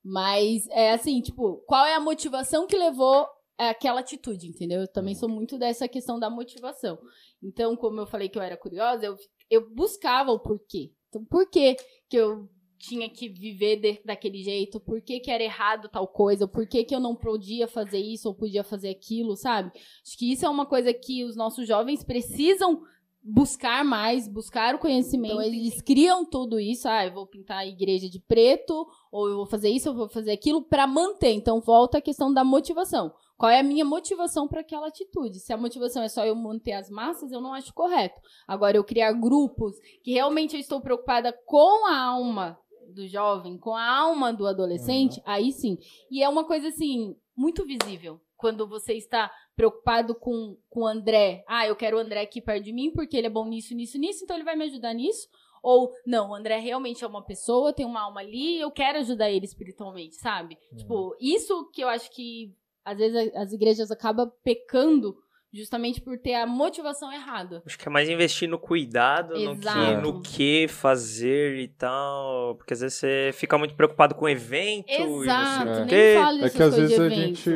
Mas é assim, tipo, qual é a motivação que levou àquela atitude, entendeu? Eu também sou muito dessa questão da motivação. Então, como eu falei que eu era curiosa, eu, eu buscava o porquê. Então, por que que eu tinha que viver de- daquele jeito? Por que que era errado tal coisa? Por que que eu não podia fazer isso ou podia fazer aquilo, sabe? Acho que isso é uma coisa que os nossos jovens precisam buscar mais, buscar o conhecimento. Então, eles criam tudo isso. Ah, eu vou pintar a igreja de preto, ou eu vou fazer isso, eu vou fazer aquilo, para manter. Então, volta a questão da motivação. Qual é a minha motivação para aquela atitude? Se a motivação é só eu manter as massas, eu não acho correto. Agora, eu criar grupos que realmente eu estou preocupada com a alma do jovem, com a alma do adolescente, aí sim. E é uma coisa assim, muito visível. Quando você está preocupado com, com o André. Ah, eu quero o André aqui perto de mim porque ele é bom nisso, nisso, nisso, então ele vai me ajudar nisso. Ou, não, o André realmente é uma pessoa, tem uma alma ali, eu quero ajudar ele espiritualmente, sabe? Tipo, isso que eu acho que às vezes as igrejas acabam pecando justamente por ter a motivação errada. Acho que é mais investir no cuidado, no que, Exato. no que fazer e tal. Porque às vezes você fica muito preocupado com o evento e não sei Exato, o nem quê. É que às coisas vezes de a evento. gente.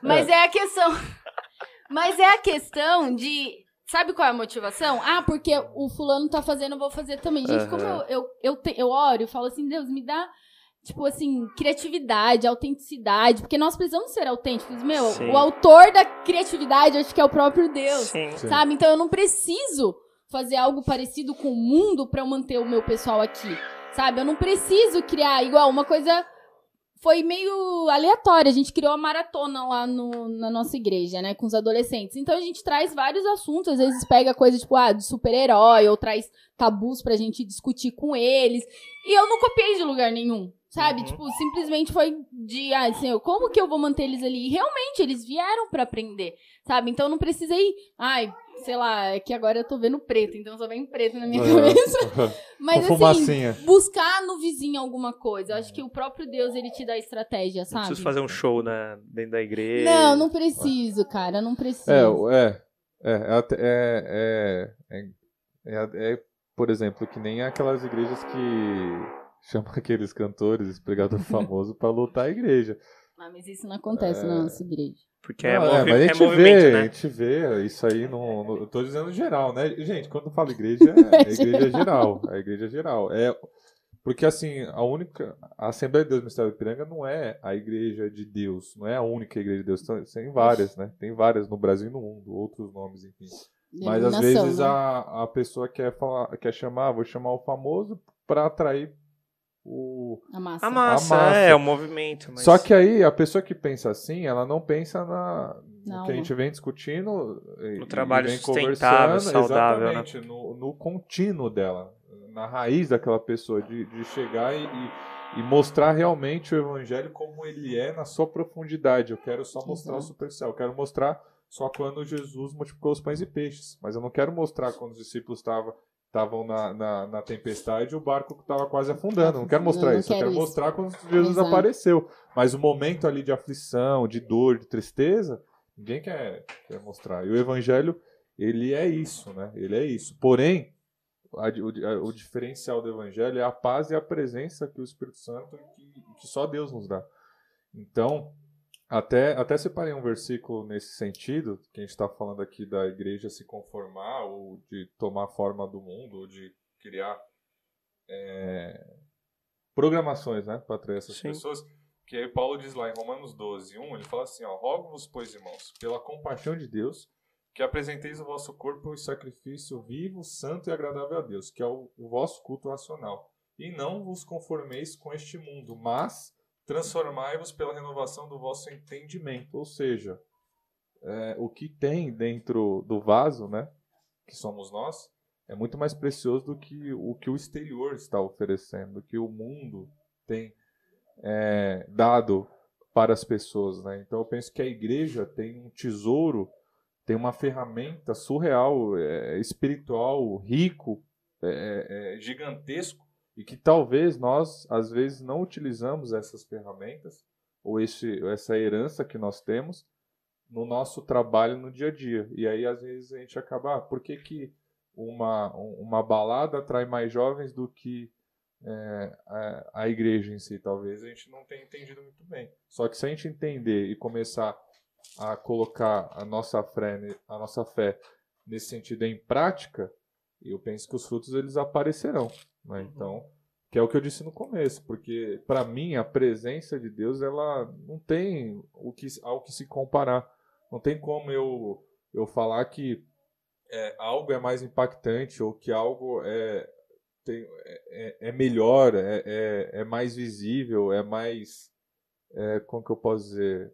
Mas é a questão. Mas é a questão de. Sabe qual é a motivação? Ah, porque o fulano tá fazendo, eu vou fazer também. Gente, como eu, eu, eu, te- eu oro e falo assim, Deus, me dá tipo assim, criatividade, autenticidade, porque nós precisamos ser autênticos. Meu, Sim. o autor da criatividade, acho que é o próprio Deus, Sim. Sabe? Então eu não preciso fazer algo parecido com o mundo pra eu manter o meu pessoal aqui, sabe? Eu não preciso criar igual uma coisa foi meio aleatória. A gente criou a maratona lá no- na nossa igreja, né, com os adolescentes. Então a gente traz vários assuntos, às vezes pega coisa tipo, ah, de super-herói, ou traz tabus pra gente discutir com eles. E eu não copiei de lugar nenhum, sabe? Uhum. Tipo, simplesmente foi de, ah, assim, como que eu vou manter eles ali? E realmente, eles vieram pra aprender, sabe? Então eu não precisei, ai, sei lá, é que agora eu tô vendo preto, então só vem preto na minha cabeça. Mas Com assim, fumacinha. buscar no vizinho alguma coisa. Eu acho que o próprio Deus, ele te dá estratégia, Não sabe? preciso fazer um show na, dentro da igreja. Não, não preciso, cara, não preciso. É, o- é, é, é, até- é, é, é, é, por exemplo, que nem aquelas igrejas que chamam aqueles cantores, esse pregador famoso, pra lutar a igreja. Ah, mas isso não acontece na nossa igreja. Porque é, Não, movi- mas a é gente movimento, vê, a né? gente vê isso aí no, no- Eu tô dizendo geral, né? Gente, quando eu falo igreja, é a igreja geral. A igreja geral. É, porque assim, a única. A Assembleia de Deus Mistério do Piranga não é a igreja de Deus, não é a única igreja de Deus. Tem, tem várias, né? Tem várias no Brasil e no mundo, outros nomes, enfim. Mas às vezes né? a, a pessoa quer falar, quer chamar, vou chamar o famoso pra atrair o. A massa. A massa, A massa. é, o movimento. Mas... Só que aí a pessoa que pensa assim, ela não pensa na no Não. que a gente vem discutindo No trabalho vem sustentável, saudável, né? exatamente, no, no contínuo dela, na raiz daquela pessoa, de, de chegar e, e- e mostrar realmente o evangelho como ele é na sua profundidade. Eu quero só mostrar o Exato. superficial, eu quero mostrar só quando Jesus multiplicou os pães e peixes, mas eu não quero mostrar quando os discípulos estavam estavam na, na, na tempestade e o barco estava quase afundando. Não quero mostrar Não, isso. Eu quero quero isso. mostrar quando Jesus Exato. apareceu. Mas o momento ali de aflição, de dor, de tristeza, ninguém quer, quer mostrar. E o evangelho, ele é isso, né? Ele é isso. Porém, a- o, a- o diferencial do evangelho é a paz e a presença que o Espírito Santo, que, que só Deus nos dá. Então, até, até separei um versículo nesse sentido, que a gente está falando aqui da igreja se conformar, ou de tomar forma do mundo, ou de criar é, programações né, para atrair essas Sim. pessoas. Que aí Paulo diz lá em Romanos 12, 1, ele fala assim, ó, rogo-vos, pois, irmãos, pela compaixão de Deus, que apresenteis o vosso corpo em sacrifício vivo, santo e agradável a Deus, que é o, o vosso culto racional. E não vos conformeis com este mundo, mas transformai-vos pela renovação do vosso entendimento. Ou seja, é, o que tem dentro do vaso, né, que somos nós, é muito mais precioso do que o que o exterior está oferecendo, do que o mundo tem é, dado para as pessoas. Né? Então eu penso que a igreja tem um tesouro, tem uma ferramenta surreal, é, espiritual, rico, é, é, gigantesco, e que talvez nós, às vezes, não utilizamos essas ferramentas, ou esse, essa herança que nós temos, no nosso trabalho no dia a dia. E aí, às vezes, a gente acaba, ah, por que, que uma, um- uma balada atrai mais jovens do que é, a, a igreja em si? Talvez a gente não tenha entendido muito bem. Só que se a gente entender e começar a colocar a nossa fé, a nossa fé nesse sentido em prática, eu penso que os frutos eles aparecerão. né? Então, que é o que eu disse no começo, porque para mim a presença de Deus ela não tem o que ao que se comparar. Não tem como eu eu falar que é, algo é mais impactante ou que algo é tem- é, é- é melhor, é, é, é mais visível, é mais é, como que eu posso dizer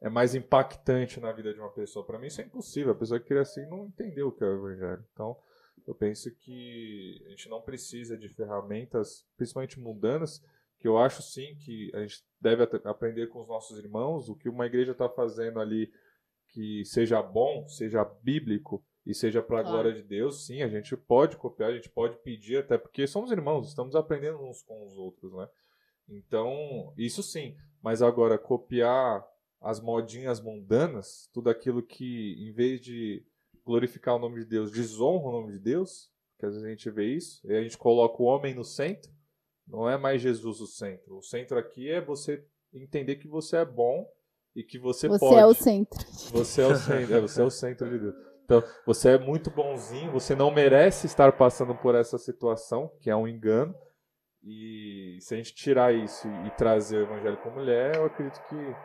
é mais impactante na vida de uma pessoa. Para mim isso é impossível. A pessoa que cria assim não entendeu o que é o evangelho. Então eu penso que a gente não precisa de ferramentas, principalmente mundanas, que eu acho sim que a gente deve aprender com os nossos irmãos, o que uma igreja está fazendo ali que seja bom, seja bíblico e seja para a Claro. glória de Deus, sim, a gente pode copiar, a gente pode pedir, até porque somos irmãos, estamos aprendendo uns com os outros, né? Então, isso sim, mas agora copiar as modinhas mundanas, tudo aquilo que, em vez de glorificar o nome de Deus, desonra o nome de Deus, que às vezes a gente vê isso, e a gente coloca o homem no centro, não é mais Jesus o centro. O centro aqui é você entender que você é bom e que você, Você pode. é o centro. Você é o centro, é, você é o centro de Deus. Então, você é muito bonzinho, você não merece estar passando por essa situação, que é um engano, E se a gente tirar isso e trazer o evangelho com mulher, eu acredito que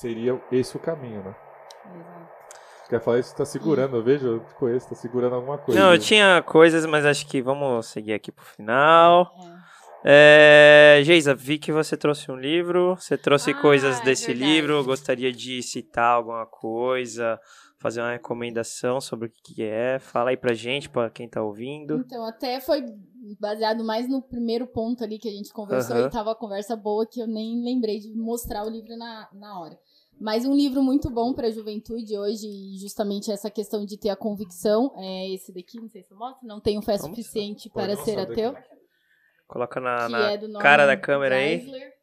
seria esse o caminho, né? Exato. Quer falar isso? Tá segurando, eu vejo, eu te conheço, tá segurando alguma coisa. Não, eu tinha coisas, mas acho que vamos seguir aqui pro final. É. É, Geisa, vi que você trouxe um livro. Você trouxe Ah, coisas é desse verdade. livro. Gostaria de citar alguma coisa, fazer uma recomendação sobre o que é. Fala aí pra gente, pra quem tá ouvindo. Então, até foi baseado mais no primeiro ponto ali que a gente conversou e tava a conversa boa que eu nem lembrei de mostrar o livro na, na hora. Mas um livro muito bom para a juventude hoje, e justamente essa questão de ter a convicção, é esse daqui, não sei se eu mostro, não tenho fé suficiente para ser ateu. daqui. Coloca na, na é cara da câmera aí. Geisler.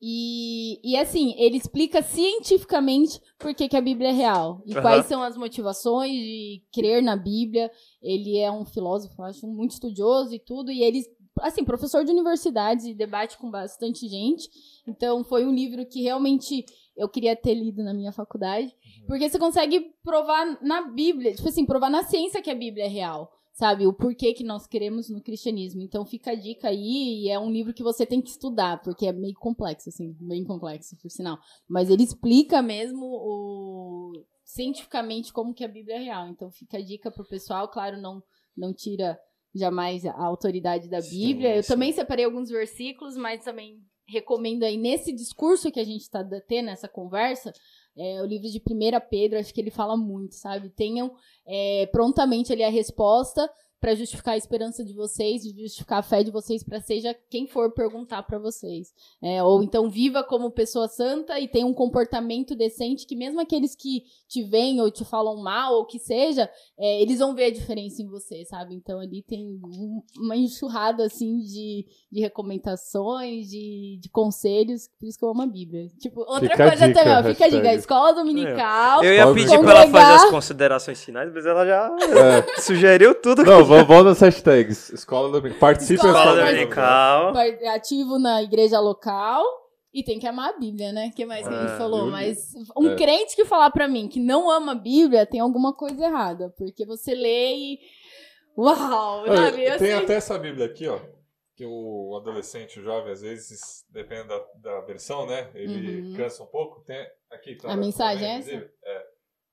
E, e assim, ele explica cientificamente por que, que a Bíblia é real. E Aham. quais são as motivações de crer na Bíblia. Ele é um filósofo, eu acho, muito estudioso e tudo. E ele, assim, professor de universidades e debate com bastante gente. Então, foi um livro que realmente eu queria ter lido na minha faculdade. Porque você consegue provar na Bíblia, tipo assim, provar na ciência que a Bíblia é real. Sabe, o porquê que nós queremos no cristianismo. Então fica a dica aí, e é um livro que você tem que estudar, porque é meio complexo, assim, bem complexo, por sinal. Mas ele explica mesmo o cientificamente como que a Bíblia é real. Então fica a dica pro pessoal, claro, não, não tira jamais a autoridade da Sim, Bíblia. Eu sim. também separei alguns versículos, mas também recomendo aí nesse discurso que a gente está tendo, nessa conversa, é, o livro de 1 Pedro, acho que ele fala muito, sabe? Tenham é, prontamente ali a resposta para justificar a esperança de vocês, de justificar a fé de vocês para seja quem for perguntar para vocês. É, ou então viva como pessoa santa e tenha um comportamento decente que mesmo aqueles que te veem ou te falam mal ou que seja, é, eles vão ver a diferença em você, sabe? Então ali tem um- uma enxurrada assim de, de recomendações, de, de conselhos, por isso que eu amo a Bíblia. Tipo, outra Fica coisa dica, também, ó, fica a dica, escola dominical. Eu ia pedir pra ela fazer as considerações finais, mas ela já É. sugeriu tudo. Não, vamos, vamos nas hashtags. Escola Dominical. Participe da Escola Dominical. ativo na igreja local e tem que amar a Bíblia, né? que mais que a Ah, gente falou? eu. Mas um É. crente que falar pra mim que não ama a Bíblia tem alguma coisa errada, porque você lê e uau, sabe? tem Assim, até essa Bíblia aqui, ó. Que o adolescente, o jovem, às vezes, depende da, da versão, né? Ele Uhum. cansa um pouco. Tem aqui, tá A mensagem é essa? É.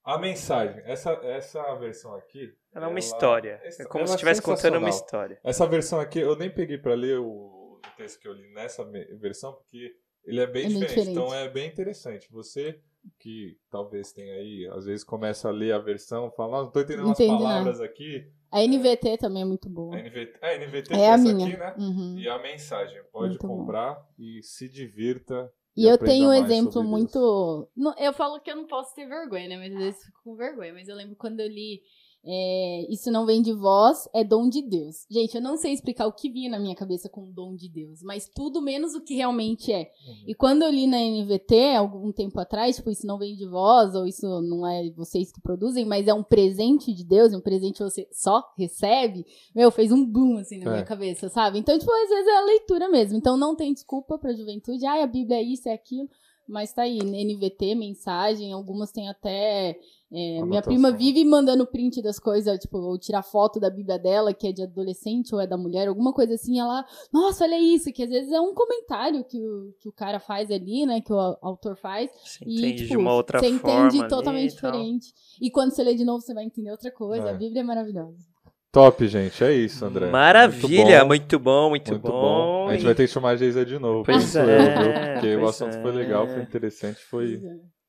A mensagem, essa, essa versão aqui. Ela é uma história. É como se estivesse contando uma história. Essa versão aqui, eu nem peguei pra ler o, o texto que eu li nessa versão, porque ele é bem É diferente. diferente. Então é bem interessante. Você que talvez tenha aí, às vezes começa a ler a versão, fala, não tô entendendo Não as palavras aqui. a NVT também é muito boa. A NVT, a NVT É é a essa minha. aqui, né? Uhum. E a mensagem, pode Muito bom. comprar e se divirta. E eu tenho um exemplo muito. Eu falo que eu não posso ter vergonha, né? Mas às vezes fico com vergonha. Mas eu lembro quando eu li é, Isso não vem de vós, é dom de Deus. Gente, eu não sei explicar o que vinha na minha cabeça com dom de Deus, mas tudo menos o que realmente é. Uhum. E quando eu li na NVT, algum tempo atrás, tipo, isso não vem de vós, ou isso não é vocês que produzem, mas é um presente de Deus, um presente que você só recebe, meu, fez um boom, assim, na É. minha cabeça, sabe? Então, tipo, às vezes é a leitura mesmo. Então, não tem desculpa pra juventude, ah, a Bíblia é isso, é aquilo, mas tá aí, NVT, mensagem, algumas têm até... é, minha prima vive mandando print das coisas, tipo, ou tirar foto da Bíblia dela, que é de adolescente ou é da mulher, alguma coisa assim, ela, nossa, olha isso, que às vezes é um comentário que o, que o cara faz ali, né, que o au- autor faz, Você e, entende tipo, de uma outra você forma. entende ali totalmente e tal. diferente. E quando você lê de novo, você vai entender outra coisa. É. A Bíblia é maravilhosa. Top, gente. É isso, André. Maravilha, Muito bom. muito bom, muito, Muito bom. bom. A gente vai ter que chamar a Geisa de novo. Pois é, eu, viu? Porque o pois assunto é. foi legal, foi interessante, foi, é.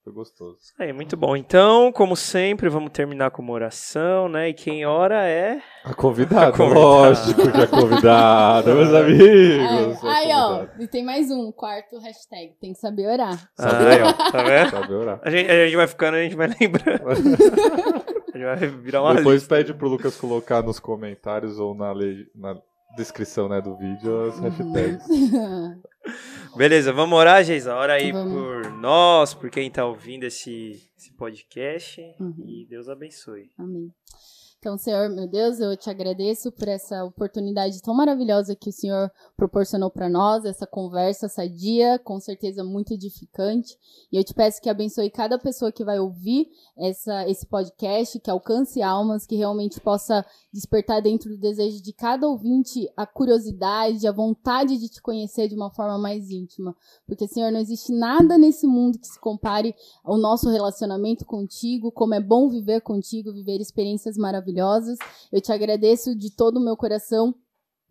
foi gostoso. Aí, muito bom. Então, como sempre, vamos terminar com uma oração, né? E quem ora é. A convidada, A convidada. lógico que é convidada, meus amigos. Aí, é ó, convidada. e tem mais um, quarto hashtag. Tem que saber orar. Aí, ó, tá vendo? Sabe orar. A gente, a gente vai ficando, a gente vai lembrando. Vai virar uma Depois lista. pede pro Lucas colocar nos comentários ou na, le- na descrição né, do vídeo as hashtags. Beleza, vamos orar, Geisa. Ora aí Vamos. por nós, por quem tá ouvindo esse, esse podcast. Uhum. E Deus abençoe. Amém. Então, Senhor, meu Deus, eu te agradeço por essa oportunidade tão maravilhosa que o Senhor proporcionou para nós, essa conversa sadia, com certeza muito edificante. E eu te peço que abençoe cada pessoa que vai ouvir essa, esse podcast, que alcance almas, que realmente possa despertar dentro do desejo de cada ouvinte a curiosidade, a vontade de te conhecer de uma forma mais íntima. Porque, Senhor, não existe nada nesse mundo que se compare ao nosso relacionamento contigo, como é bom viver contigo, viver experiências maravilhosas. Eu te agradeço de todo o meu coração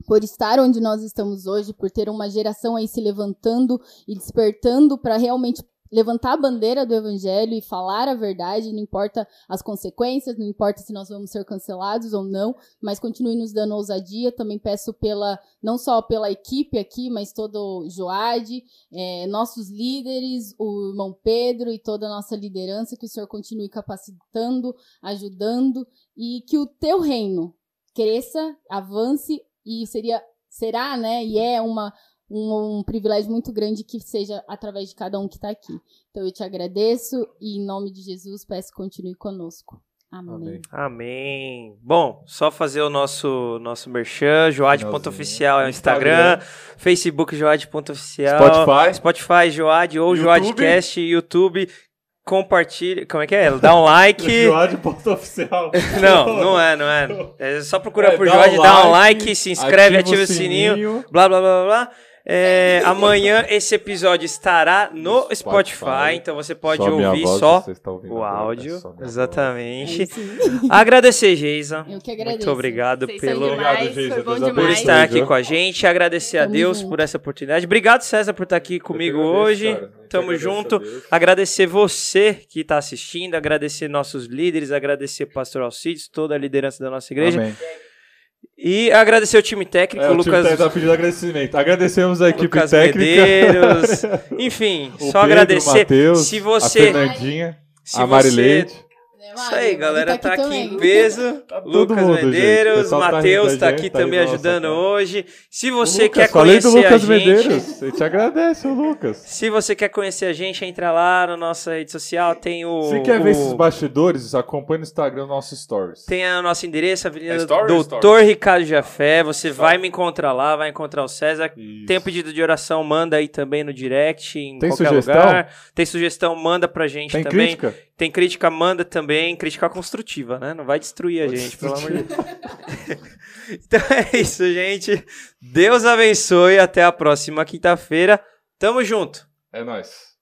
por estar onde nós estamos hoje, por ter uma geração aí se levantando e despertando para realmente levantar a bandeira do evangelho e falar a verdade, não importa as consequências, não importa se nós vamos ser cancelados ou não, mas continue nos dando ousadia. Também peço pela, não só pela equipe aqui, mas todo o Joade, é, nossos líderes, o irmão Pedro e toda a nossa liderança, que o Senhor continue capacitando, ajudando e que o teu reino cresça, avance e seria será, né, e é uma um, um, privilégio muito grande que seja através de cada um que está aqui. Então eu te agradeço e em nome de Jesus peço que continue conosco. Amém. Amém. Bom, só fazer o nosso nosso merchan, joad.oficial é o Instagram, Instagram. Facebook joad.oficial, Spotify, Spotify Joad ou Joadcast, YouTube. Compartilhe, como é que é? Dá um like. Joad.oficial. não, não é, não é. É só procurar é, por Joad, um dá um like, se inscreve, ativa, ativa o sininho, sininho, blá blá blá blá. É, amanhã esse episódio estará no Spotify, Spotify então você pode ouvir voz, só o áudio. Só exatamente. Agradecer, Geisa. Eu que agradeço. Muito obrigado Vocês pelo demais, Geisa, por estar aqui com a gente. Agradecer Tamo a Deus junto. por essa oportunidade. Obrigado, César, por estar aqui comigo agradeço, hoje. Cara. Tamo junto. Agradecer você que está assistindo, agradecer nossos líderes, agradecer o pastor Alcides, toda a liderança da nossa igreja. Amém. E agradecer o time técnico, é, o Lucas. Tá pedindo agradecimento. Agradecemos a equipe Lucas técnica. Medeiros. Enfim, o só Pedro, agradecer. Mateus, se você, a Fernandinha, se a Marileide. Você... Isso aí, galera tá aqui, tá aqui em peso. tá Lucas mundo, Medeiros, tá Matheus tá, aqui tá também ajudando nossa, hoje. Se você Lucas, quer conhecer do Lucas a gente, Medeiros, eu te agradece, o Lucas. Se você quer conhecer a gente, entra lá na nossa rede social, tem o Se quer o... ver esses bastidores, acompanha no Instagram nossos stories. Tem o nosso endereço, Avenida é story Doutor Ricardo Jafé. Você story. vai me encontrar lá, vai encontrar o César. Isso. Tem um pedido de oração, manda aí também no direct, em tem qualquer sugestão? lugar. Tem sugestão, manda pra gente tem também. Crítica? Tem crítica, manda também. Crítica construtiva, né? Não vai destruir a Vou gente, destruir. pelo amor de Deus. então é isso, gente. Deus abençoe. Até a próxima quinta-feira. Tamo junto. É nóis.